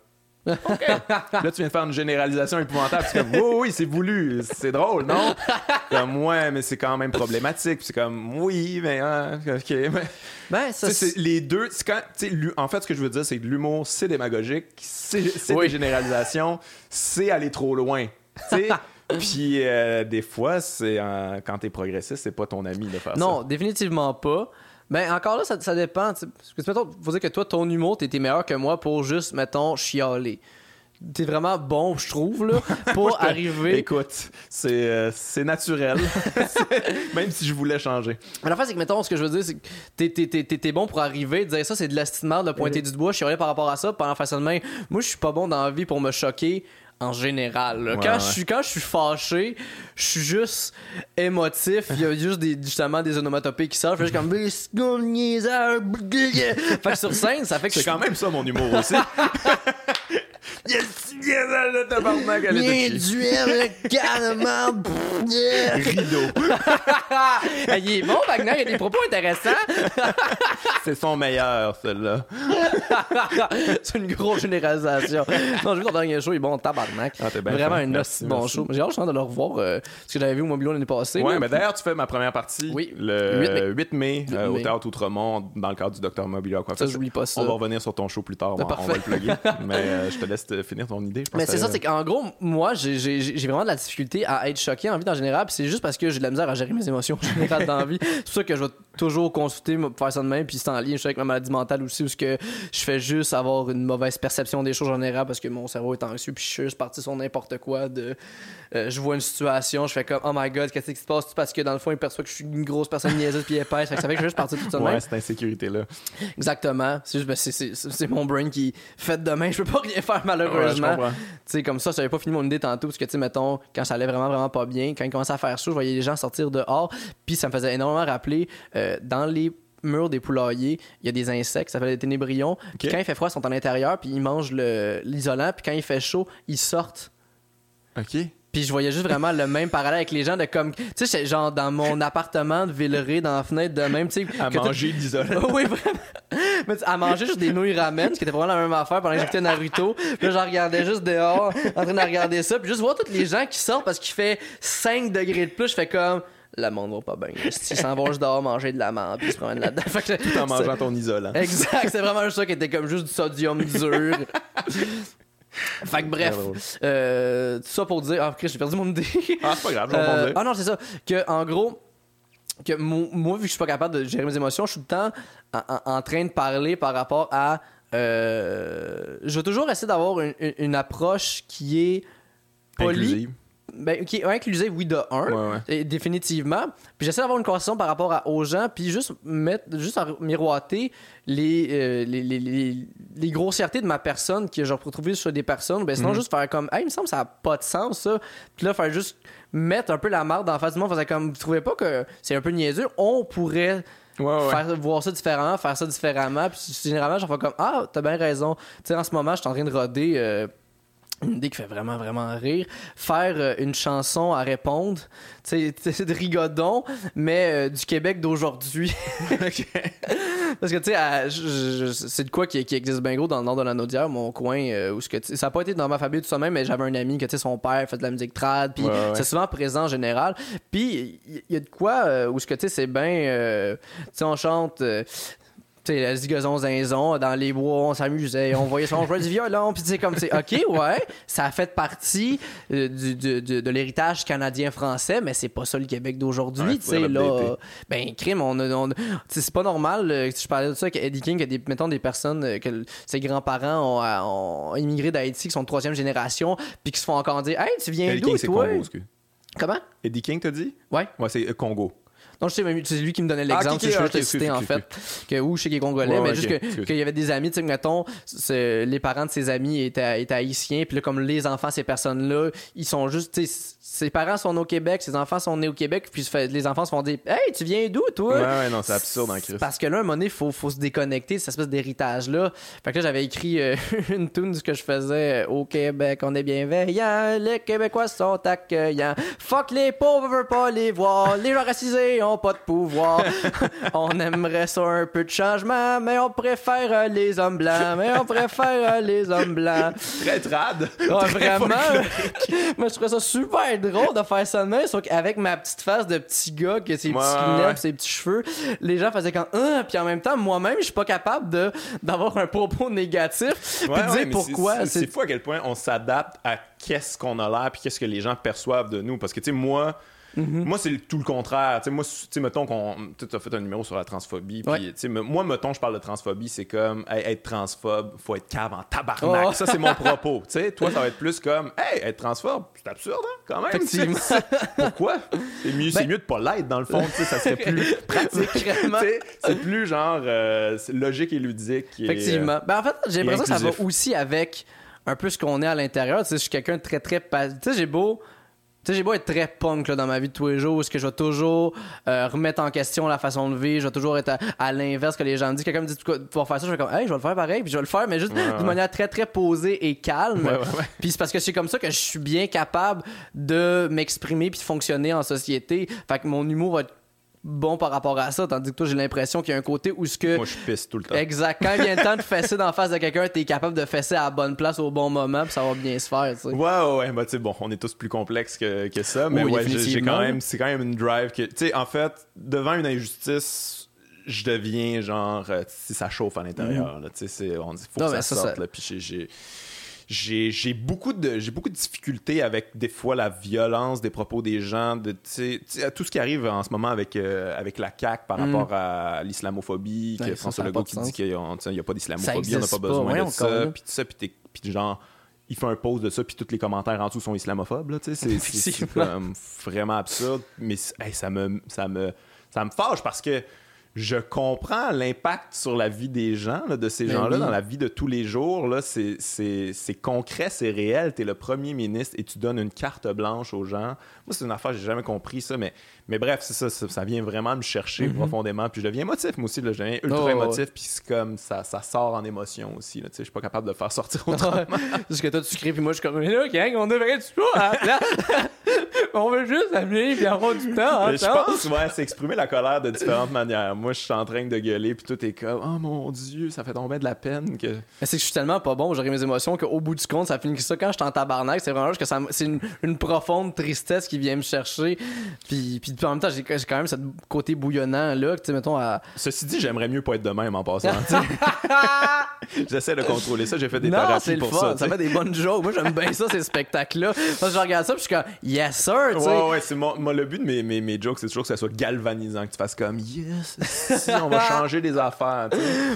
OK. Là, tu viens de faire une généralisation épouvantable. puis C'est comme, oui, oui, c'est voulu. C'est drôle, non? comme, ouais, mais c'est quand même problématique. Puis c'est comme, oui, mais, hein, OK. Mais, ben ça tu sais, c'est- c'est les deux. c'est Quand, tu en fait, ce que je veux dire, c'est que l'humour, c'est démagogique, c'est c'est Oui. des généralisations, c'est aller trop loin. Tu sais? Puis euh, des fois, c'est euh, quand t'es progressiste, c'est pas ton ami de faire non définitivement pas ben encore là ça, ça dépend parce que mettons faut dire que toi ton humour t'étais meilleur que moi pour juste mettons chialer t'es vraiment bon, je trouve, là, pour arriver. Écoute, c'est euh, c'est naturel. Même si je voulais changer. Mais la fin, c'est que, mettons, ce que je veux dire, c'est que t'es- t'es- t'es- t'es t'es bon pour arriver, dire ça, c'est de l'estimement, de pointer du doigt. Je suis allé par rapport à ça, pendant ça de même. Moi, je suis pas bon dans la vie pour me choquer en général. là. Ouais, quand, ouais. Je suis, quand je suis fâché, je suis juste émotif. Il y a juste des, justement des onomatopées qui sortent. Je suis comme. Fait que sur scène, ça fait que je C'est quand même ça mon humour aussi. yes, yes, le tabarnak, elle duel, calmement. Rideau. Il est bon, Wagner, il y a des propos intéressants. C'est son meilleur, celui-là. c'est une grosse généralisation. Non, j'ai vu ton dernier show, il est bon, tabarnak. Ah, bien Vraiment fin. un Merci, aussi bon merci. show. J'ai hâte de le revoir, euh, ce que j'avais vu au Mobilo l'année passée. Ouais, là. mais d'ailleurs, tu fais ma première partie Oui. le 8 mai. 8 mai, 8 euh, au. Théâtre Outremont dans le cadre du Docteur Mobile à quoi Ça, j'oublie pas ça. On va revenir sur ton show plus tard, on, Ben, va- on va le plugger. mais euh, je te laisse te finir ton idée. je pense Mais c'est ça, c'est qu'en gros, moi, j'ai- vraiment de la difficulté à être choqué en vie en général, puis c'est juste parce que j'ai de la misère à gérer mes émotions en général dans la vie. C'est pour ça que je vais toujours consulter, me- faire ça de même, puis c'est en lien je suis avec ma maladie mentale aussi, où que je fais juste avoir une mauvaise perception des choses en général parce que mon cerveau est anxieux, puis je suis juste parti sur n'importe quoi. De, euh, je vois une situation, je fais comme oh my god, qu'est-ce qui se passe? Parce que dans le fond, il perçoit que je suis une grosse personne niaiseuse puis épaisse, fait que ça fait que je suis juste parti tout ça de même. Ouais, cette insécurité-là. Exactement. C'est juste, ben, mon brain qui fait demain. Je peux pas rien faire malheureusement. tu sais, comme ça, j'avais pas fini mon idée tantôt parce que, tu sais, mettons, quand ça allait vraiment, vraiment pas bien, quand il commençait à faire chaud, je voyais les gens sortir dehors, puis ça me faisait énormément rappeler euh, dans les murs des poulaillers, il y a des insectes, ça s'appelle des ténébrions. Puis Ok. quand il fait froid, ils sont à l'intérieur, puis ils mangent l'isolant, puis quand il fait chaud, ils sortent. OK. Puis je voyais juste vraiment le même parallèle avec les gens de comme, tu sais, genre dans mon appartement de Villeray, dans la fenêtre de même, tu sais. À manger l'isolant. oui, vraiment. Mais à manger juste des nouilles ramen, ce qui était vraiment la même affaire pendant que j'écoutais Naruto. Puis là, je regardais juste dehors, en train de regarder ça. Puis juste voir tous les gens qui sortent parce qu'il fait 5 degrés de plus. Je fais comme, le monde va pas bien. Ils s'en vont juste dehors manger de la menthe, puis se promènent là-dedans. Tout en mangeant ton isolant. Exact, c'est vraiment ça qui était comme juste du sodium dur. Fait que bref, euh, tout ça pour dire. Ah, Chris, j'ai perdu mon idée. Ah, c'est pas grave, vais Euh, ah non, c'est ça. Que en gros, que mo- moi, vu que je suis pas capable de gérer mes émotions, je suis tout le temps en, train de parler par rapport à. euh, je veux toujours essayer d'avoir une, une- une approche qui est polie. Inclusive. Ben, qui est inclusive, oui, de un. Ouais, ouais. Et définitivement. Puis j'essaie d'avoir une conversation par rapport à- aux gens, puis juste mettre, juste en miroiter les, euh, les, les, les, les grossièretés de ma personne que j'ai retrouvé sur des personnes. Ben sinon, Mhm. juste faire comme, hey, il me semble que ça n'a pas de sens, ça. Puis là, faire juste mettre un peu la marde en face du monde, faisant comme, vous trouvez pas que c'est un peu niaiseux? On pourrait Ouais, ouais. faire voir ça différemment, faire ça différemment. Puis généralement, j'en fais comme Ah, t'as bien raison. Tu sais, en ce moment, je suis en train de roder euh, une idée qui fait vraiment, vraiment rire. Faire euh, une chanson à répondre. Tu sais, c'est de rigodon, mais euh, du Québec d'aujourd'hui. Parce que, tu sais, c'est de quoi qui, qui existe bien gros dans le nord de la Naudière, mon coin, euh, où ce que, tu sais, ça n'a pas été dans ma famille tout ça même, mais j'avais un ami que, tu sais, son père fait de la musique trad, puis Ouais, ouais. c'est souvent présent en général. Puis, il y, y a de quoi euh, où ce que, tu sais, c'est bien, tu sais, on chante... sais, la zigazon zinzon, dans les bois, on s'amusait, on voyait son jouer du violon, puis tu sais, comme c'est OK, ouais, ça a fait partie euh, du, du- du- de l'héritage canadien-français, mais c'est pas ça le Québec d'aujourd'hui, Ouais, tu sais, faudrait là. l'updater. Ben, crime, on a. on- tu sais, c'est pas normal, euh, je parlais de ça, qu'Eddie King, que des, mettons des personnes, euh, que ses grands-parents ont, ont immigré d'Haïti, qui sont de troisième génération, puis qui se font encore dire Hey, tu viens Eddie d'où, King, c'est toi? Congo, excuse. Comment? Eddie King, t'as dit? Ouais. Ouais, c'est euh, Congo. Non, je sais, mais c'est lui qui me donnait Ah, l'exemple. juste je te ok, citais, excuse, en fait. Que, ou chez les Congolais, Ouais, mais ouais, juste qu'il y avait des amis, tu sais, mettons, les parents de ses amis étaient, haïtiens, puis là, comme les enfants, ces personnes-là, ils sont juste, tu sais, ses parents sont au Québec, ses enfants sont nés au Québec, puis les enfants se font dire Hey, tu viens d'où, toi? Ouais, ouais, non, c'est absurde en. Parce que là, à un moment donné, il faut, faut se déconnecter de cette espèce d'héritage-là. Fait que là, j'avais écrit euh, une tune de ce que je faisais euh, au Québec. On est bienveillants, les Québécois sont accueillants. Fuck les pauvres, on veut pas les voir. Les gens racisés ont pas de pouvoir. on aimerait ça un peu de changement, mais on préfère les hommes blancs. Mais on préfère les hommes blancs. Très trad. Ah, Très vraiment? Moi, je trouvais ça super drôle de faire ça de même, sauf qu'avec ma petite face de petit gars, que ses Ouais, lunettes, ouais. ses petits cheveux, les gens faisaient comme ah, puis en même temps, moi-même, je suis pas capable de d'avoir un propos négatif, Ouais, dire pourquoi. C'est fou à quel point on s'adapte à qu'est-ce qu'on a l'air puis qu'est-ce que les gens perçoivent de nous. Parce que, tu sais, moi, Mhm. Moi, c'est tout le contraire. Tu sais, moi, mettons qu'on. Tu as fait un numéro sur la transphobie. Ouais. moi, mettons, je parle de transphobie, c'est comme hey, être transphobe, faut être cave en tabarnak. Oh. Ça, c'est mon propos. Tu sais, toi, ça va être plus comme hey, être transphobe, c'est absurde, hein, quand même. Effectivement. Pourquoi? C'est mieux, c'est Ben- mieux de pas l'être, dans le fond. Tu sais, ça serait plus pratique. C'est plus genre euh, logique et ludique. et, euh, Effectivement. Ben, en fait, j'ai l'impression que ça va aussi avec un peu ce qu'on est à l'intérieur. Tu sais, je suis quelqu'un de très, très... Tu sais, j'ai beau... Tu sais, j'ai beau être très punk là, dans ma vie de tous les jours, est-ce que je vais toujours euh, remettre en question la façon de vivre, je vais toujours être à, à l'inverse que les gens me disent. Quelqu'un me dit tu vas faire ça, je vais comme, hey, je vais le faire pareil, puis je vais le faire, mais juste Ouais, d'une manière très, très posée et calme. Ouais, ouais, ouais. Puis c'est parce que c'est comme ça que je suis bien capable de m'exprimer puis de fonctionner en société. Fait que mon humour va être bon par rapport à ça, tandis que toi, j'ai l'impression qu'il y a un côté où ce que... Moi, je pisse tout le temps. Exact. Quand il vient le temps de fesser d'en face de quelqu'un, t'es capable de fesser à la bonne place au bon moment, puis ça va bien se faire, tu sais. Ouais, ouais, ouais. Bah, tu sais, bon, on est tous plus complexes que, que ça, mais Oui, ouais, j'ai- quand même, c'est quand même une drive que, tu sais, en fait, devant une injustice, je deviens genre, euh, si ça chauffe à l'intérieur, là, tu sais, on dit, faut Non, que ça, sorte, ça- là, puis j'ai- j'ai. Beaucoup de j'ai beaucoup de difficultés avec des fois la violence des propos des gens de tout ce qui arrive en ce moment avec euh, avec la CAQ par Mm. rapport à l'islamophobie que François Legault qui dit qu'il n'y a, pas d'islamophobie on n'a pas besoin de ça puis tout ça puis genre il fait un post de ça puis tous les commentaires en dessous sont islamophobes là c'est- c'est c'est Effectivement. comme vraiment absurde mais hey, ça me ça me ça me fâche parce que je comprends l'impact sur la vie des gens, là, de ces Ben gens-là, oui. dans la vie de tous les jours. Là, c'est, c'est, c'est concret, c'est réel. Tu es le premier ministre et tu donnes une carte blanche aux gens. Moi, c'est une affaire, j'ai jamais compris ça, mais, mais bref, c'est ça, ça, ça vient vraiment me chercher Mhm. profondément. Puis je deviens émotif, moi aussi. Là, je deviens ultra Oh, ouais, émotif, puis c'est comme ça, ça sort en émotion aussi. Là, je suis pas capable de le faire sortir autrement. Parce que toi, tu cries, puis moi, je suis comme, là, gang, on devrait du pas à la place. on veut juste amener, puis avoir du temps. Mais je pense, ouais, c'est exprimer la colère de différentes manières. Moi, je suis en train de gueuler, puis tout est comme, oh mon Dieu, ça fait tomber de la peine que. C'est que je suis tellement pas bon, j'aurais mes émotions qu'au bout du compte, ça finit que ça. Quand je suis en tabarnak, c'est vraiment juste que c'est une, une profonde tristesse qui vient me chercher. Puis, puis en même temps, j'ai quand même ce côté bouillonnant là, que tu sais, mettons, à. Ceci dit, j'aimerais mieux pas être de même en passant. J'essaie de contrôler ça. J'ai fait des non, thérapies pour fun, ça. ça, fait des bonnes jokes. Moi, j'aime bien ça, ces spectacles-là. Parce que je regarde ça, puis je suis comme, yes, sir, tu sais. Ouais, ouais, c'est moi, le but de mes, mes, mes jokes, c'est toujours que ça soit galvanisant, que tu fasses comme yes, si on va changer des affaires.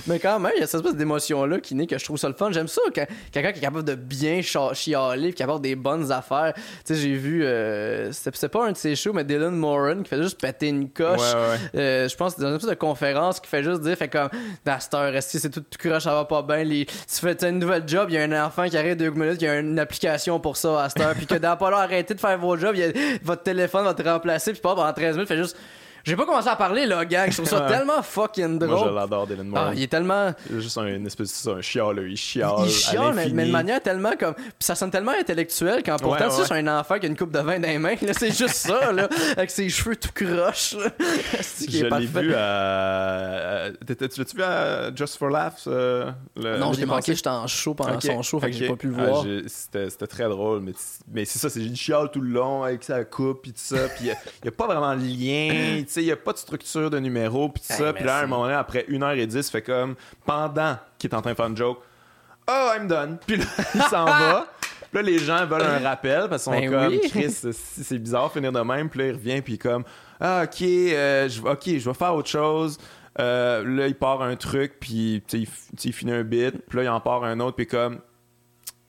Mais quand même, il y a cette espèce d'émotion-là qui naît que je trouve ça le fun. J'aime ça quand quelqu'un qui est capable de bien chialer, puis qui apporte des bonnes affaires. Tu sais, j'ai vu, euh, c'est pas un de ses shows, mais Dylan Qui fait juste péter une coche. Ouais, ouais. Euh, je pense que dans une espèce de conférence qui fait juste dire, fait comme, dans cette heure, est-ce que c'est tout, tout croche, ça va pas bien. Les, tu fais une nouvelle job, il y a un enfant qui arrive deux minutes, il y a une application pour ça à cette heure, puis que dans pas arrêtez de faire vos jobs, il y a- votre téléphone va te remplacer, puis pas pendant 13 minutes, fait juste. J'ai pas commencé à parler, là, gang. Je trouve ça tellement fucking Moi, je drôle. l'adore, Dylan Ah, Moore. il est tellement. Il est juste un une espèce c'est un chialeux. Il chiale. Il chiale, mais, mais de manière tellement comme. Puis ça sonne tellement intellectuel quand pourtant, Ouais, ouais. c'est un enfant qui a une coupe de vin dans les mains. là, C'est juste ça, là. Avec ses cheveux tout croches, Je l'ai vu à. t'étais- Tu l'as-tu vu à Just for Laughs? euh, le- Non, je l'ai manqué, j'étais en show pendant Ok, son show, fait que j'ai pas pu le Ah, voir. C'était c'était très drôle, mais, mais c'est ça, c'est une chiale tout le long avec sa coupe puis tout ça, puis il n'y a, pas vraiment de lien, sais, il n'y a pas de structure de numéro puis tout Hey, ça, puis là, à un moment donné, après 1h10, fait comme, pendant qu'il est en train de faire une joke, « Oh, I'm done! » Puis là, il s'en va. Puis là, les gens veulent un rappel parce qu'ils sont Ben comme oui. Chris, c'est bizarre finir de même. Puis là, il revient, puis comme Ah, ok, euh, je, ok, je vais faire autre chose. Euh, là, il part un truc, puis il finit un bit, puis là, il en part un autre, puis comme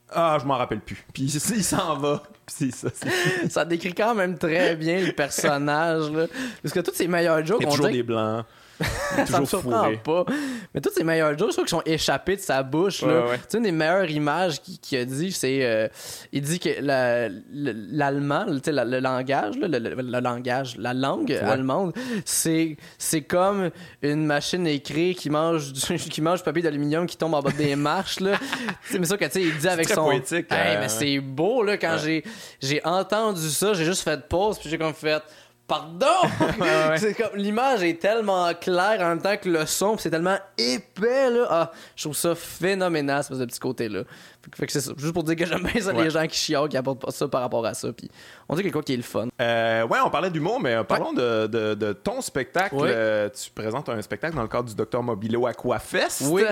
Ah, je m'en rappelle plus. Puis il s'en va. Ça. décrit quand même très bien le personnage, là. Parce que tous ses meilleurs jokes, Il y a on toujours des blancs. Ça me surprend fourré. pas. Mais tous ces meilleurs jokes, je trouve qu'ils sont échappés de sa bouche. là. Ouais, ouais. Tu sais, une des meilleures images qu'il a dit, c'est. euh, il dit que la- le- l'allemand, la- le, langage, là, le, le- le langage, la langue allemande, c'est comme une machine à écrire qui mange du, qui mange papier d'aluminium qui tombe en bas des marches. C'est ça que tu sais, il dit avec très son. poétique, Hey, euh, mais c'est beau, là, quand j'ai entendu ça, j'ai juste fait pause, puis j'ai comme fait. Pardon? C'est comme l'image est tellement claire en même temps que le son c'est tellement épais là. Ah, je trouve ça phénoménal ce petit côté là fait que c'est ça. Juste pour dire que j'aime bien ça les gens qui chialent qui apportent pas ça par rapport à ça puis on dit quelque chose qui est le fun. Euh, ouais on parlait d'humour mais parlons de, de, de, ton spectacle. Euh, tu présentes un spectacle dans le cadre du Docteur Mobilo Aquafest. Oui.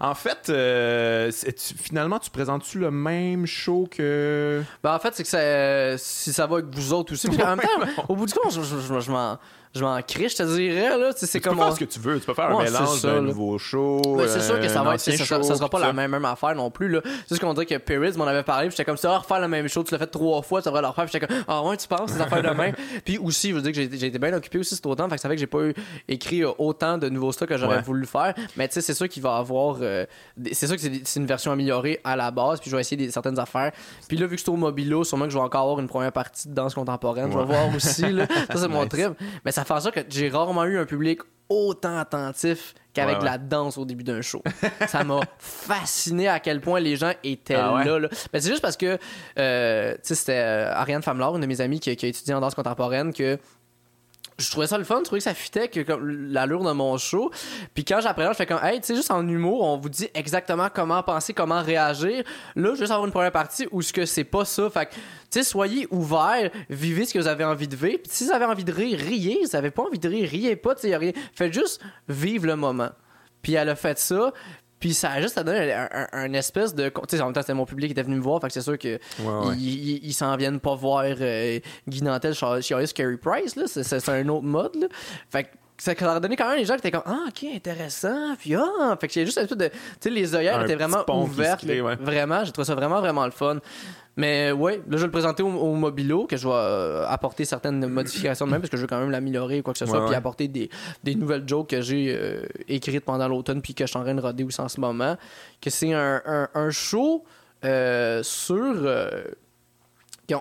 En fait, euh, finalement, tu présentes-tu le même show que. Ben, en fait, c'est que ça, si ça va avec vous autres aussi. Puis en même temps, au bout du compte, je, je, je m'en je m'en crie, je te dirais. Là. C'est tu peux faire ce que tu veux. Tu peux faire un mélange d'un nouveau show. c'est sûr que ça va être, ça, sera pas la même, même affaire non plus. Là. C'est ce qu'on dirait que Perez m'en avait parlé. J'étais comme, vas refaire la même chose. Tu l'as fait trois fois, tu devrais le refaire. J'étais comme, ah ouais, tu penses, ces affaires de même. Puis aussi, je veux dire que j'ai été bien occupé aussi cet automne. Fait que ça fait que j'ai pas eu écrit euh, autant de nouveaux stocks que j'aurais voulu faire. Mais tu sais, c'est sûr qu'il va avoir. Euh, c'est sûr que c'est une version améliorée à la base. Puis je vais essayer des, certaines affaires. Puis là, vu que c'est au mobilo, sûrement que je vais encore avoir une première partie de danse contemporaine. Je vais voir aussi. Là. Ça, c'est mon trip. Mais ça fait ça que j'ai rarement eu un public autant attentif qu'avec la danse au début d'un show. ça m'a fasciné à quel point les gens étaient ah là. Mais c'est juste parce que, euh, tu sais, c'était euh, Ariane Famelor, une de mes amies qui, qui, a étudié en danse contemporaine, que je trouvais ça le fun, je trouvais que ça fitait que l'allure de mon show. Puis quand j'apprenais, je fais comme hey, tu sais juste en humour, on vous dit exactement comment penser, comment réagir. Là, juste avoir une première partie où ce que c'est pas ça. Fait que tu sais soyez ouverts, vivez ce que vous avez envie de vivre. Puis si vous avez envie de rire, riez, si vous avez pas envie de rire, riez pas, tu sais rien. Faites juste vivre le moment. Puis elle a fait ça. Puis ça a juste donné un, espèce de. Tu sais, en même temps, c'était mon public qui était venu me voir, fait que c'est sûr qu'ils ils, s'en viennent pas voir euh, Guy Nantel chez Scary Price, là. C'est un autre mode, là. Fait que ça leur donné quand même les gens qui étaient comme ah ok intéressant puis ah fait que j'ai juste un peu de tu sais les œillères étaient vraiment ouvertes vraiment j'ai trouvé ça vraiment vraiment le fun mais ouais, là, je vais le présenter au, Mobilo, que je vais euh, apporter certaines modifications de même, parce que je veux quand même l'améliorer ou quoi que ce soit, puis apporter des, nouvelles jokes que j'ai euh, écrites pendant l'automne, puis que je suis en train de roder aussi en ce moment. Que c'est un, show euh, sur.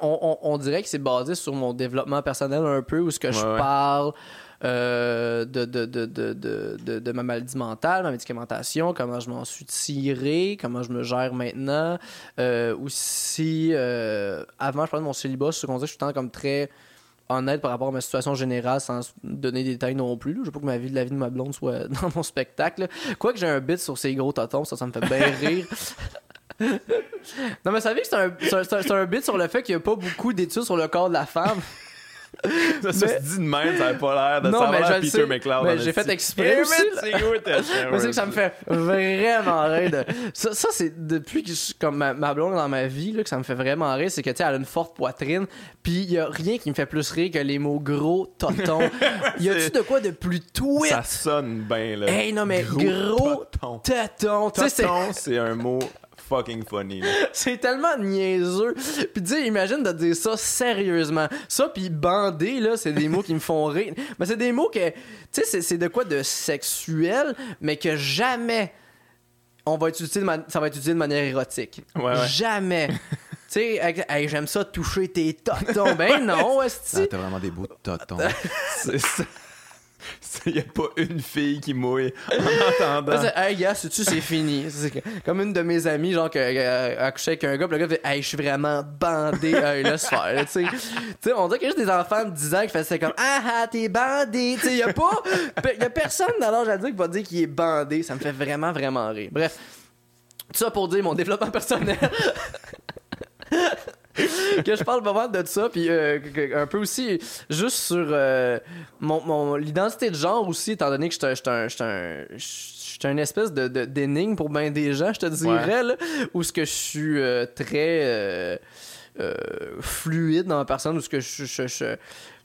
On, on, dirait que c'est basé sur mon développement personnel un peu, où ce que je parle. Euh, de, de, de, de, de, ma maladie mentale, ma médicamentation, comment je m'en suis tiré, comment je me gère maintenant. Euh, aussi, euh, avant, je parlais de mon célibat, je suis tout comme très honnête par rapport à ma situation générale sans donner des détails non plus. Je veux pas que ma vie, la vie de ma blonde soit dans mon spectacle. Quoique j'ai un bit sur ces gros totons, ça, ça me fait bien rire. non, mais ça savez que c'est un, un, un, bit sur le fait qu'il n'y a pas beaucoup d'études sur le corps de la femme? ça, se dit de même, ça n'a pas l'air de non, mais je Peter McLeod. Mais j'ai fait exprès aussi. c'est que ça me fait vraiment rire. Ça, ça c'est depuis que je comme ma, blonde dans ma vie là, que ça me fait vraiment rire, c'est que tu sais, elle a une forte poitrine, puis il y a rien qui me fait plus rire que les mots gros toton. y a-tu de quoi de plus tweet Ça sonne bien là. Hey non mais gros, gros toton. Toton, c'est un mot fucking funny. c'est tellement niaiseux. Puis tu sais, imagine de dire ça sérieusement. Ça puis bandé là, c'est des mots qui me font rire. Mais c'est des mots que tu sais c'est de quoi de sexuel mais que jamais on va utiliser ça va être utilisé de manière érotique. Jamais. tu sais, j'aime ça toucher tes totons. Ben non, est-ce ah, T'as vraiment des beaux totons. c'est ça. Il n'y a pas une fille qui mouille en entendant. hey, gars, sais-tu, c'est fini? comme une de mes amies, genre, qui a couché avec un gars, le gars fait, hey, je suis vraiment bandé. hey, laisse faire, tu sais. On dirait a juste des enfants de 10 ans qui faisaient comme, ah ah, t'es bandé. Tu sais, il n'y a pas, il a personne dans l'âge adulte qui va dire qu'il est bandé. Ça me fait vraiment, vraiment rire. Bref. Tout ça pour dire mon développement personnel. que je parle vraiment de ça, puis euh, un peu aussi juste sur euh, mon, l'identité de genre aussi, étant donné que je suis un, une espèce de, d'énigme pour bien des gens, je te dirais, là, où ce que je suis euh, très fluide dans ma personne, où ce que je, je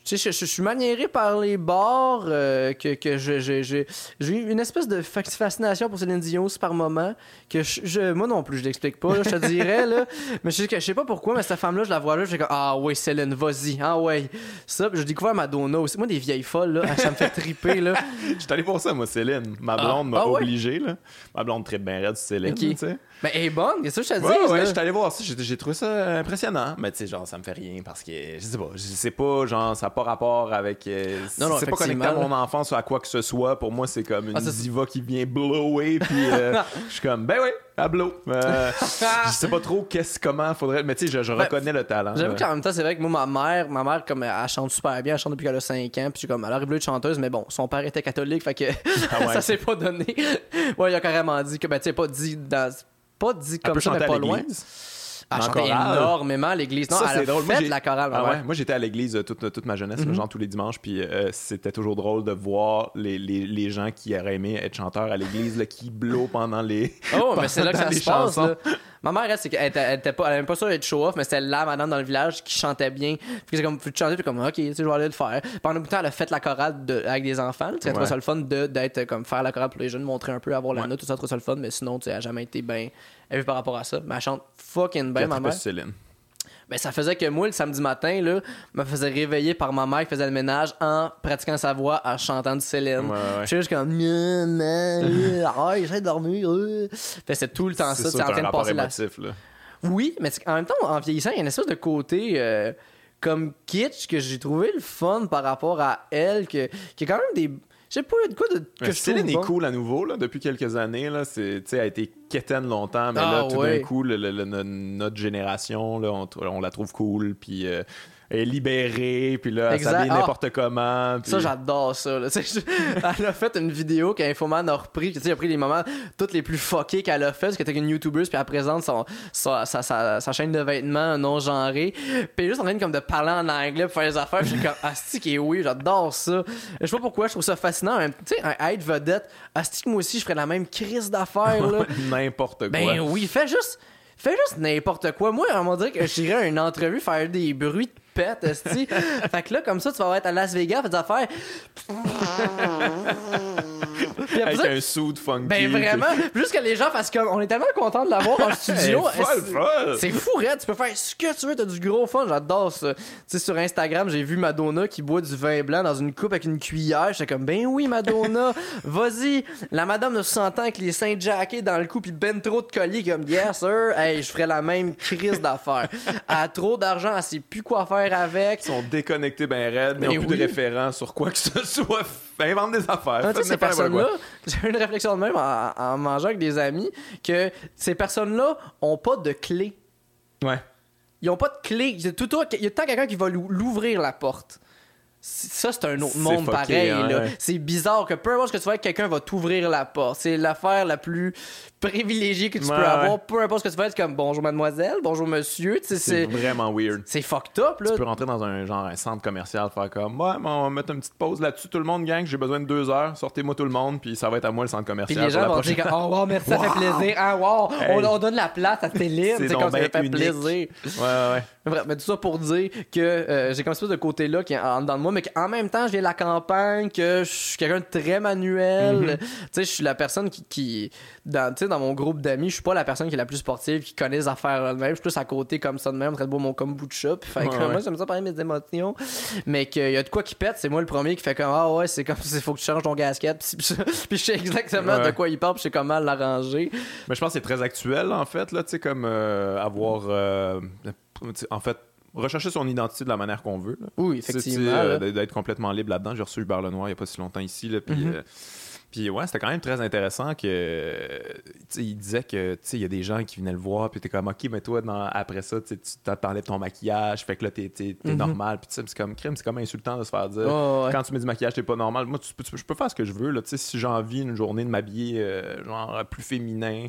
tu sais, je, suis maniéré par les bars, euh, que, que j'ai eu une espèce de fascination pour Céline Dion par moment, que je, moi non plus, je l'explique pas, je te dirais, là. Mais je, je sais pas pourquoi, mais cette femme-là, je la vois là, je fais comme, ah ouais, Céline, vas-y, ah ouais. Ça, j'ai découvert Madonna aussi. Moi, des vieilles folles, là, ça me fait triper, là. Je suis allé pour ça, moi, Céline. Ma ah. blonde m'a ah obligé, là. Ma blonde très bien raide, Céline, tu sais. Mais elle est bonne, qu'est-ce que je te dis? Ouais, ouais, j'étais allé voir ça, j'ai trouvé ça impressionnant. Mais tu sais, genre, ça me fait rien parce que, je sais pas, je sais pas, genre, ça pas rapport avec. euh, Non, non, c'est pas connecté à mon enfance ou à quoi que ce soit. Pour moi, c'est comme une Ah, c'est- diva qui vient blower, puis euh, je suis comme, ben oui, à blow. Euh, je sais pas trop qu'est-ce, comment faudrait. Mais tu sais, je, je Ben, reconnais le talent. J'avoue qu'en même temps, c'est vrai que moi, ma mère, ma mère, comme elle chante super bien, elle chante depuis qu'elle a 5 ans, puis comme, elle aurait voulu être chanteuse, mais bon, son père était catholique, fait que Ah ouais. ça s'est pas donné. ouais, il a carrément dit que, ben, tu sais, pas dit dans. Pas dit comme ça, mais pas loin. En chantait énormément à l'église. Non, Ça, elle c'est a drôle. Moi, fait j'ai- la chorale, Ah ouais, moi j'étais à l'église euh, toute, toute ma jeunesse, là, Mhm. genre tous les dimanches, puis euh, c'était toujours drôle de voir les, les, les gens qui auraient aimé être chanteurs à l'église, qui blow pendant les. Oh, mais c'est là que ça se passe. Là. Ma mère, elle, c'est qu'elle était, elle était pas, elle même pas sûr d'être show-off, mais c'était la madame dans le village qui chantait bien. Puis c'est comme, tu chanter, puis comme, ok, tu sais, je vais aller le faire. Pendant beaucoup de temps, elle a fait la chorale de- avec des enfants. Tu sais, Ouais. ça le fun de, d'être comme faire la chorale pour les jeunes, montrer un peu, avoir la note, tout ça, trouvait ça le fun, mais sinon, tu sais, elle a jamais été bien élevée par rapport à ça. Mais elle chante fucking bien, ma elle mère. Céline. Ben, ça faisait que moi, le samedi matin, là, me faisait réveiller par ma mère qui faisait le ménage en pratiquant sa voix en chantant du Céline. Ouais, ouais. Je suis juste comme, ah, j'essaie de dormir. euh. C'est tout le temps ça, C'est tu en train a de passer la. là. Oui, mais en même temps, en vieillissant, il y a une espèce de côté euh, comme kitsch que j'ai trouvé le fun par rapport à elle, que, qui est quand même des. Je sais pas, a de quoi de. Que Céline est cool à nouveau là, depuis quelques années. Là, c'est, elle a été quétaine longtemps, mais Ah, là, tout ouais. d'un coup, le- le- le- no- notre génération, là, on, on la trouve cool, puis euh, est libérée, puis là, elle s'habille Ah. n'importe comment. puis- Ça, j'adore ça. là. Je- Elle a fait une vidéo qu'Infoman a repris. Tu sais, a pris les moments tous les plus fuckés qu'elle a fait, parce qu'elle était une YouTubeuse, puis elle présente son, sa, sa, sa- sa chaîne de vêtements non genrée. Puis juste en train comme, de parler en anglais pour faire les affaires. Je suis comme, Asti qui est oui, j'adore ça. Je sais pas pourquoi, je trouve ça fascinant. Tu sais, un être vedette, Asti que moi aussi, je ferais la même crise d'affaires. n'importe quoi. Ben oui, fais juste. Fais juste n'importe quoi. Moi, on m'a dit que j'irais à une entrevue faire des bruits de pète, esti. fait que là, comme ça, tu vas être à Las Vegas, faire des affaires. Avec ça, un suit funky. ben vraiment, juste que les gens fassent comme. On est tellement content de l'avoir en studio. C'est fou, Red. Tu peux faire ce que tu veux, t'as du gros fun. J'adore ça. Tu sais, sur Instagram, j'ai vu Madonna qui boit du vin blanc dans une coupe avec une cuillère. J'étais comme, ben oui, Madonna, vas-y. La madame de 60 ans avec les seins jackés dans le cou puis ben trop de colliers, comme, yes, sir. Hey, je ferais la même crise d'affaires. Elle a trop d'argent, elle sait plus quoi faire avec. Ils sont déconnectés ben raides, ils Ben n'ont plus oui. de référents sur quoi que ce soit. Invente des affaires. Ah, ces personnes-là, j'ai eu une réflexion de même en, en mangeant avec des amis, que ces personnes-là ont pas de clé. Ouais. Ils ont pas de clé. Il y a tout, il y a temps quelqu'un qui va l'ou- l'ouvrir la porte. Ça, c'est un autre monde fucké, pareil. hein, ouais. C'est bizarre que peu importe ce que tu fais, quelqu'un va t'ouvrir la porte. C'est l'affaire la plus privilégiée que tu Ouais, peux avoir. Peu importe ce que tu fais, c'est comme bonjour mademoiselle, bonjour monsieur. C'est vraiment weird. c'est fucked up. Là. Tu peux rentrer dans un genre un centre commercial, faire comme ouais, mais on va mettre une petite pause là-dessus, tout le monde gang, j'ai besoin de deux heures, sortez-moi tout le monde, puis ça va être à moi le centre Puis commercial. les gens vont dire oh wow, merci, ça fait plaisir. Ah wow, on, Hey. on donne la place à Céline. C'est comme ça fait unique. plaisir. Ouais, ouais, mais tout ça pour dire que euh, j'ai comme espèce de côté-là qui est en dedans de moi, mais qu'en même temps, je viens de la campagne, que je suis quelqu'un de très manuel. Mhm. Tu sais, je suis la personne qui, qui dans, dans mon groupe d'amis, je suis pas la personne qui est la plus sportive, qui connaît les affaires elle-même. Je suis plus à côté comme ça de même, en train de boire mon kombucha. Puis fait que Ouais, moi, j'aime ça parler de mes émotions. Mais qu'il y a de quoi qui pète, c'est moi le premier qui fait comme Ah ouais, c'est comme il faut que tu changes ton gasket. Puis, je sais exactement Ouais. de quoi il parle, puis je sais comment l'arranger. Mais je pense que c'est très actuel, en fait, là, tu sais, comme euh, avoir. euh, en fait, rechercher son identité de la manière qu'on veut. là. Oui, effectivement. euh, d'être complètement libre là-dedans. J'ai reçu Hubert Lenoir il n'y a pas si longtemps ici. Là, puis, Mhm. euh, puis ouais, c'était quand même très intéressant que il disait que tu sais, il y a des gens qui venaient le voir puis t'es comme ok mais toi dans- après ça tu t'enlèves ton maquillage fait que là t'es, t'es Mhm. normal puis c'est comme crime c'est comme insultant de se faire dire ouais. quand tu mets du maquillage t'es pas normal moi tu tu je peux faire ce que je veux là tu sais si j'ai envie une journée de m'habiller euh, genre plus féminin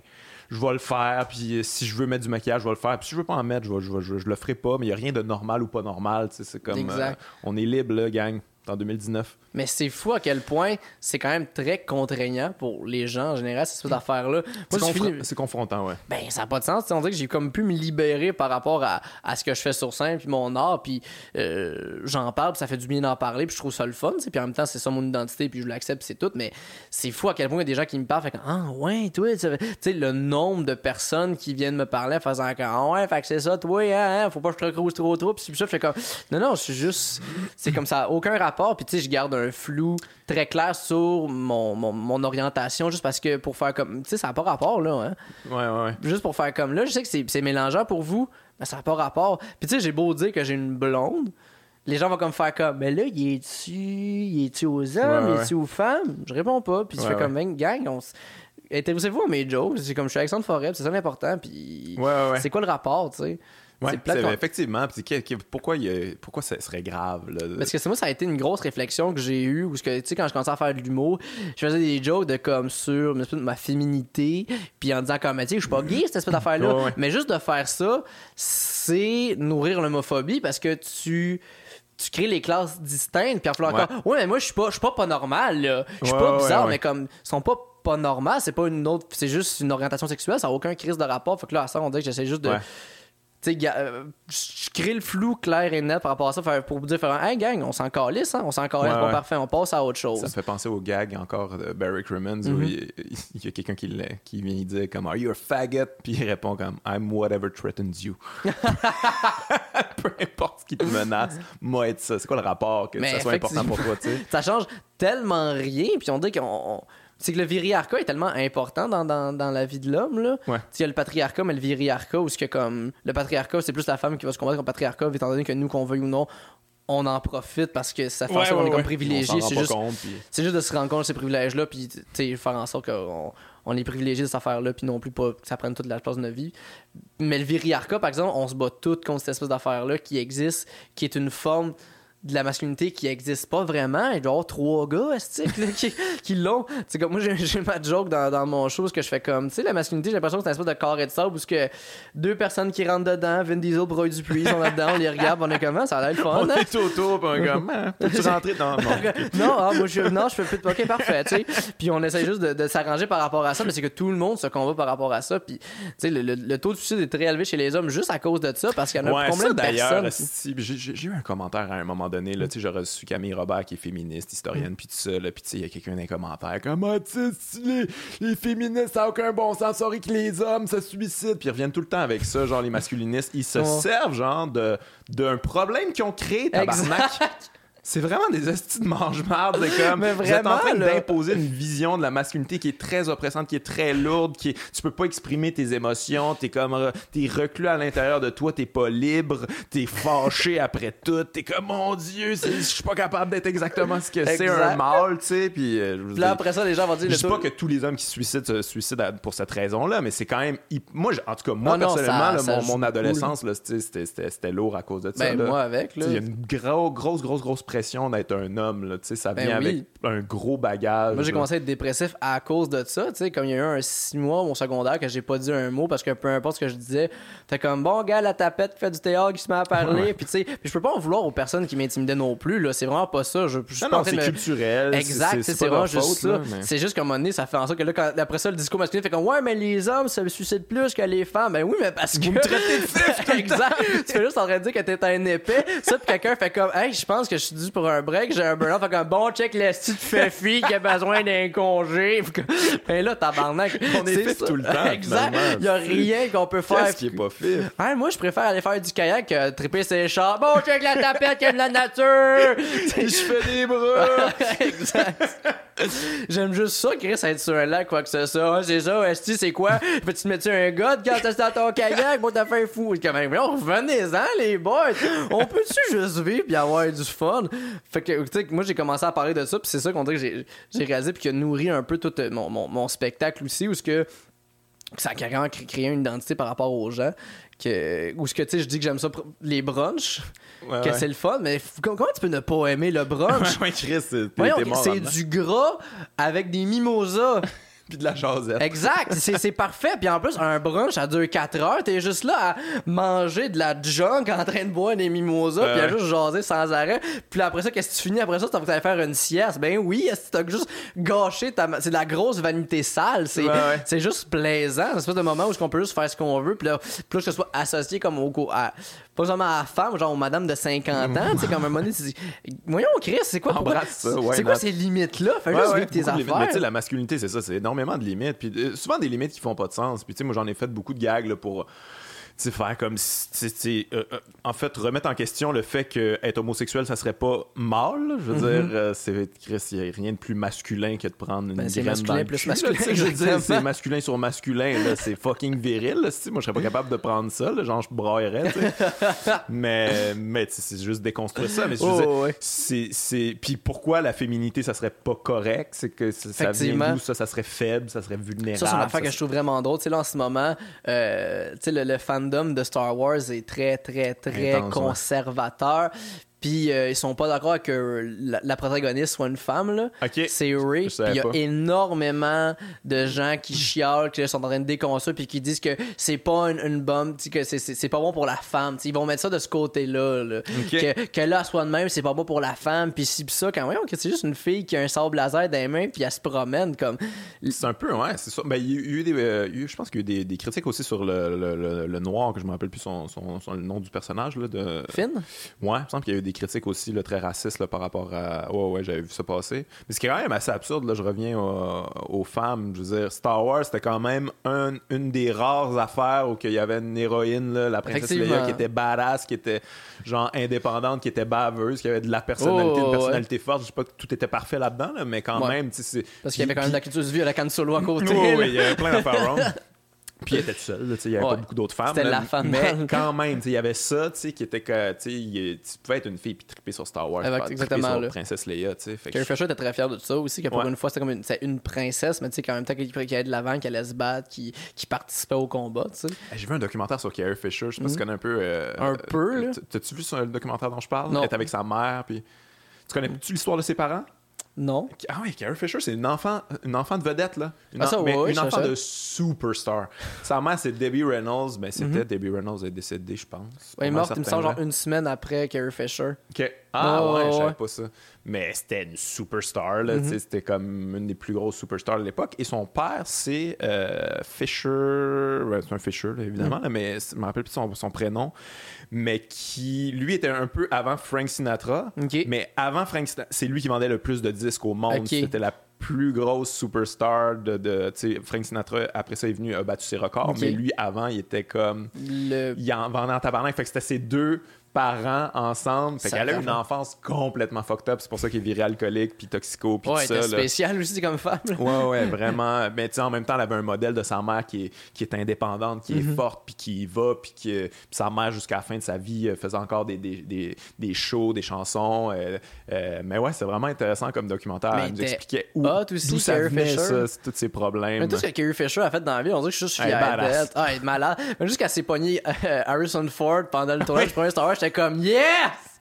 je vais le faire puis euh, si je veux mettre du maquillage je vais le faire puis si je veux pas en mettre je, vais- je, vais- je, je le ferai pas mais il y a rien de normal ou pas normal tu sais, c'est comme euh, on est libre là gang en 2019 Mais c'est fou à quel point c'est quand même très contraignant pour les gens en général, cette espèce d'affaire-là. c'est, confr- confrontant ouais Ben, ça n'a pas de sens. tu sais, On dirait que j'ai comme pu me libérer par rapport à, à ce que je fais sur scène, puis mon art, puis euh, j'en parle, puis ça fait du bien d'en parler, puis je trouve ça le fun. Puis en même temps, c'est ça mon identité, puis je l'accepte, c'est tout. Mais c'est fou à quel point il y a des gens qui me parlent, fait que, ah ouais, toi, tu sais, le nombre de personnes qui viennent me parler en faisant que, ah ouais, fait que c'est ça, toi, hein, hein, faut pas que je te recruse trop trop, puis ça, je fais comme, non, non, je suis juste, c'est comme ça, aucun rapport, puis tu sais, je garde un flou très clair sur mon, mon, mon orientation, juste parce que pour faire comme, tu sais, ça n'a pas rapport, là, hein ouais ouais ouais juste pour faire comme là, je sais que c'est, c'est mélangeant pour vous, mais ça n'a pas rapport. Puis tu sais, j'ai beau dire que j'ai une blonde, les gens vont comme faire comme, mais là, il est-tu, il est-tu aux hommes, Ouais, il ouais. est-tu aux femmes? Je réponds pas. Puis tu Ouais, fais ouais. comme, ben, gang, on s- intéressez-vous à mes jokes? C'est comme, je suis Alexandre Forêt, c'est ça l'important. Puis Ouais, ouais, ouais. c'est quoi le rapport, tu sais? Ouais, c'est plate effectivement. Puis que- que- pourquoi, il y a- pourquoi ça serait grave? Là, Parce que c'est moi, ça a été une grosse réflexion que j'ai eue, où, ce que, tu sais, quand je commençais à faire de l'humour, je faisais des jokes de comme sur ma féminité, puis en disant comme, tu sais, je suis pas gay, cette espèce d'affaire-là. Ouais, ouais. Mais juste de faire ça, c'est nourrir l'homophobie parce que tu. Tu crées les classes distinctes, puis après Ouais. encore, ouais, mais moi, je suis pas, je suis pas pas normal, là. Je suis Ouais, pas bizarre, ouais. mais comme, ils sont pas pas normal, c'est pas une autre, c'est juste une orientation sexuelle, ça a aucun crise de rapport. Fait que là, à ça, on dirait que j'essaie juste de. Tu sais, euh, je crée le flou clair et net par rapport à ça faire- pour vous dire, faire un, hey gang, on s'en calisse, hein, on s'en calisse, Ouais, bon, ouais. parfait, on passe à autre chose. Ça me fait penser au gag encore de Barry Crimmins où Mhm. il, il y a quelqu'un qui, qui vient dire comme Are you a faggot? Puis il répond comme I'm whatever threatens you. Peu importe ce qui te menace, moi être ça. C'est quoi le rapport que Mais ça soit important pour toi, tu sais? Ça change tellement rien, puis on dit qu'on. C'est que le viriarcat est tellement important dans, dans, dans la vie de l'homme, là. Ouais. Il y a le patriarcat, mais le viriarcat, où ce que comme. Le patriarcat, c'est plus la femme qui va se combattre contre le patriarcat, étant donné que nous, qu'on veuille ou non, on en profite parce que ça fait en sorte qu'on est comme privilégié. C'est juste, compte, puis- c'est juste de se rendre compte de ces privilèges-là, puis faire en sorte qu'on on est privilégié de cette affaire-là, puis non plus pas que ça prenne toute la place de notre vie. Mais le viriarcat, par exemple, on se bat toutes contre cette espèce d'affaire-là qui existe, qui est une forme de la masculinité qui existe pas vraiment. Il doit y avoir trois gars, là, qui, qui l'ont. C'est comme moi, j'ai j'ai ma joke dans, dans mon show, ce que je fais comme, tu sais, la masculinité, j'ai l'impression que c'est une espèce de carré de sable où que deux personnes qui rentrent dedans, Vin Diesel, Broy Dupuis, ils sont là-dedans, on les regarde, on est comment, ça a l'air fun. On hein? est autour, un gars, Man, peux-tu rentrer? Dans. Non. non, ah, moi, je, non, je fais plus de ok, parfait, tu sais. Puis on essaie juste de, de s'arranger par rapport à ça, mais c'est que tout le monde se combat par rapport à ça. Puis, tu sais, le, le- le taux de suicide est très élevé chez les hommes juste à cause de ça, parce qu'il y en a Ouais, combien ça de personnes? j'ai eu un commentaire à un moment donné, là, tu sais, j'ai reçu Camille Robert qui est féministe, historienne, puis tout ça, là, puis tu sais, il y a quelqu'un dans les commentaires, comme, ah, tu sais, si les, les féministes, ça n'a aucun bon sens, sorry que les hommes se suicident, puis ils reviennent tout le temps avec ça, genre les masculinistes, ils se servent, genre, de d'un problème qu'ils ont créé, tabarnak. C'est vraiment des estis de mange-marde. C'est comme. Mais vous êtes en vraiment, train là. d'imposer une vision de la masculinité qui est très oppressante, qui est très lourde, qui est- tu peux pas exprimer tes émotions, t'es comme. T'es reclus à l'intérieur de toi, t'es pas libre, t'es fâché après tout, t'es comme mon Dieu, c'est- je suis pas capable d'être exactement ce que c'est Exact. un mâle, tu sais. Puis. euh, Puis là, après ça, les gens vont dire je taux- pas que tous les hommes qui se suicident se suicident pour cette raison-là, mais c'est quand même. Moi, en tout cas, moi, Ah non, personnellement, ça- là, ça mon, adolescence, là, c'était- c'était c'était- c'était lourd à cause de ça. Ben, là. moi avec, là. sais, Il y a une gros, grosse, grosse, grosse pression d'être un homme. Là, tu sais, ça Ben vient oui. avec un gros bagage. Moi, j'ai commencé à être dépressif à cause de ça. Tu sais, comme il y a eu un six mois au secondaire que j'ai pas dit un mot parce que peu importe ce que je disais, t'es comme bon gars, la tapette qui fait du théâtre, qui se met à parler. Ouais. Puis tu sais, je peux pas en vouloir aux personnes qui m'intimidaient non plus. là C'est vraiment pas ça. Je, je Non, non, c'est me- culturel. Exact, c'est- vraiment juste faute, ça. mais- C'est juste qu'à un moment donné, ça fait en sorte que là, quand- après ça, le discours masculin fait comme Ouais, mais les hommes se suicident plus que les femmes. Ben oui, mais parce que. Vous me traitez de fif Exact. tu fais juste en train de dire que t'es un épais. Ça, puis quelqu'un fait comme Hey, je pense que je suis dû pour un break, j'ai un burn-out. Fait comme Bon, check l'esti de fille qui a besoin d'un congé. Que- Ben là, tabarnak. On est fif ça. tout le temps, Exact. Il y a rien qu'on peut faire. Qu'est-ce qui est pas fait? Ouais, moi, je préfère aller faire du kayak que triper ses chars. Bon, check la tapette, qu'il y a de la nature. je fais des bras! exact. J'aime juste ça, Chris, être sur un lac, quoi que ce soit. C'est ça, Esti, c'est quoi? Peux-tu te mettre un god quand t'es dans ton kayak? Bon, t'as fait un fou. Quand même, revenez-en, les boys. On peut-tu juste vivre et avoir du fun? Fait que, tu sais, moi, j'ai commencé à parler de ça, puis c'est ça qu'on dirait que j'ai- réalisé, puis qui a nourri un peu tout euh, mon, mon, mon spectacle aussi, où ce que ça a carrément cré- créé une identité par rapport aux gens. Que, où ce que, tu sais, je dis que j'aime ça, les brunchs, Ouais, que ouais. c'est le fun, mais comment tu peux ne pas aimer le brunch? Ouais, Chris, c'est du gras avec des mimosas. Puis de la jasette. Exact, c'est parfait. Puis en plus, un brunch, ça dure 4 heures. T'es juste là à manger de la junk en train de boire des mimosas, Ouais. puis à juste jaser sans arrêt. Puis après ça, qu'est-ce que tu finis? Après ça? T'as envie d'aller faire une sieste. Ben oui, est-ce que t'as juste gâché ta. C'est de la grosse vanité sale. C'est Ouais, ouais. c'est juste plaisant. C'est une espèce de moment où on peut juste faire ce qu'on veut. Puis là, plus que ce soit associé comme au. À, pas seulement à la femme, genre aux madame de 50 ans. Tu sais, comme un moment donné, tu dis, voyons, Chris, c'est quoi? pourquoi- ça, C'est quoi ces limites-là? Fais juste vivre tes affaires. Mais tu sais, la masculinité, c'est ça, c'est de limites. Puis euh, souvent des limites qui font pas de sens. Puis tu sais, moi, j'en ai fait beaucoup de gags là, pour faire comme si, euh, euh, en fait, remettre en question le fait qu'être homosexuel, ça serait pas mal. là. Je veux Mhm. dire, euh, c'est, il n'y a rien de plus masculin que de prendre une Ben, graine masculin dans le plus cul, là, masculin, sais, je veux dire, c'est masculin sur masculin, là, c'est fucking viril. là, moi, je serais pas capable de prendre ça, là, genre, je braillerais, mais, mais c'est juste déconstruire ça. Mais Oh, ouais. c'est, c'est... Puis pourquoi la féminité, ça serait pas correct? C'est que ça, vient d'où? Ça, ça serait faible, ça serait vulnérable. Ça, c'est une affaire que je trouve vraiment drôle. Tu sais, là, en ce moment, euh, tu sais, le, le fandom de Star Wars est très, très, très Intense, ouais. Puis euh, ils sont pas d'accord que la, la protagoniste soit une femme, là. Ok. C'est Ray. Il y a pas. énormément de gens qui chialent, qui sont en train de déconstruire, puis qui disent que c'est pas une, une bombe, que c'est- pas bon pour la femme. Ils vont mettre ça de ce côté-là. là. Que, que là, soit de même, c'est pas bon pour la femme. Puis si pis ça, quand même, que c'est juste une fille qui a un sable laser dans les mains, puis elle se promène comme. C'est un peu, ouais, c'est ça. Ben, il y a eu des, euh, je pense qu'il y a eu des, des critiques aussi sur le, le, le- le noir, que je me rappelle plus son, son, son- le nom du personnage. Là, de... Finn? Ouais, il me semble qu'il y a eu des critiques aussi là, très racistes là, par rapport à. Ouais, ouais, j'avais vu ça passer. Mais ce qui est quand même assez absurde, là, je reviens au- aux femmes. Je veux dire, Star Wars, c'était quand même un- une des rares affaires où il y avait une héroïne, là, la princesse Leia, qui était badass, qui était genre indépendante, qui était baveuse, qui avait de la personnalité, Oh, une ouais. personnalité forte. Je sais pas que tout était parfait là-dedans, là, mais quand Ouais. même. Parce qu'il y avait quand même de la culture de vie à la canne solo à côté. là. oui, il y avait plein d'affaires. Puis elle était toute seule, il n'y avait Ouais. pas beaucoup d'autres femmes. C'était la femme Mais quand même, il y avait ça, tu sais, qui était que, tu pouvais être une fille puis triper sur Star Wars, Avec- exactement, triper sur là. Princesse Leia, tu sais. Carrie je- Fisher était très fier de ça aussi, que pour Ouais. une fois, c'était comme une, princesse, mais tu sais, qu'en même temps, qu'il allait de l'avant, qu'elle allait se battre, qui, qui participait au combat, tu sais. Hey, J'ai vu un documentaire sur Carrie Fisher, je sais pas si tu connais un peu. euh. Un peu, là. T'as-tu vu le documentaire dont je parle? Non. Elle est avec sa mère, puis. Tu connais-tu l'histoire de ses parents? Non. Ah oui, Carrie Fisher, c'est une enfant, une enfant de vedette, là. Une, Ah, ça, en- ouais, mais ouais, une enfant de superstar. Sa mère, c'est Debbie Reynolds. Ben, c'était Mhm. Debbie Reynolds, elle est décédée, je pense. Elle est morte, il me semble, genre une semaine après Carrie Fisher. Ok. Ah Ouais, je savais ouais. pas ça. Mais c'était une superstar, là. sais, C'était comme une des plus grosses superstars de l'époque. Et son père, c'est euh, Fisher. ouais, c'est un Fisher, là, évidemment, là, mais je me rappelle plus son, son prénom. Mais qui, lui, était un peu avant Frank Sinatra. Mais avant Frank Sinatra, c'est lui qui vendait le plus de disques au monde. C'était la plus grosse superstar de. Frank Sinatra, après ça, est venu, a battu ses records. Mais lui, avant, il était comme Le... il en vendait en tabarnak. Fait que c'était ses deux parents ensemble. Fait qu'elle a eu une enfance complètement fucked up. C'est pour ça qu'il est viré alcoolique, puis toxico, puis Ouais, tout ça. était là. spécial aussi comme femme. là. Ouais, ouais, vraiment. Mais tu sais, en même temps, elle avait un modèle de sa mère qui est, qui est indépendante, qui Mhm. est forte, puis qui y va, puis qui, sa mère, jusqu'à la fin de sa vie, euh, faisait encore des, des, des, des shows, des chansons. euh, euh, mais ouais, c'est vraiment intéressant comme documentaire. Mais Elle nous expliquait où, d'où ça venait, ça, tous ces problèmes. Mais tout ce que Carrie Fisher a fait dans la vie, on dirait que je suis est fier d'elle. Ah, elle est malade. Qu'elle s'est pognée euh, Harrison Ford pendant le tournage du premier Star Wars, j'étais comme Yes!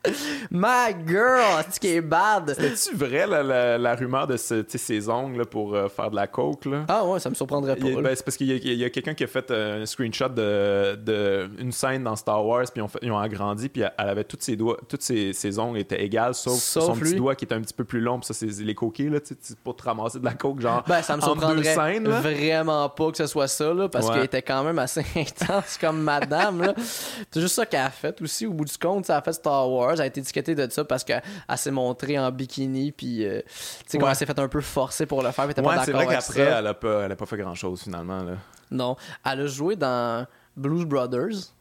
My girl! C'est qui est bad! C'est-tu vrai, la, la, la rumeur de ce, ses ongles là, pour euh, faire de la coke? Là? Ah ouais, ça me surprendrait pas. Ben, c'est parce qu'il y a, quelqu'un qui a fait euh, un screenshot de, de une scène dans Star Wars, puis ils ont, fait- ils ont agrandi, puis elle avait tous ses doigts, toutes ses, ses ongles étaient égales, sauf, Sauf son petit doigt qui était un petit peu plus long, puis ça, c'est les coquilles, là, tu pour te ramasser de la coke, genre. Ben, ça me surprendrait scènes, vraiment pas que ce soit ça, là, parce Ouais. qu'elle était quand même assez intense comme madame. C'est juste ça qu'elle a fait aussi, au bout du compte. Elle a fait Star Wars, elle a été étiquetée de ça parce qu'elle elle s'est montrée en bikini, puis euh, tu sais, quand Ouais. elle s'est fait un peu forcer pour le faire, Ouais, pas c'est vrai qu'après, elle a, pas, elle a pas fait grand-chose, finalement, là. Non. Elle a joué dans Blues Brothers.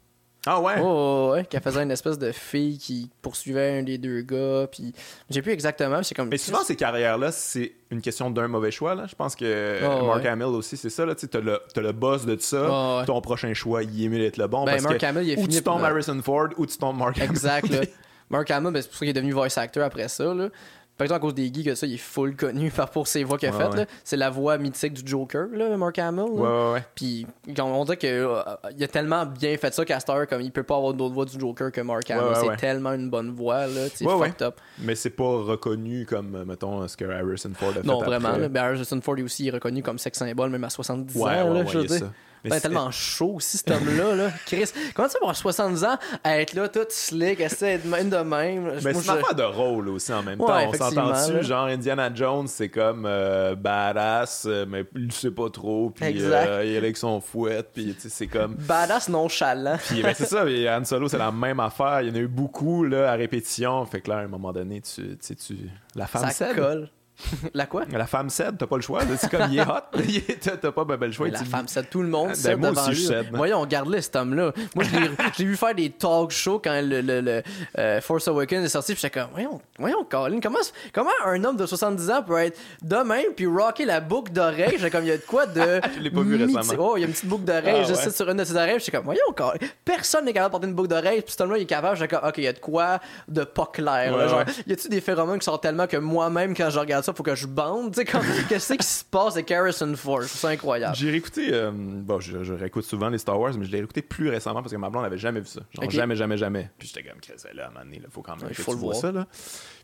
Ah ouais? Oh, ouais, qu'elle faisait une espèce de fille qui poursuivait un des deux gars, puis j'ai plus exactement, mais c'est comme. Mais souvent, ces carrières-là, c'est une question d'un mauvais choix. Là. Je pense que Oh, Mark ouais. Hamill aussi, c'est ça. Tu as le, t'as le boss de ça. Oh, ouais. Ton prochain choix, il est mieux d'être le bon. Ben, parce Mark que Hamill, il a ou fini tu tombes Harrison Ford ou tu tombes Mark Hamill. Exact. Mark Hamill, ben, c'est pour ça qu'il est devenu voice actor après ça, là. Par exemple, à cause des geeks, que ça, il est full connu par pour ses voix qu'il a Ouais, faites, ouais. C'est la voix mythique du Joker, là, Mark Hamill. là. Ouais, ouais, ouais. Puis on dit que euh, a tellement bien fait ça heure, comme il peut pas avoir d'autre voix du Joker que Mark Hamill. Ouais, ouais, c'est tellement une bonne voix, là. Ouais. fucked up. Mais c'est pas reconnu comme, euh, mettons, ce que Harrison Ford a fait. Non, vraiment. Là. Ben, Harrison Ford est aussi reconnu comme sex symbole, même à 70 Ouais, ans, ouais, là, ouais, je veux dire. ça. Ben, c'est- tellement chaud aussi, cet homme-là. Là. Chris, comment tu pour avoir 70 ans à être là, tout slick, essayer de même de même? Mais c'est une affaire de rôle aussi en même Ouais, temps. On s'entend-tu, genre Indiana Jones, c'est comme euh, badass, euh, mais il sait pas trop, puis euh, il est avec son fouette, puis c'est comme. Badass nonchalant. Puis ben, c'est ça, et Han Solo, c'est la même affaire. Il y en a eu beaucoup là, à répétition. Fait que là, à un moment donné, tu tu sais, tu. La femme Ça colle. La quoi? La femme cède, t'as pas le choix. C'est comme il est hot, il t'as pas ben, ben le choix. La tu- femme cède, tout le monde Ben, cède moi devant aussi, lui. je. Voyons, regarde-le, cet homme-là. Moi, je l'ai- j'ai vu faire des talk shows quand le, le- le, euh, Force Awakens est sorti, puis j'étais comme, voyons, voyons, Colin, comment, comment un homme de 70 ans peut être de même, puis rocker la boucle d'oreille? J'étais comme, il y a de quoi de... Je l'ai pas vu récemment. Oh, il y a une petite boucle d'oreille, Ah, je ouais. sur une de ses oreilles, j'étais comme, voyons, Colin, personne n'est capable de porter une boucle d'oreille, puis cet homme-là, il est capable, j'étais comme, ok, il y a de quoi de pas clair. là. Ouais, genre, ouais. y a-tu des phénomènes qui sont tellement que moi-même, quand je regarde ça, faut que je bande? Tu sais, comme, qu'est-ce qui se passe avec Harrison Ford? Ça incroyable. J'ai réécouté, euh, bon, je, je réécoute souvent les Star Wars, mais je l'ai réécouté plus récemment parce que ma blonde n'avait jamais vu ça. Genre jamais, jamais, jamais. Puis j'étais comme, Chris, là, à un moment donné, il faut quand même Il que faut tu le vois voir. ça, là.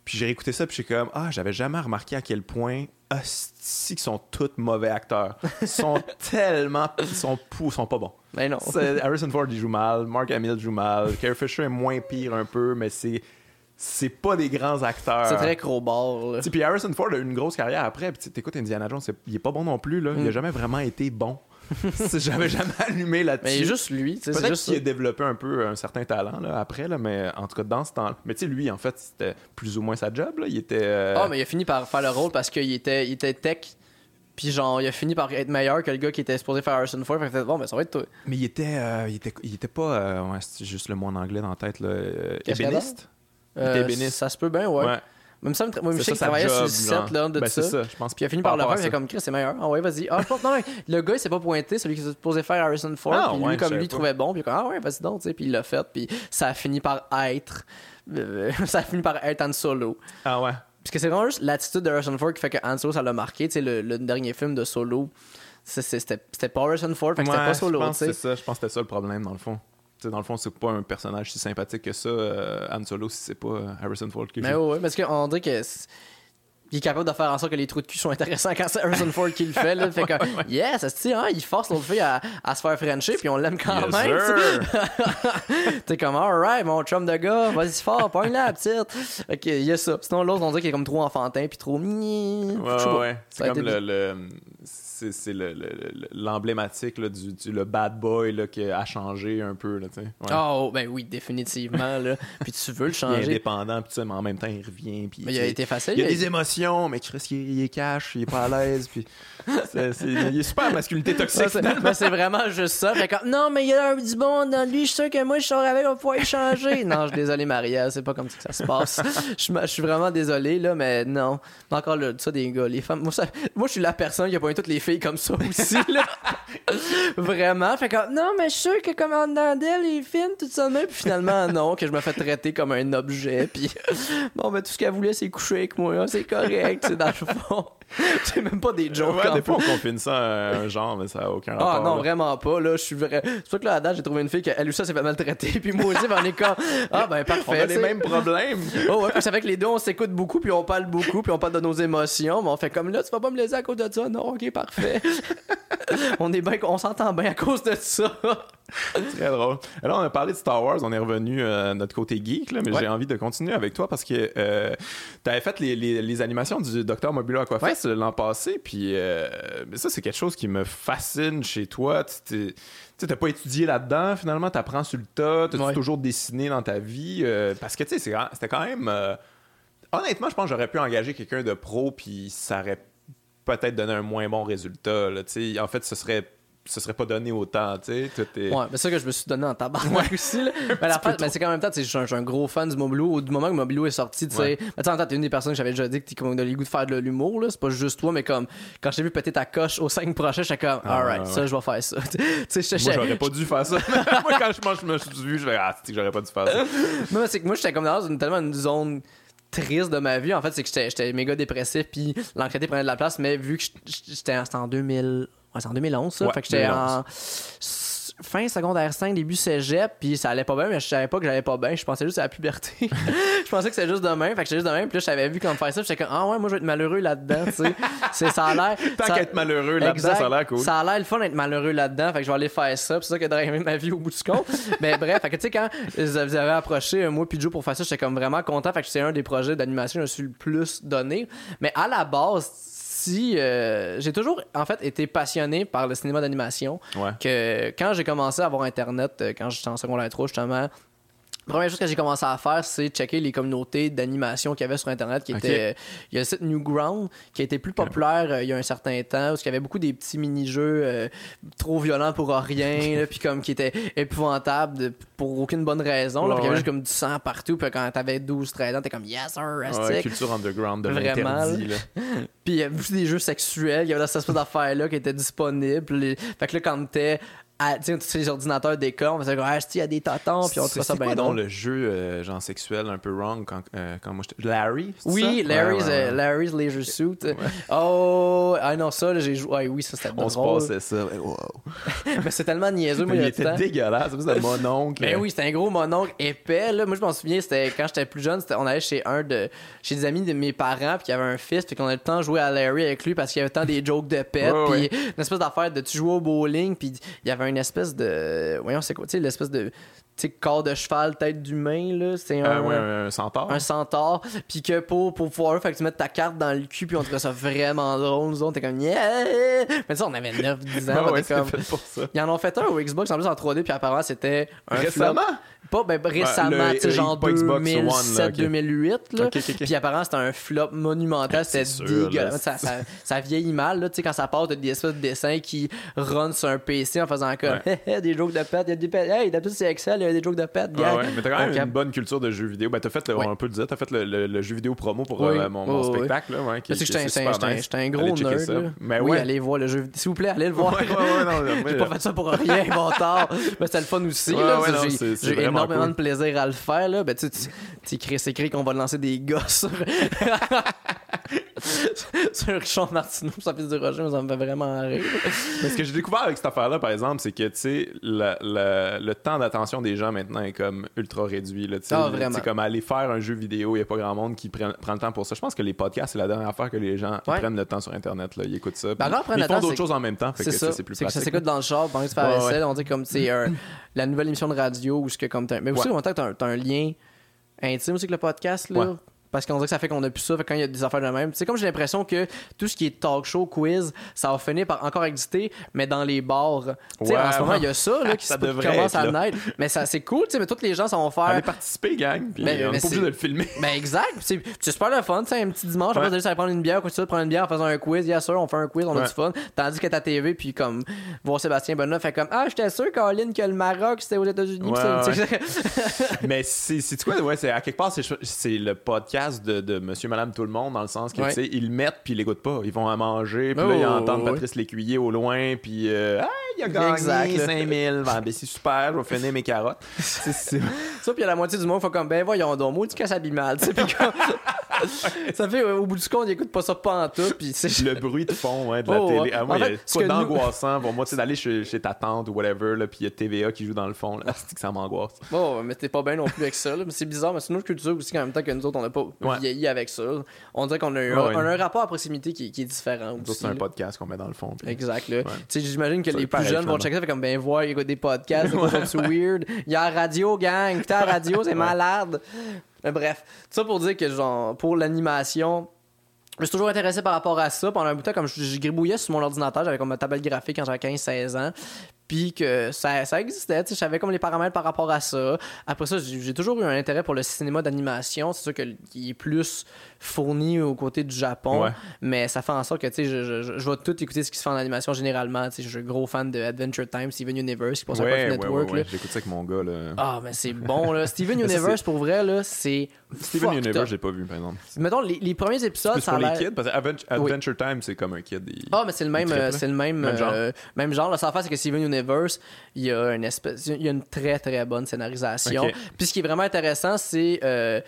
Puis j'ai réécouté ça, puis j'étais comme, ah, j'avais jamais remarqué à quel point, si qu'ils sont tous mauvais acteurs. Ils sont tellement, ils sont pou, ils sont pas bons. Mais non. C'est- Harrison Ford, il joue mal, Mark Hamill joue mal, Carrie Fisher est moins pire un peu, mais c'est, c'est pas des grands acteurs. C'est très crowbar, là. Puis Harrison Ford a eu une grosse carrière après. Puis t'écoutes Indiana Jones, il est pas bon non plus. Là. Il a Mm. jamais vraiment été bon. J'avais jamais allumé là-dessus. Mais juste lui, Peut-être juste qu'il a développé un peu un certain talent là, après, là, mais en tout cas dans ce temps Mais tu sais, lui, en fait, c'était plus ou moins sa job. Là. Il était. euh, Ah, mais il a fini par faire le rôle parce qu'il était, il était tech. Puis genre, il a fini par être meilleur que le gars qui était supposé faire Harrison Ford. Fait que bon, ben ça va être toi. Mais il était, euh, il était, il était pas. euh, ouais, juste le mot en anglais dans la tête. Là, ébéniste? Il Euh. Ça se peut bien, ouais. Même ça, moi, je sais qu'il travaillait sur le set là, de Ben, ça. je pense. Puis il a fini par le faire, ça. comme Chris, c'est meilleur. Ah ouais, vas-y. Ah, je pense, non, mais le gars, il s'est pas pointé, celui qui s'est supposé faire Harrison Ford. Ah, puis lui, ouais, comme lui, il trouvait bon. Puis il comme, ah ouais, vas-y donc, tu sais. Puis il l'a fait. Puis ça a fini par être. euh, ça a fini par être Han Solo. Ah ouais. Parce que c'est vraiment juste l'attitude de Harrison Ford qui fait que Han Solo, ça l'a marqué. Tu sais, le, le dernier film de Solo, c'était pas Harrison Ford, fait que c'était pas Solo, tu sais. c'est ça. Je pense que c'était ça le problème, dans le fond. Dans le fond, c'est pas un personnage si sympathique que ça, euh, Han Solo, si c'est pas euh, Harrison Ford qui Mais joue. ouais, ouais, parce qu'on dirait que. Il est capable de faire en sorte que les trous de cul sont intéressants quand c'est Harrison Ford qui le fait. Là. Fait que, yes, c'est hein, il force l'autre fille à, à se faire frencher, puis on l'aime quand Yes, même. T'es comme, alright, mon chum de gars, vas-y fort, pogne-la, la petite. Ok, il y a ça. Sinon, l'autre, on dirait qu'il est comme trop enfantin, puis trop. Ouais, ouais, ouais. Ça C'est comme le, le- c'est c'est le- le- le- l'emblématique du, du- le bad boy là, qui a changé un peu là, tu sais. Ouais. Oh, ben oui, définitivement. Là. Puis tu veux le il est changer. indépendant puis tout ça, mais en même temps il revient puis Mais tu il a sais, été facile. il y a il des émotions mais Chris il, il est cash il est pas à l'aise puis c'est, c'est- il est super masculinité toxique Ouais, c'est vraiment juste ça. Fait comme, non, mais il y a un- du bon dans lui, je suis sûr que moi, je sors avec, on va pouvoir échanger. non, je suis désolé, Maria, c'est pas comme ça que ça se passe. Je suis- je suis vraiment désolé, là, mais non. Encore là, ça, des gars, les femmes. Moi, ça- moi, je suis la personne qui a pointé toutes les filles comme ça aussi, là. vraiment. Fait comme, non, mais je suis sûr que comme d'elle, les films, tout ça même. Puis finalement, non, que je me fais traiter comme un objet. Puis bon, ben, tout ce qu'elle voulait, c'est coucher avec moi. C'est correct, c'est dans le fond. C'est même pas des jokes. Ouais, des fois on confine ça à un genre mais ça a aucun rapport Ah non, là. vraiment pas. Là, je suis vrai. C'est pour ça que là, à date, j'ai trouvé une fille qui, elle aussi, s'est fait maltraiter. Puis moi aussi, ben, on est comme. Ah, ben, parfait. on a les mêmes problèmes Oh, ouais, puis ça fait que les deux, on s'écoute beaucoup, puis on parle beaucoup, puis on parle de nos émotions. Mais on fait comme là, tu vas pas me laisser à cause de ça? Non, ok, parfait. on est bien, on s'entend bien à cause de ça. Très drôle. Alors, on a parlé de Star Wars, on est revenu euh, à notre côté geek, là, mais Ouais. j'ai envie de continuer avec toi parce que euh, tu avais fait les, les- les animations du Docteur Mobilo Aquafest l'an passé, puis euh, mais ça, c'est quelque chose qui me fascine chez toi. Tu tu t'as pas étudié là-dedans, finalement, t'apprends sur le tas, Ouais. toujours dessiné dans ta vie, euh, parce que, tu sais, c'était quand même... euh, honnêtement, je pense que j'aurais pu engager quelqu'un de pro, puis ça aurait peut-être donné un moins bon résultat, là, tu. En fait, ce serait... Ce serait pas donné autant, tu sais. tout est- Ouais, mais c'est ça que je me suis donné en tabarnak aussi. Là. Mais, la mais c'est quand même temps, je suis un- gros fan du Mobilou. Du moment que Mobilou est sorti, tu sais. Ouais. Mais tu t'es une des personnes que j'avais déjà dit que tu as le goût de faire de l'humour, là. C'est pas juste toi, mais comme quand j'ai vu péter ta coche aux 5 prochains, j'étais comme, Ah, alright, ouais, ça, ouais. je vais faire ça. tu sais, Moi, j'aurais pas dû faire ça. Moi, quand je, moi, je me suis vu, je vais ah, j'aurais pas dû faire ça. Non, c'est que moi, j'étais comme dans une, tellement une zone triste de ma vie. En fait, c'est que j'étais- méga dépressif, puis l'anxiété prenait de la place, mais vu que j'étais en 2000... Ouais, c'est en 2011, ça. Ouais, fait que j'étais 2011. en fin secondaire 5, début cégep, puis ça allait pas bien, mais je savais pas que j'allais pas bien. Je pensais juste à la puberté. je pensais que c'était juste demain, fait que j'étais juste demain, puis là, j'avais vu comment faire ça, puis j'étais comme, ah ouais, moi, je vais être malheureux là-dedans, tu sais. C'est- ça a l'air... Tant ça- qu'être malheureux là-dedans, ça a l'air cool. Ça a l'air le fun d'être malheureux là-dedans. Fait que je vais aller faire ça. C'est ça qui a drivé ma vie au bout du compte. Mais bref, fait que tu sais, quand vous avez approché euh, moi puis Joe pour faire ça, j'étais comme vraiment content. Fait que c'est un des projets d'animation que je me suis le plus donné. Mais à la base, si euh, j'ai toujours en fait été passionné par le cinéma d'animation Ouais. que quand j'ai commencé à avoir internet euh, quand j'étais en secondaire 3 justement La première chose que j'ai commencé à faire, c'est checker les communautés d'animation qu'il y avait sur Internet. Qui était, il y a le site Newground qui a été plus populaire euh, il y a un certain temps, parce qu'il y avait beaucoup des petits mini-jeux euh, trop violents pour rien, puis comme qui étaient épouvantables pour aucune bonne raison. Là, puis il y avait juste comme du sang partout, puis quand t'avais 12-13 ans, t'es comme yes, sir, ouais, culture underground de Vraiment. Là. puis il y avait aussi des jeux sexuels, il y avait cette espèce d'affaire-là qui était disponible. Fait que là, quand t'es à, tu sais, les ordinateurs d'école, on faisait comme, ah, il y a des tatons, puis on trouve ça bien dans le jeu, euh, genre sexuel, un peu wrong, quand, euh, quand moi j'étais. Larry Oui, ça? Larry's, ouais, ouais, Larry's Leisure Suit. Oh, ah non, ça, j'ai joué. oui, ça c'était On drôle. se passait ça. Wow. mais c'est tellement niaiseux, moi, il était dégueulasse, c'était un mononcle. Ben oui, c'était un gros mononcle épais, là. Moi, je m'en souviens, c'était quand j'étais plus jeune, on allait chez un de. chez des amis de mes parents, puis il y avait un fils, puis qu'on avait le temps de jouer à Larry avec lui parce qu'il y avait tant des jokes de pète, puis une espèce d'affaire de tu jouais au bowling, puis il y avait une espèce de euh, voyons, c'est quoi, tu sais, l'espèce de corps de cheval, tête d'humain, là. C'est un, ouais, un centaure. Un centaure. Puis que pour, pour pouvoir, fait que tu mets ta carte dans le cul, puis on trouvait ça vraiment drôle. Nous autres, t'es comme, yeah! Mais ça, on avait 9-10 ans. ouais, comme... fait pour ça. Ils en ont fait un au Xbox en plus en 3D, puis apparemment, c'était un Récemment? Flop. Pas ben, récemment, tu sais, genre 2007-2008. Là. Okay, okay, Puis apparemment, c'était un flop monumental. C'était dégueulasse. Ça, ça, ça, vieillit mal. Là, quand ça part de des espèces de dessins qui run sur un PC en faisant comme ouais. des jokes de pète. Il y a des Hey, d'habitude, c'est Excel, il y a des jokes de pète. Ah, ouais. Mais t'as quand même une bonne culture de jeux vidéo. Ben, t'as fait, le, on peut le dire, t'as fait le, le, jeu vidéo promo pour euh, mon, mon spectacle. Là, ouais, qui, J'étais un gros nerd. Mais oui, allez voir le jeu vidéo. S'il vous plaît, allez le voir. J'ai pas fait ça pour rien, tard. Mais c'était le fun aussi. J'ai énormément de plaisir à le faire, là, ben, tu sais, c'est écrit qu'on va lancer des gosses sur Richard Martineau, ça fait du Roger, mais ça me fait vraiment rire. Mais ce que j'ai découvert avec cette affaire-là, par exemple, c'est que, tu sais, le, le, le, temps d'attention des gens maintenant est comme ultra réduit. Là, ah, vraiment. C'est comme aller faire un jeu vidéo, il n'y a pas grand monde qui prend, prend, le temps pour ça. Je pense que les podcasts, c'est la dernière affaire que les gens prennent le temps sur Internet. Là, ils écoutent ça. Ben, ils font d'autres choses en même temps. C'est ça. C'est plus pratique. ça s'écoute dans le char pendant que tu fais la vaisselle. On dit comme, la nouvelle émission de radio où ce que comme Mais aussi, en même temps, tu as, un lien intime aussi avec le podcast. Là. Parce qu'on dirait que ça fait qu'on a plus ça, fait quand il y a des affaires de même. C'est comme j'ai l'impression que tout ce qui est talk show, quiz, ça va finir par encore exister, mais dans les bars. Ouais, en ce moment, il y a ça là, qui ça commence à naître. Mais ça, c'est cool, mais tous les gens, ça vont faire. Allez participer, gang, puis mais, on est pas obligé de le filmer. Mais exact, c'est super le fun, un petit dimanche, ouais. après, ça prendre une bière, quoi, tu prendre une bière en faisant un quiz, yes sûr, on fait un quiz, on a du fun. Tandis que ta TV, puis comme, voir Sébastien Benoît fait comme, ah, j'étais sûr, Caroline, que le Maroc, c'était aux États-Unis. mais c'est quoi, ouais, c'est à quelque part, c'est le podcast de, de monsieur, madame, tout le monde, dans le sens que, tu sais, ils le mettent puis ils l'écoutent pas. Ils vont à manger, puis là, ils oh, entendent Patrice Lécuyer au loin, puis euh, il a gagné exact, 5000. Ben, ben, c'est super, je vais finir mes carottes. c'est ça. puis a la moitié du monde faut comme, ben voyons donc, moi, tu casses s'habille mal, tu sais, ça fait, au bout du compte, ils écoutent pas ça pas en tout, puis Le bruit de fond, ouais, de la oh, télé. Ah, moi, il y a quoi d'angoissant pour moi, tu sais, d'aller chez, ta tante ou whatever, là, puis il y a TVA qui joue dans le fond, là, c'est que ça m'angoisse. Bon, mais t'es pas bien non plus avec ça, là, mais c'est bizarre, mais c'est une autre culture aussi, en même temps que nous autres, on n'a pas vieilli avec ça. On dirait qu'on a, un, rapport à proximité qui, est différent aussi. C'est un podcast qu'on met dans le fond. Exact. J'imagine que les plus jeunes vont checker ça, fait comme, ben, voir, écouter des podcasts, c'est weird. Il y a la radio, gang, écoutez la radio, c'est malade. Mais bref, ça pour dire que, genre, pour l'animation, je suis toujours intéressé par rapport à ça. Pendant un bout de temps, comme je, gribouillais sur mon ordinateur, j'avais comme ma tablette graphique quand j'avais 15-16 ans puis que ça, ça existait. Je savais comme les paramètres par rapport à ça. Après ça, j'ai toujours eu un intérêt pour le cinéma d'animation. C'est sûr qu'il est plus fourni aux côtés du Japon, mais ça fait en sorte que je, je, je, vais tout écouter ce qui se fait en animation généralement. Je suis un gros fan de Adventure Time, Steven Universe, qui passe ouais, sur Network. Ouais, J'écoute ça avec mon gars. Là. Ah, mais c'est bon. Là. Steven Universe, pour vrai, là, c'est. Steven Universe, j'ai pas vu, par exemple. Mettons, les, les premiers épisodes, ça pour les kids, parce que Adventure, Time, c'est comme un kid. Ah, mais c'est le même, c'est le même, même genre. Euh, même genre. La seule c'est que Steven Universe, il y a une espèce, il y a une très très bonne scénarisation. Puis ce qui est vraiment intéressant, c'est euh,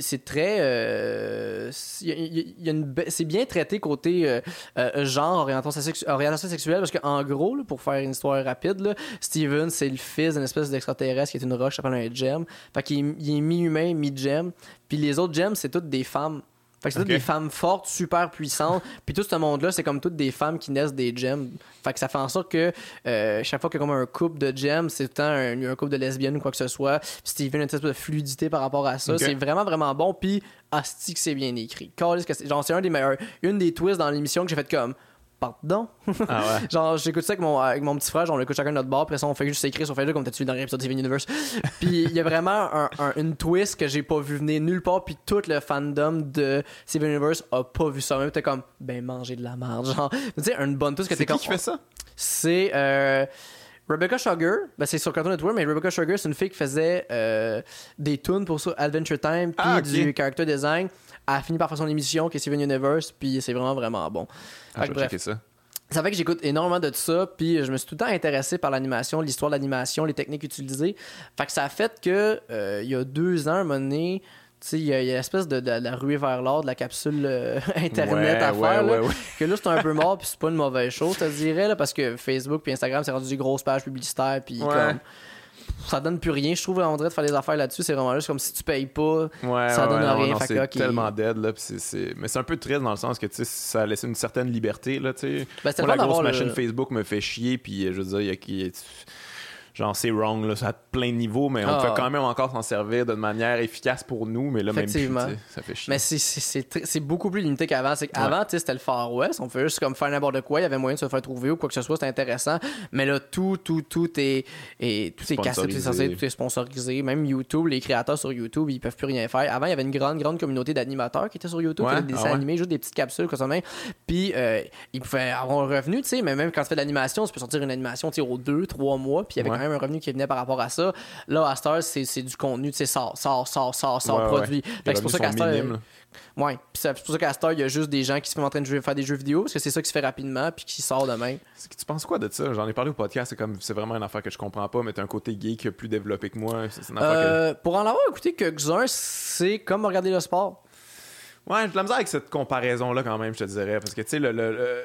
c'est très, euh, il y a une, c'est bien traité côté euh, genre orientation, orientation, sexuelle parce qu'en gros, pour faire une histoire rapide, là, Steven c'est le fils d'une espèce d'extraterrestre qui est une roche, s'appelle un gem. Fait qu'il est, est mi-humain, mi-gem. Puis les autres gems, c'est toutes des femmes. Fait que c'est toutes des femmes fortes, super puissantes. Puis tout ce monde-là, c'est comme toutes des femmes qui naissent des gems. Fait que ça fait en sorte que euh, chaque fois qu'il y a comme un couple de gems, c'est tout un, un, couple de lesbiennes ou quoi que ce soit. Puis Steven a une espèce de fluidité par rapport à ça. C'est vraiment, vraiment bon. Puis, asti que c'est bien écrit. Genre, c'est un des meilleurs. Une des twists dans l'émission que j'ai fait comme pardon. Ah ouais. genre, j'écoute ça avec mon, avec mon petit frère, genre, on l'écoute chacun de notre bord, après ça, on fait juste écrire sur Facebook comme t'as-tu vu dans l'épisode de Steven Universe? puis il y a vraiment un, un- une twist que j'ai pas vu venir nulle part, puis tout le fandom de Steven Universe a pas vu ça. Même t'es comme, ben, manger de la merde. Genre, tu sais, une bonne twist que C'est t'es qui comme. qui fait ça? C'est euh, Rebecca Sugar. Ben, c'est sur Cartoon Network, mais Rebecca Sugar, c'est une fille qui faisait euh, des tunes pour ça, Adventure Time, puis Ah, du character design. Elle a fini par faire son émission qui est Steven Universe, puis c'est vraiment, vraiment bon. Ah, je vais checker ça. Ça fait que j'écoute énormément de ça, puis je me suis tout le temps intéressé par l'animation, l'histoire de l'animation, les techniques utilisées. Fait que ça a fait que euh, il y a deux ans, à un moment donné, tu sais, il y a, a l'espèce de, de- de la ruée vers l'or, de la capsule euh, Internet Ouais, à ouais, faire. là, ouais, ouais. Que là, c'est un peu mort, puis c'est pas une mauvaise chose, je te dirais, là, parce que Facebook puis Instagram, c'est rendu des grosses pages publicitaires, puis comme. Ça donne plus rien. Je trouve, on dirait de faire des affaires là-dessus, c'est vraiment juste comme si tu payes pas. Ouais, Ça ouais, donne ouais, rien, non, fait c'est que, ok. tellement dead là, mais c'est un peu triste dans le sens que tu sais ça a laissé une certaine liberté là, tu sais. Ben, la grosse machine le- Facebook me fait chier, puis euh, je veux dire, il y a qui genre c'est wrong là, ça a plein de niveaux, mais on Ah. peut quand même encore s'en servir d'une manière efficace pour nous, mais là même plus, ça fait chier. Mais c'est- beaucoup plus limité qu'avant. C'est qu'avant, c'était le Far West. On fait juste comme faire n'importe quoi. Il y avait moyen de se faire trouver ou quoi que ce soit. C'était intéressant. Mais là, tout, tout, tout est, est- tout est cassé, tout est censé, tout est sponsorisé. Même YouTube, les créateurs sur YouTube, ils peuvent plus rien faire. Avant, il y avait une grande, grande communauté d'animateurs qui étaient sur YouTube, Ouais? qui faisaient des Ah dessins ouais? animés, juste des petites capsules comme ça même. Puis euh, ils pouvaient avoir un revenu, tu sais. Mais même quand tu fais de l'animation, tu peux sortir une animation, tu sais, aux deux, trois mois. Puis il même un revenu qui venait par rapport à ça. Là, à c'est c'est du contenu, tu sais, sort, sort, sort, sort, sort, Ouais, produit. C'est pour ça qu'à. Ouais, puis c'est pour ça qu'à heure, il y a juste des gens qui se font en train de jouer- faire des jeux vidéo, parce que c'est ça qui se fait rapidement, puis qui sort demain. Tu penses quoi de ça? J'en ai parlé au podcast, c'est comme c'est vraiment une affaire que je comprends pas, mais t'as un côté geek plus développé que moi, une affaire que Euh, pour en avoir écouté quelques-uns, c'est comme regarder le sport. Ouais, j'ai de la misère avec cette comparaison-là quand même, je te dirais. Parce que, tu sais, le, le, le,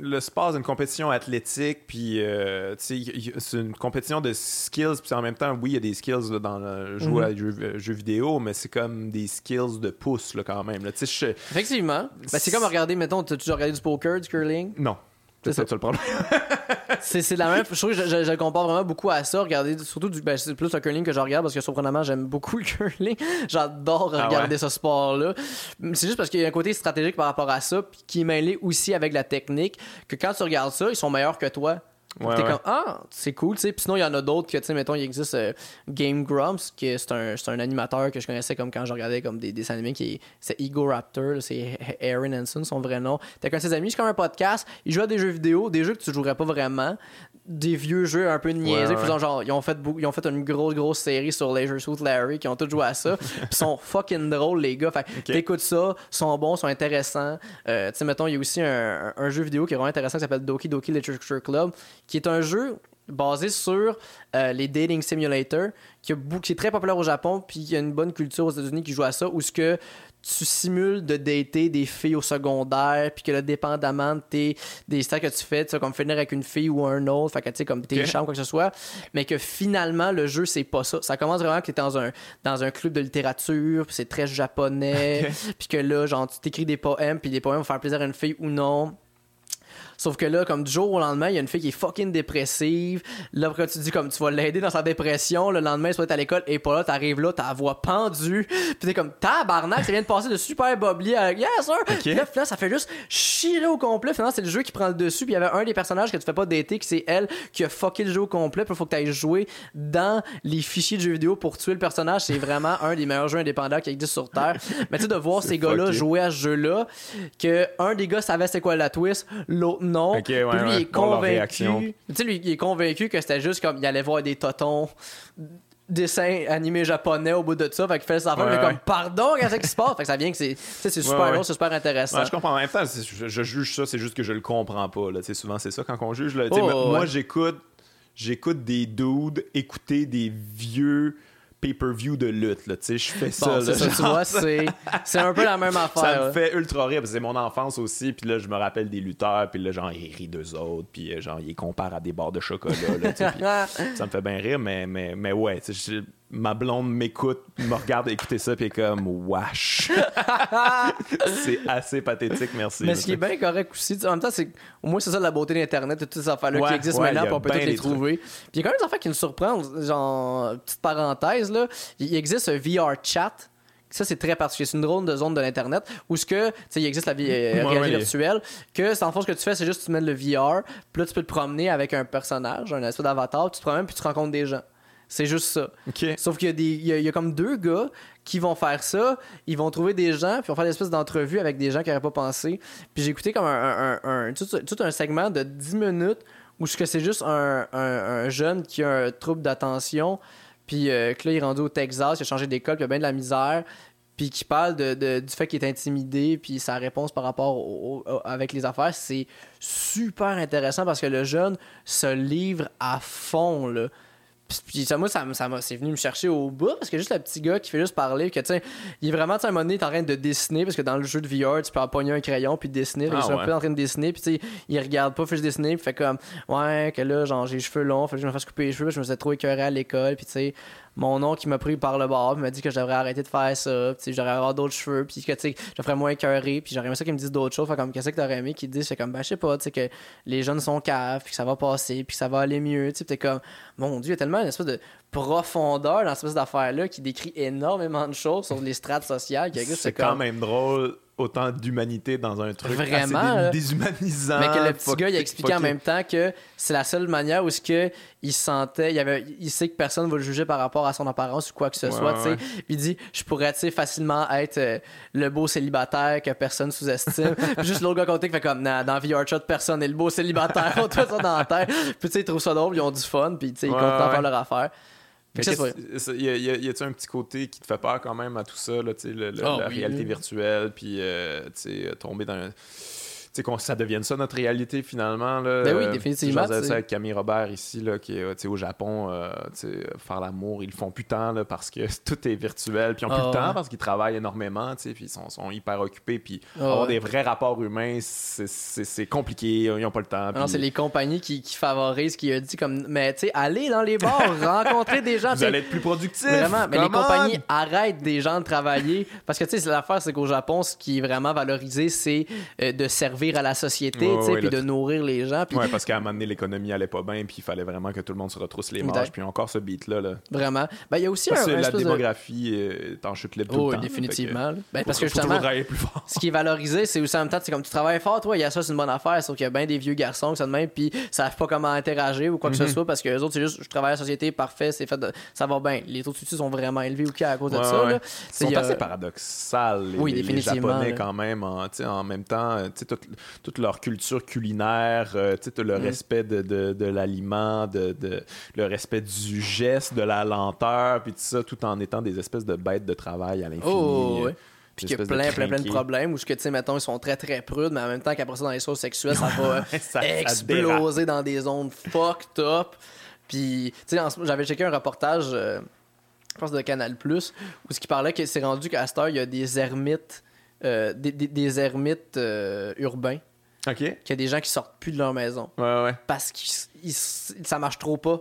le sport, c'est une compétition athlétique, puis, euh, tu sais, c'est une compétition de skills, puis en même temps, oui, il y a des skills là, dans le à des jeux, euh, vidéo, mais c'est comme des skills de pouce, là, quand même. là. Je- Effectivement. Ben, c'est comme regarder, mettons, t'as toujours regardé du poker, du curling? Non. C'est ça, le problème. C'est c'est la même chose. Je, je, je le compare vraiment beaucoup à ça. Regarder, surtout du. Ben, c'est plus le curling que je regarde parce que surprenamment, j'aime beaucoup le curling. J'adore Ah regarder ouais? ce sport-là. C'est juste parce qu'il y a un côté stratégique par rapport à ça, puis qui est mêlé aussi avec la technique. Que quand tu regardes ça, ils sont meilleurs que toi. Ouais, t'es ouais. comme ah c'est cool tu sais. Puis sinon il y en a d'autres que tu sais mettons il existe euh, Game Grumps qui est c'est un, c'est un animateur que je connaissais comme quand je regardais comme des dessins animés qui est c'est Ego Raptor c'est Aaron Hanson son vrai nom. T'as de ses amis c'est comme un podcast. Il joue à des jeux vidéo des jeux que tu jouerais pas vraiment. Des vieux jeux un peu niaiseux ouais. faisant genre ils ont fait ils ont fait une grosse grosse série sur Leisure Suit Larry qui ont tous joué à ça. Puis ils sont fucking drôles les gars. Fait que t'écoutes ça sont bons sont intéressants. Euh, tu sais mettons il y a aussi un, un- un jeu vidéo qui est vraiment intéressant qui s'appelle Doki Doki Literature Club qui est un jeu basé sur euh, les dating simulators qui, est très populaire au Japon puis il y a une bonne culture aux États-Unis qui joue à ça où ce que tu simules de dater des filles au secondaire puis que là dépendamment de tes, des stats que tu fais tu sais comme finir avec une fille ou un autre fait que tu sais comme tes chambres quoi que ce soit mais que finalement le jeu c'est pas ça. Ça commence vraiment que t'es dans un dans un club de littérature puis c'est très japonais puis que là genre tu t'écris des poèmes puis les poèmes vont faire plaisir à une fille ou non Sauf que là, comme du jour au lendemain, il y a une fille qui est fucking dépressive. Là, après, tu dis comme tu vas l'aider dans sa dépression. Le lendemain, vas être à l'école et pas là, t'arrives là, ta voix pendue. Puis t'es comme tabarnak, ça vient de passer de super boblier à yes sir. Là, là, ça fait juste chier au complet. Finalement, c'est le jeu qui prend le dessus. Puis il y avait un des personnages que tu fais pas dater, que c'est elle qui a fucké le jeu au complet. Puis il faut que tu ailles jouer dans les fichiers de jeux vidéo pour tuer le personnage. C'est vraiment un des meilleurs jeux indépendants qui existent sur Terre. Mais tu sais, de voir ces gars-là jouer à ce jeu-là, que un des gars savait c'est quoi la twist, l'autre non. Ok, ouais, Puis lui, ouais. il est convaincu. Tu sais, lui, il est convaincu que c'était juste comme il allait voir des totons dessins animés japonais au bout de ça. Fait qu'il fait ça Ouais, fait ouais. comme pardon, qu'est-ce qui se passe? Fait que ça vient que c'est super Ouais, drôle, c'est super intéressant. Je comprends. En même temps, je, je juge ça, c'est juste que je le comprends pas. Là. Souvent, c'est ça quand on juge. Là. Oh, moi, j'écoute, j'écoute des dudes écouter des vieux pay-per-view de lutte. Là. Tu sais, Je fais ça. Là, tu vois, c'est un peu la même affaire. Ça me là. fait ultra rire, c'est mon enfance aussi, puis là, je me rappelle des lutteurs, puis là, genre, ils rient d'eux autres, puis euh, genre, ils comparent à des barres de chocolat, là, ça me fait bien rire, mais, mais, mais ouais, je- ma blonde m'écoute, me regarde écouter ça, puis elle est comme, wesh. c'est assez pathétique, merci. Mais ce qui est bien correct aussi, en même temps, c'est au moins c'est ça la beauté d'Internet, toutes ces affaires-là Ouais, qui existent ouais, maintenant, on peut toutes les trouver. Puis il y a quand même des affaires qui nous surprennent, genre, petite parenthèse, là, il existe un VR chat ça c'est très particulier. C'est une drôle de zone de l'internet où ce que, tu sais, il existe la vie, euh, réalité virtuelle, que c'est en fond ce que tu fais, c'est juste tu mets le VR, puis là tu peux te promener avec un personnage, un espèce d'avatar, tu te promènes puis tu rencontres des gens. C'est juste ça. Sauf qu'il y a des, il y a, comme deux gars qui vont faire ça. Ils vont trouver des gens, puis vont faire des espèces d'entrevues avec des gens qui n'auraient pas pensé. Puis j'ai écouté comme un, un, tout, tout, un segment de 10 minutes où c'est juste un, jeune qui a un trouble d'attention, puis euh, que là, il est rendu au Texas, il a changé d'école, puis il a bien de la misère, puis qui parle de, du fait qu'il est intimidé, puis sa réponse par rapport avec les affaires, c'est super intéressant parce que le jeune se livre à fond, là. Puis ça, moi, ça, ça c'est venu me chercher au bout parce que juste le petit gars qui fait juste parler, que tu sais, il est vraiment, tu sais, à un moment donné, il est en train de dessiner parce que dans le jeu de VR, tu peux pogner un crayon puis dessiner. Ah, il est un peu en train de dessiner, puis tu sais, il regarde pas, fait juste dessiner, puis fait comme, ouais, que là, genre, j'ai les cheveux longs, fait que je me fasse couper les cheveux, je me suis trop écœuré à l'école, puis tu sais, mon oncle qui m'a pris par le bord, m'a dit que je devrais arrêter de faire ça, puis je devrais avoir d'autres cheveux, puis que tu sais, je ferais moins écœuré, puis j'aurais aimé ça qu'ils me disent d'autres choses, fait comme qu'est-ce que t'aurais aimé qu'ils disent, c'est comme ben je sais pas, tu sais que les jeunes sont caves, puis que ça va passer, puis que ça va aller mieux, tu sais, t'es comme mon dieu, il y a tellement une espèce de profondeur dans cette espèce d'affaire là qui décrit énormément de choses sur les strates sociales c'est quand même drôle autant d'humanité dans un truc Vraiment, déshumanisant. Mais que le petit gars, il a expliqué en même temps que c'est la seule manière où ce que il sentait, il, avait, il sait que personne va le juger par rapport à son apparence ou quoi que ce soit. Il dit, je pourrais facilement être euh, le beau célibataire que personne sous-estime. juste l'autre gars côté qui fait comme, nah, dans VRChat, personne n'est le beau célibataire. On ça dans la tête. Puis tu sais, ils trouvent ça drôle, ils ont du fun, puis ils continuent à faire leur affaire. Y a, y, a, un petit côté qui te fait peur quand même à tout ça, là, ah la réalité virtuelle, puis euh, tomber dans qu'on ça devienne ça notre réalité finalement. Là. Ben oui, définitivement. Je ça avec Camille Robert ici, là, qui est au Japon, euh, faire l'amour, ils le font plus tant là, parce que tout est virtuel, puis ils ont plus le ah temps parce qu'ils travaillent énormément, puis ils sont, sont, hyper occupés, puis ah avoir des vrais rapports humains, c'est compliqué, ils n'ont pas le temps. Non, c'est les compagnies qui, qui, favorisent, qui a dit comme, mais tu sais, allez dans les bars, rencontrer des gens. Vous allez être plus productif. Vraiment, mais les compagnies arrêtent des gens de travailler parce que tu sais, l'affaire, c'est qu'au Japon, ce qui est vraiment valorisé, c'est euh, de servir à la société, tu sais, puis de nourrir les gens. Puis... Ouais, parce qu'à un moment donné, l'économie allait pas bien, puis il fallait vraiment que tout le monde se retrousse les manches, puis encore ce beat-là. Là. Vraiment. Ben, il y a aussi un, La démographie est en chute libre tout le temps. définitivement. Ben, parce que justement, ce qui est valorisé, c'est aussi en même temps, c'est comme tu travailles fort, toi, il y a ça, c'est une bonne affaire, sauf qu'il y a bien des vieux garçons qui sont de même, puis savent pas comment interagir ou quoi que ce mhm. soit, parce que les autres, c'est juste, je travaille à la société, parfait, c'est fait, ça va bien. Les taux de sont vraiment élevés ou à cause de ça. Là. C'est assez paradoxal, les, oui, les Japonais, quand même, en, en même temps, toute, toute leur culture culinaire, euh, le mm. respect de, de, l'aliment, de, de, le respect du geste, de la lenteur, puis tout ça, tout en étant des espèces de bêtes de travail à l'infini. Oh, euh, Puis qu'il y a plein, plein, plein de problèmes où, que, tu sais, mettons, ils sont très, très prudes, mais en même temps qu'après ça, dans les choses sexuelles, ça va exploser dans des zones fucked up. Puis, tu sais, j'avais checké un reportage, euh, je pense, de Canal+, où ce qui parlait que c'est rendu qu'à cette heure, il y a des ermites, des, des, ermites urbains Qu'il y a des gens qui sortent plus de leur maison. Ouais, ouais. Parce que ça marche trop pas.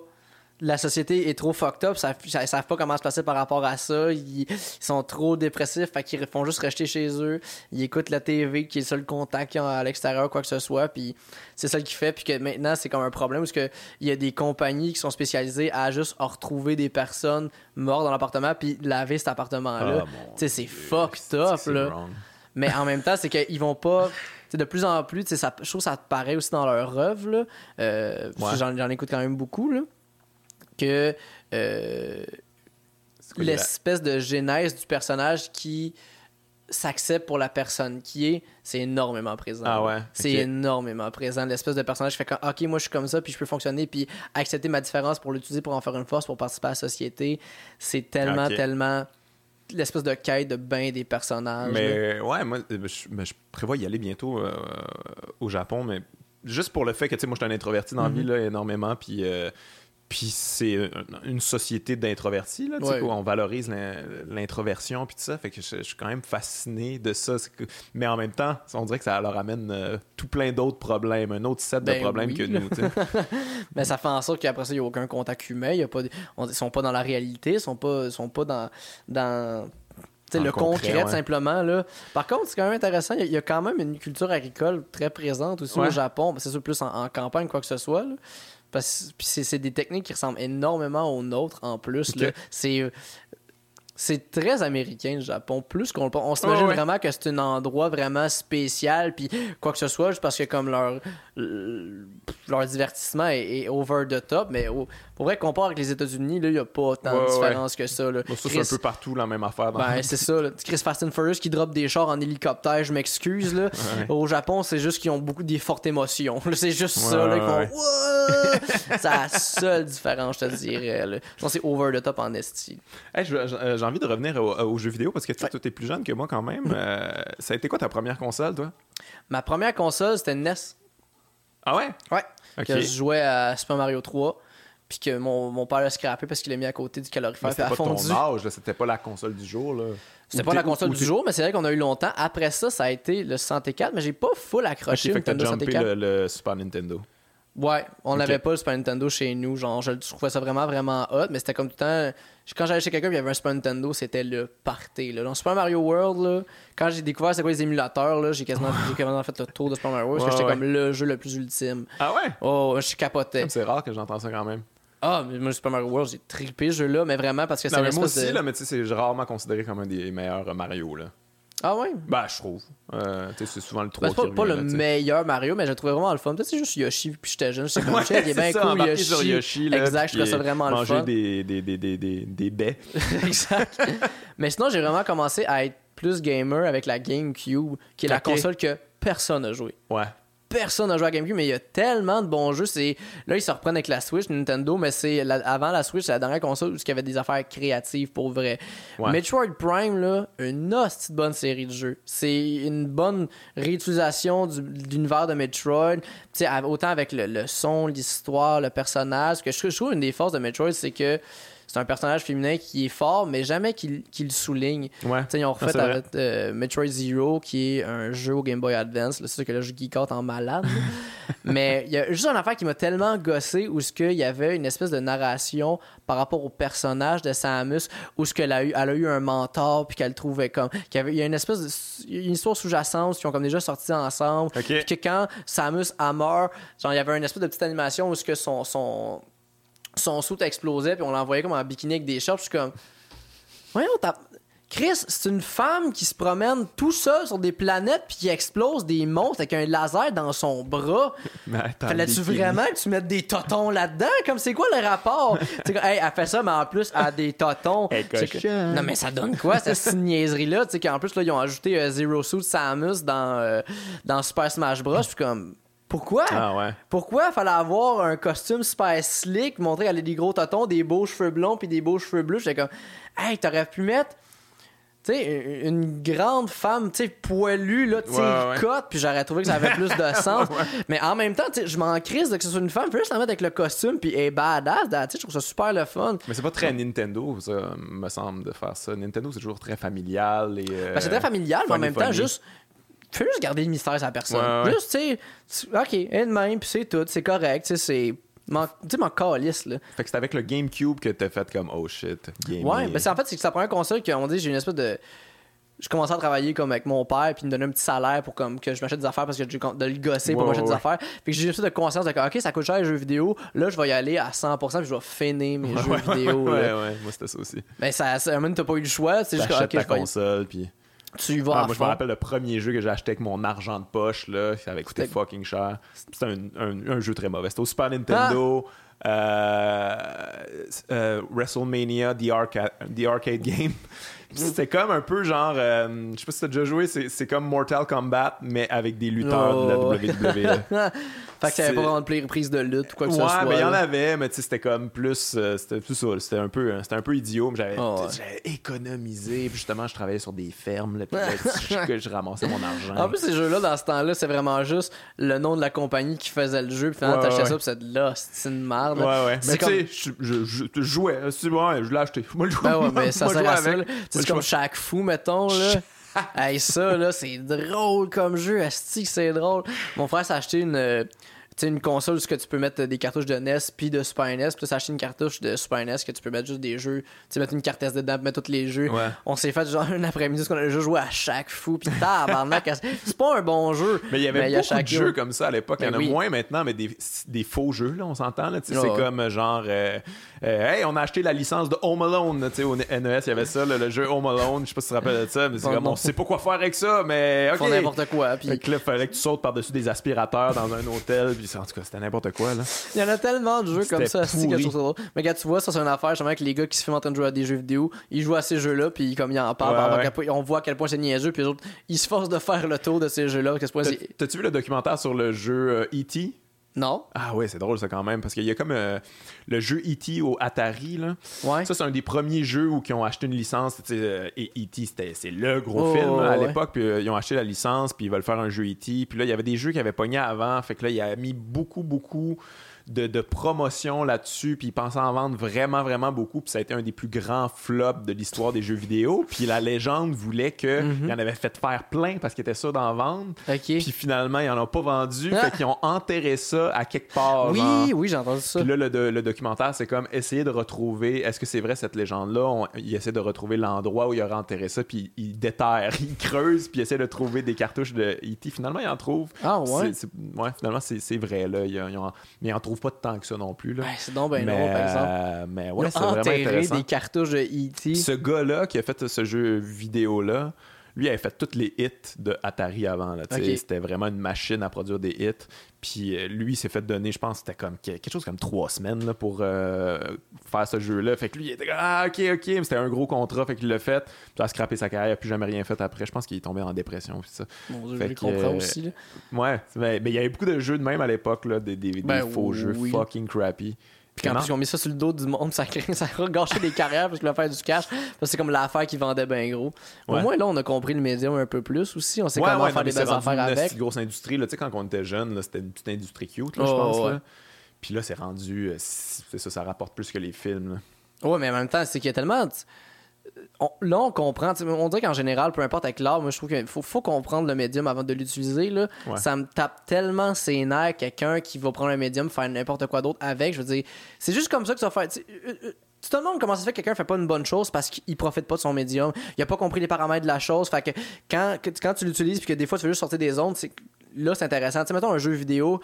La société est trop fucked up, ça, ils savent pas comment se passer par rapport à ça, ils, sont trop dépressifs, fait qu'ils font juste rester chez eux, ils écoutent la TV qui est le seul contact qu'ils ont à l'extérieur, quoi que ce soit, puis c'est ça qui fait, puis que maintenant c'est comme un problème parce que il y a des compagnies qui sont spécialisées à juste retrouver des personnes mortes dans l'appartement puis laver cet appartement-là. Ah, tu sais, c'est fucked up, là. Mais en même temps, c'est qu'ils vont pas de plus en plus, ça, je trouve que ça paraît aussi dans leur œuvre, euh, j'en, écoute quand même beaucoup, là, que euh, l'espèce de genèse du personnage qui s'accepte pour la personne qui est, c'est énormément présent. Ah ouais. C'est énormément présent. L'espèce de personnage qui fait comme, OK, moi je suis comme ça, puis je peux fonctionner, puis accepter ma différence pour l'utiliser pour en faire une force, pour participer à la société. C'est tellement, tellement l'espèce de quête de bain des personnages. Mais ouais, moi, euh, je, prévois y aller bientôt euh, au Japon, mais juste pour le fait que, tu sais, moi, je suis un introverti dans la vie, mhm. là, énormément, puis euh, puis c'est une société d'introvertis, là, où on valorise l'introversion, puis tout ça. Fait que je, suis quand même fasciné de ça. Mais en même temps, on dirait que ça leur amène euh, tout plein d'autres problèmes, un autre set de ben problèmes que nous. Mais ça fait en sorte qu'après ça, il n'y a aucun contact humain. Y a pas, ils sont pas dans la réalité, ils sont pas, sont pas dans. dans le concret, simplement. Là. Par contre, c'est quand même intéressant. Il y, a quand même une culture agricole très présente aussi au Japon. C'est sûr, plus en, en, campagne, quoi que ce soit. Là. Parce c'est des techniques qui ressemblent énormément aux nôtres en plus. C'est c'est très américain le Japon plus qu'on le pense. on s'imagine ouais. vraiment que c'est un endroit vraiment spécial puis quoi que ce soit juste parce que comme leur leur divertissement est, est over the top mais au- pour vrai compare avec les États-Unis là il y a pas tant Ouais, de ouais. différence que ça là. Bon, ça, c'est Chris- un peu partout la même affaire. Dans ben, c'est ça. Là. Chris Fast and Furious qui drop des chars en hélicoptère, je m'excuse. là. Au Japon, c'est juste qu'ils ont beaucoup des fortes émotions. C'est juste ça. Là, qu'ils font! C'est la seule différence, je te dirais. Là. Je pense que c'est over the top en esti. Hey, je- J'ai envie de revenir au- aux jeux vidéo parce que tu sais, t'es plus jeune que moi quand même. Euh, ça a été quoi ta première console, toi? Ma première console, c'était une NES. Ah ouais? Ouais. Que je jouais à Super Mario 3. Puis que mon, mon père l'a scrappé parce qu'il l'a mis à côté du calorifère. C'était pas fondu. ton âge, c'était pas la console du jour. là. C'était pas la console du jour, mais c'est vrai qu'on a eu longtemps. Après ça, ça a été le 64, mais j'ai pas full accroché fait que t'as Nintendo jumpé 64. le, le Super Nintendo. Ouais, on n'avait pas le Super Nintendo chez nous. Genre, je, trouvais ça vraiment, vraiment hot, mais c'était comme tout le temps. Quand j'allais chez quelqu'un et il y avait un Super Nintendo, c'était le party. Là. Dans Super Mario World, là, quand j'ai découvert c'est quoi les émulateurs, là, j'ai quasiment, quasiment fait le tour de Super Mario World parce que j'étais ouais. comme le jeu le plus ultime. Ah ouais? Oh, je capotais. C'est rare que j'entends ça quand même. Ah, mais moi, Super Mario World, j'ai trippé ce jeu-là, mais vraiment parce que c'est mais moi aussi, de... là, mais tu sais, c'est rarement considéré comme un des meilleurs Mario. Là. Ah ouais? Ben, je trouve. Euh, c'est souvent le 3 Ben, c'est qui pas, revient, le là, meilleur Mario, mais je le trouvais vraiment le fun. Peut-être c'est juste Yoshi, puis j'étais jeune. J'étais comme, Ouais, il est bien ça, cool, Yoshi. sur Yoshi, là, exact, je trouvais ça vraiment le manger fun. des, des, des, des, des, des baies. exact. Mais sinon, j'ai vraiment commencé à être plus gamer avec la GameCube, qui est la console que personne n'a joué. Ouais. Personne n'a joué à GameCube, mais il y a tellement de bons jeux. C'est Là, ils se reprennent avec la Switch, Nintendo, mais c'est la- avant la Switch, c'est la dernière console où il y avait des affaires créatives pour vrai. Ouais. Metroid Prime, là, une hostie de bonne série de jeux. C'est une bonne réutilisation du- de l'univers de Metroid. Autant avec le, le son, l'histoire, le personnage. Ce que je, trouve- je trouve une des forces de Metroid, c'est que c'est un personnage féminin qui est fort, mais jamais qu'il le souligne. Ouais. Tu sais, ils ont refait Ah, c'est vrai. avec euh, Metroid Zero, qui est un jeu au Game Boy Advance. C'est sûr que là, je geek out en malade. Mais il y a juste une affaire qui m'a tellement gossé où ce qu'il y avait une espèce de narration par rapport au personnage de Samus, où ce qu'elle a eu, elle a eu un mentor, puis qu'elle trouvait comme. qu'il y avait- Il y a une espèce de. Une histoire sous-jacente qui ont comme déjà sorti ensemble. Puis que quand Samus a mort, genre, il y avait une espèce de petite animation où ce que son. son son soute explosait puis on l'envoyait comme en bikini avec des shorts. Je suis comme, voyons, t'as- Chris, c'est une femme qui se promène tout seul sur des planètes puis qui explose des monstres avec un laser dans son bras. Fallait-tu vraiment que tu mettes des totons là-dedans? Comme c'est quoi le rapport? Tu sais, hey, elle fait ça, mais en plus, elle a des totons. Que-. Non, mais ça donne quoi, cette niaiserie-là? Tu sais, qu'en plus, là, ils ont ajouté euh, Zero Suit Samus dans, euh, dans Super Smash Bros. Puis comme, pourquoi? Ah ouais. Pourquoi fallait avoir un costume super slick, montrer qu'elle a des gros totons, des beaux cheveux blonds puis des beaux cheveux bleus? J'étais comme, hey, t'aurais pu mettre, tu sais, une grande femme, tu sais, poilue, là, tu sais, Ouais, ouais. cote, puis j'aurais trouvé que ça avait plus de sens. Mais en même temps, tu sais, je m'en crise de que ce soit une femme, juste la mettre avec le costume, puis elle est badass, tu sais, je trouve ça super le fun. Mais c'est pas très Nintendo, ça, me semble, de faire ça. Nintendo, c'est toujours très familial. et euh, Ben, c'est très familial, mais en funny, même temps, juste. Fais juste garder le mystère à la personne. Ouais, ouais. Juste, tu sais, ok, elle même, puis c'est tout, c'est correct, tu sais, c'est. Tu sais, mon calice, là. Fait que c'est avec le GameCube que t'as fait comme oh shit. Gaming. Ouais, ben c'est en fait, c'est que c'est la première console qu'on dit, j'ai une espèce de. Je commençais à travailler comme avec mon père, puis il me donnait un petit salaire pour comme, que je m'achète des affaires parce que j'ai de le gosser pour Ouais, m'acheter des affaires. Fait que j'ai une espèce de conscience de que, ok, ça coûte cher les jeux vidéo, là, je vais y aller à 100%, puis je vais finir mes jeux vidéo. ouais, là. ouais, moi c'était ça aussi. Mais ça, ça, à un moment, t'as pas eu le choix, c'est juste que, ta je console, puis. Tu vas Ah, à moi, je me rappelle le premier jeu que j'ai acheté avec mon argent de poche, là, ça avait coûté fucking cher. C'était un, un- un jeu très mauvais. C'était au Super Nintendo, Ah! euh, euh, WrestleMania, The, Arca- The Arcade Game. Puis C'était comme un peu genre, euh, je sais pas si t'as déjà joué, c'est comme Mortal Kombat, mais avec des lutteurs de la Oh. WWE. Fait que t'avais c'est- pas vraiment de pla- prise de lutte ou quoi que Ouais, ce soit. mais il y en avait, mais tu sais, c'était comme plus. euh, c'était plus ça. C'était un peu, c'était un peu idiot, mais j'avais, Oh, ouais. économisé. Puis justement, je travaillais sur des fermes, là, puis là, je, que je ramassais mon argent. En plus, ces jeux-là, dans ce temps-là, c'est vraiment juste le nom de la compagnie qui faisait le jeu. Puis finalement, Ouais, t'achetais ouais. ça, puis c'est de là, c'est une merde. Ouais, ouais. Mais tu sais, je, je, je- je jouais. C'est bon, ouais, je l'ai acheté. Moi, le jouer. Ben ouais, mais ça sert à ça. C'est comme chaque fou, mettons, là. Hey, ça, là, c'est drôle comme jeu. Asti, c'est drôle. Mon frère s'est acheté une euh, une console où tu peux mettre des cartouches de NES puis de Super NES, puis acheter une cartouche de Super NES que tu peux mettre juste des jeux, tu sais, mettre une carte SD dedans, mettre tous les jeux. Ouais. On s'est fait genre un après-midi parce qu'on a déjà joué à chaque fou, puis tabarnak, c'est pas un bon jeu. Mais il y avait mais il y a beaucoup de jeux comme ça à l'époque. Il y en Ben a oui. moins maintenant, mais des, des faux jeux, là, on s'entend. là, tu Ouais, c'est comme euh, genre, euh, euh, hey, on a acheté la licence de Home Alone. tu sais, Au NES, il y avait ça, le jeu Home Alone. Je sais pas si tu te rappelles de ça, mais c'est comme, on sait pas quoi faire avec ça, mais font ok. n'importe quoi. Fait Puis que là, fallait que tu sautes par-dessus des aspirateurs dans un hôtel. Puis en tout cas, c'était n'importe quoi. Là. il y en a tellement de jeux comme ça. Mais quand tu vois, ça c'est une affaire justement avec les gars qui se filment en train de jouer à des jeux vidéo. Ils jouent à ces jeux-là, puis comme ils en parlent, Ouais, ouais. on voit à quel point c'est niaiseux, puis les autres, ils se forcent de faire le tour de ces jeux-là. T'as-tu vu le documentaire sur le jeu euh, E.T.? Non? Ah ouais, c'est drôle ça quand même, parce qu'il y a comme euh, le jeu E.T. au Atari. Là. Ouais. Ça, c'est un des premiers jeux où ils ont acheté une licence. Euh, et E.T., c'était- c'est le gros Oh, film à ouais. l'époque. Puis euh, ils ont acheté la licence, puis ils veulent faire un jeu E.T. Puis là, il y avait des jeux qui avaient pogné avant. Fait que là, il a mis beaucoup, beaucoup de, de promotion là-dessus. Puis il pensait en vendre vraiment, vraiment beaucoup. Puis ça a été un des plus grands flops de l'histoire des jeux vidéo. Puis la légende voulait qu'il Mhm. y en avait fait faire plein parce qu'il était sûr d'en vendre. Puis finalement, ils en ont pas vendu. Ah. Fait qu'ils ont enterré ça à quelque part. genre. Oui, oui, j'ai entendu ça. Puis là, le, documentaire, c'est comme essayer de retrouver. Est-ce que c'est vrai cette légende-là? On- Il essaie de retrouver l'endroit où il aurait enterré ça, puis il déterre, il creuse, puis il essaie de trouver des cartouches de E.T. Finalement, il en trouve. Ah ouais? Ouais, finalement, c'est vrai. Là. En- mais il en trouve pas tant que ça non plus. Là. Ouais, c'est donc ben mais, drôle, par exemple. euh, mais ouais, c'est vraiment intéressant. des cartouches de E.T. Ce gars-là qui a fait ce jeu vidéo-là, lui avait fait tous les hits de Atari avant. là. C'était vraiment une machine à produire des hits. Puis euh, lui, il s'est fait donner, je pense, c'était comme que- quelque chose comme trois semaines là, pour euh, faire ce jeu-là. Fait que lui, il était comme Ah, ok, ok, mais c'était un gros contrat, fait qu'il l'a fait. Puis il a scrappé sa carrière, il a plus jamais rien fait après. Je pense qu'il est tombé en dépression. Puis ça. Mon Dieu, Fait je comprends euh, aussi. là. Ouais, mais mais il y avait beaucoup de jeux de même à l'époque, là, des, des, des Ben faux oui, jeux fucking crappy. Puis en plus, ils ont mis ça sur le dos du monde, ça, a gâché des carrières parce voulaient faire du cash. Parce que c'est comme l'affaire qui vendait bien gros. Au moins, là, on a compris le médium un peu plus aussi. On sait Ouais, comment ouais, faire des c'est belles affaires avec. de grosse industrie. Là. Tu sais, quand on était jeune, c'était une petite industrie cute, là, je Oh, pense. là. Puis là, c'est rendu. euh, C'est ça, ça rapporte plus que les films. là. Ouais, mais en même temps, c'est qu'il y a tellement. On- là, on comprend. On dirait qu'en général, peu importe avec l'art, moi, je trouve qu'il faut, faut comprendre le médium avant de l'utiliser. Ouais. Ça me tape tellement ses nerfs, quelqu'un qui va prendre un médium, faire n'importe quoi d'autre avec. Je veux dire, c'est juste comme ça que ça va faire. tu euh, euh, Tu te demandes comment ça se fait que quelqu'un fait pas une bonne chose parce qu'il profite pas de son médium. Il a pas compris les paramètres de la chose. Fait que quand, quand tu l'utilises puis que des fois tu veux juste sortir des ondes, c'est- là c'est intéressant. Tu sais, mettons un jeu vidéo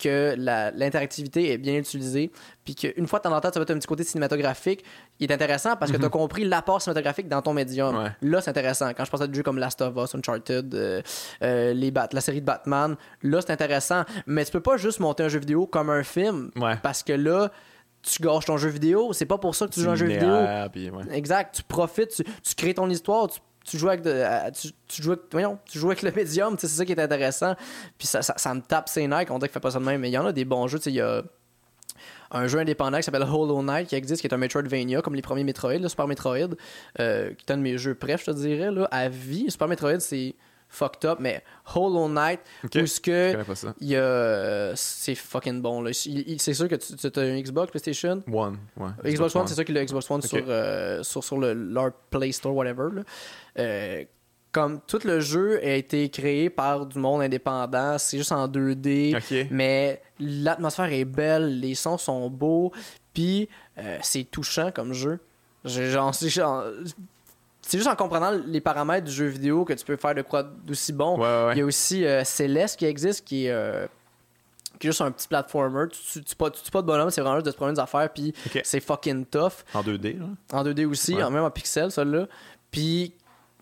que l'interactivité est bien utilisée, puis qu'une fois de temps en temps, tu vas être un petit côté cinématographique, il est intéressant parce que tu as compris l'apport cinématographique dans ton médium. Ouais. Là, c'est intéressant. Quand je pense à des jeux comme Last of Us, Uncharted, euh, euh, les Bat- la série de Batman, là, c'est intéressant. Mais tu peux pas juste monter un jeu vidéo comme un film, Ouais. parce que là, tu gâches ton jeu vidéo. C'est pas pour ça que tu joues un jeu vidéo. Linéaire, puis ouais. Exact. Tu profites, tu, tu crées ton histoire, tu, tu joues avec tu, joues avec, tu joues le médium, c'est ça qui est intéressant. Puis ça, ça, me tape ses nerfs, on dirait qu'il fait pas ça de même. Mais il y en a des bons jeux, il y a un jeu indépendant qui s'appelle Hollow Knight qui existe, qui est un Metroidvania, comme les premiers Metroid, le Super Metroid, euh, qui est un de mes jeux préf, je te dirais, là, à vie. Super Metroid, c'est fucked up, mais Hollow Knight, Ok, où ce que il y a, c'est fucking bon. Là. C'est sûr que tu as une Xbox, PlayStation? One, ouais. Xbox One, c'est ça qu'il a Xbox One Ok. sur, euh, sur, sur le, leur Play Store, whatever. là. Euh, comme tout le jeu a été créé par du monde indépendant, c'est juste en 2D, Ok. mais l'atmosphère est belle, les sons sont beaux, puis euh, c'est touchant comme jeu. Genre, genre- c'est juste en comprenant les paramètres du jeu vidéo que tu peux faire de quoi d'aussi bon. Ouais, ouais, ouais. Il y a aussi euh, Céleste qui existe, qui est, euh, qui est juste un petit platformer. Tu tu- tu pas, tu tues pas de bonhomme, c'est vraiment juste de te prendre des affaires, puis c'est fucking tough. En 2D, là. En 2D aussi, Ouais. en même en pixel, celui-là. Puis,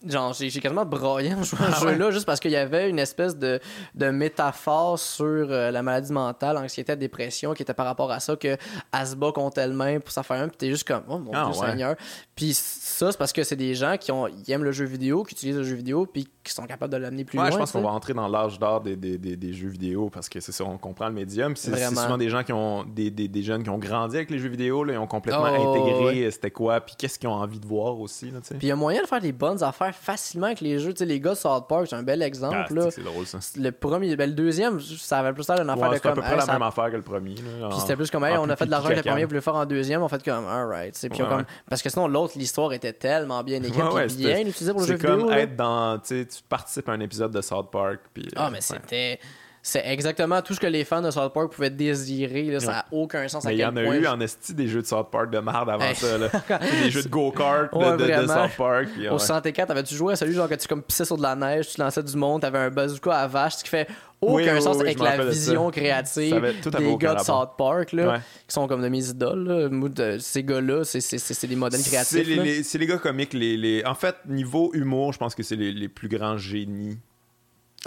genre, j'ai quasiment broyé en jouant à ce Ah jeu-là, juste parce qu'il y avait une espèce de, de métaphore sur euh, la maladie mentale, anxiété, dépression, qui était par rapport à ça, que elle se bat contre elle-même pour s'en faire un, puis t'es juste comme, oh mon Ah Dieu ouais. Seigneur. Puis ça, c'est parce que c'est des gens qui ont, ils aiment le jeu vidéo, qui utilisent le jeu vidéo, puis qui sont capables de l'amener plus Ouais, loin. je pense qu'on va entrer dans l'âge d'or des, des, des, des jeux vidéo parce que c'est ça, on comprend le médium. C'est souvent des gens qui ont des, des, des jeunes qui ont grandi avec les jeux vidéo, là, ils ont complètement Oh, intégré ouais. euh, c'était quoi, puis qu'est-ce qu'ils ont envie de voir aussi. Là. Puis il y a moyen de faire des bonnes affaires facilement avec les jeux. Les gars de South Park, c'est un bel exemple. Ah, là. drôle ça. Le premier, ben, le deuxième, ça avait plus l'air d'une affaire Ouais, de c'est à comme. peu près hey, la ça- même affaire que le premier. là, Puis c'était plus comme, hey, on a plus fait de l'argent avec le premier, le faire en deuxième, on fait comme, alright. comme... Parce que sinon, l'autre, l'histoire était tellement bien écrite, bien utilisée pour le jeu C'est comme vidéo. être dans. Tu participes à un épisode de South Park. Puis, Ah, euh, mais ouais. c'était. C'est exactement tout ce que les fans de South Park pouvaient désirer. là. Ça n'a aucun sens à Mais il y en a point eu en esti des jeux de South Park de merde avant Hey. ça. Là. des jeux de go-kart de- Ouais, de, de. South Park. puis, Au ouais. 64, t'avais-tu joué à celui genre que tu comme pissais sur de la neige, tu lançais du monde, t'avais un bazooka à vache, ce qui fait aucun Oui, sens oui, avec la vision créative avait- des gars de. South Park, là, Ouais. qui sont comme de mes idoles. Là. Ces gars-là, c'est- c'est des modèles C'est créatifs. les, là. les- c'est les gars comiques. Les, les- En fait, niveau humour, je pense que c'est les, plus grands génies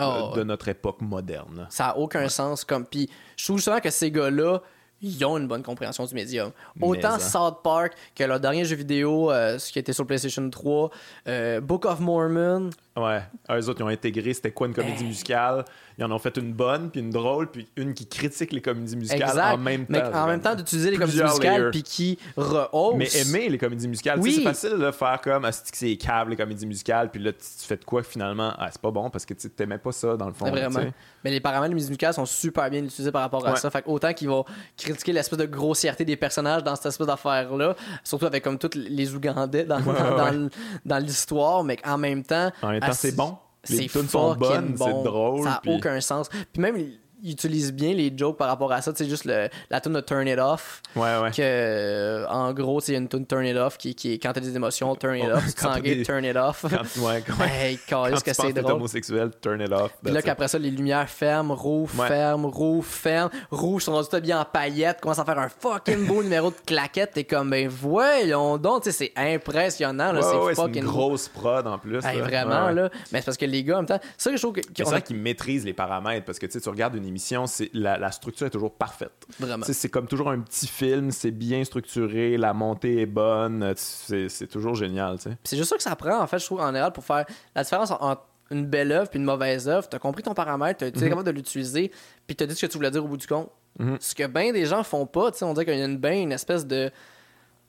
Oh, de notre époque moderne. Ça n'a aucun sens. Comme... Puis je trouve justement que ces gars-là, ils ont une bonne compréhension du médium. Autant hein. South Park que leur dernier jeu vidéo, euh, ce qui était sur PlayStation 3, euh, Book of Mormon. Ouais. Eux autres, ils ont intégré c'était quoi une comédie Hey. musicale. Ils en ont fait une bonne, puis une drôle, puis une qui critique les comédies musicales Exact. en même temps. Mais en même temps, d'utiliser les comédies musicales puis qui rehaussent. Mais aimer les comédies musicales, Oui. c'est facile de faire comme ah, c'est que c'est câble les comédies musicales, puis là tu fais de quoi finalement? Ah, c'est pas bon parce que tu t'aimais pas ça dans le fond. Vraiment. Mais les paramètres musicales sont super bien utilisés par rapport à Ouais. ça. Fait autant qu'ils vont critiquer l'espèce de grossièreté des personnages dans cette espèce d'affaire-là, surtout avec comme tous les Ougandais dans, dans, ouais. dans le- dans l'histoire, mais en même temps. En temps, ah, c'est bon. Les C'est tunes sont bonnes, bon. c'est drôle. Ça n'a aucun sens. Puis même, ils utilisent bien les jokes par rapport à ça. Tu sais, juste le- la tune de Turn It Off. Ouais, ouais. Que, euh, en gros, c'est une tune Turn It Off qui, qui est quand t'as des émotions, Turn It Oh, Off. Tu quand gay, des- Turn It Off. Quand, ouais, quand, Hey, quand tu que c'est drôle. homosexuel, turn it off. Puis là, qu'après ça, les lumières ferment, rouge, Ouais. ferme, rouge, ferme. Rouge sont rendus tout bien en paillettes, commence à faire un fucking beau numéro de claquette. T'es comme, ben voyons donc, tu sais, c'est impressionnant, là, c'est c'est fucking une grosse prod en plus. Hey, là. vraiment, là. Mais c'est parce que les gars, en même temps, c'est ça je trouve que. C'est a- vrai qu'ils maîtrisent les paramètres parce que tu sais, tu regardes une émission, c'est la, la structure est toujours parfaite. Vraiment. Tu C'est comme toujours un petit film, c'est bien structuré, la montée est bonne, euh, c'est toujours génial. tu c'est juste ça que ça prend, en fait, je trouve, en général, pour faire la différence entre une belle œuvre puis une mauvaise œuvre. T'as compris ton paramètre, t'as été capable de l'utiliser, puis t'as dit ce que tu voulais dire au bout du compte. Mhm. Ce que bien des gens font pas, tu on dirait qu'il y a une, ben une espèce de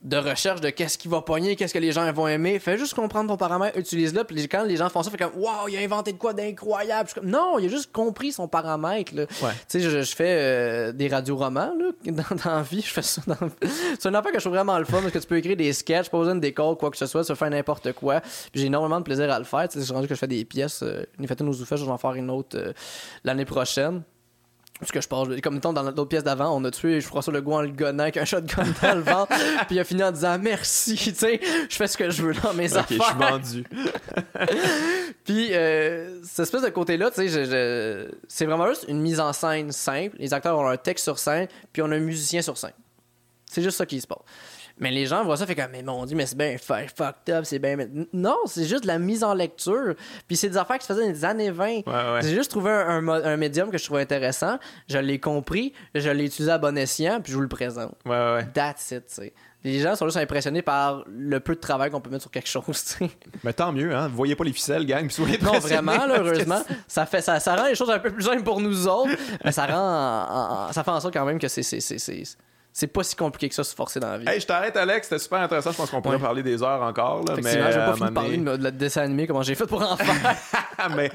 de recherche de qu'est-ce qui va pogner, qu'est-ce que les gens vont aimer. Fais juste comprendre ton paramètre, utilise-le. Puis quand les gens font ça, fait comme Waouh, il a inventé de quoi d'incroyable. Non, il a juste compris son paramètre. là. Ouais. Tu sais, je, je fais euh, des radioromans là, dans, dans la vie. Je fais ça dans... C'est une affaire que je trouve vraiment le fun parce que tu peux écrire des sketchs, pas besoin de décor, quoi que ce soit, peux faire n'importe quoi. Puis j'ai énormément de plaisir à le faire. Tu sais, rendu que je fais des pièces. Euh, une fait une aux Zoufès, je vais en faire une autre euh, l'année prochaine. Parce que je pense, comme mettons, dans l'autre pièce d'avant, on a tué François Legault en le gonnant avec un shotgun dans le ventre, puis il a fini en disant merci, tu sais, je fais ce que je veux dans mes Ok, je suis affaires. vendu. Puis, euh, cette espèce de côté-là, tu sais, je- je- c'est vraiment juste une mise en scène simple. Les acteurs ont un texte sur scène, puis on a un musicien sur scène. C'est juste ça qui se passe. Mais les gens voient ça, fait comme, mais mon dieu, mais c'est bien fu- fucked up, c'est bien. Non, c'est juste de la mise en lecture. Puis c'est des affaires qui se faisaient dans les années 20. Ouais, ouais. J'ai juste trouvé un, un médium que je trouvais intéressant. Je l'ai compris, je l'ai utilisé à bon escient, puis je vous le présente. Ouais, ouais. That's it, tu sais. Les gens sont juste impressionnés par le peu de travail qu'on peut mettre sur quelque chose, tu sais. Mais tant mieux, hein. Vous voyez pas les ficelles, gang, puis soyez Non, vraiment, là, heureusement. Ça, fait, ça, ça rend les choses un peu plus simples pour nous autres, mais ça rend. en- en- ça fait en sorte quand même que c'est. C'est- pas si compliqué que ça se forcer dans la vie. Hey, je t'arrête, Alex. C'était super intéressant. Je pense qu'on pourrait Ouais. parler des heures encore. Là, mais je vais euh, pas à finir de parler de, de dessin animé, comment j'ai fait pour en faire. mais,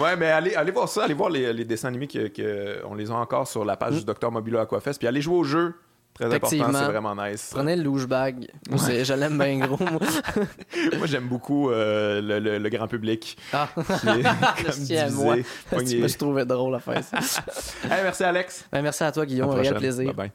ouais, mais allez, allez voir ça. Allez voir les, les dessins animés que, que- on les a encore sur la page du Docteur Mobilo Aquafest. Puis allez jouer au jeu. Très important, c'est vraiment nice. Prenez le louche-bag. Moi, c'est- Je l'aime bien gros. moi. Moi, j'aime beaucoup euh, le, le- le grand public. Ah, est comme Merci à moi. me suis trouvé drôle à faire ça. Hey, merci, Alex. Ben, merci à toi, À Guillaume. la Un réel plaisir. Bye bye.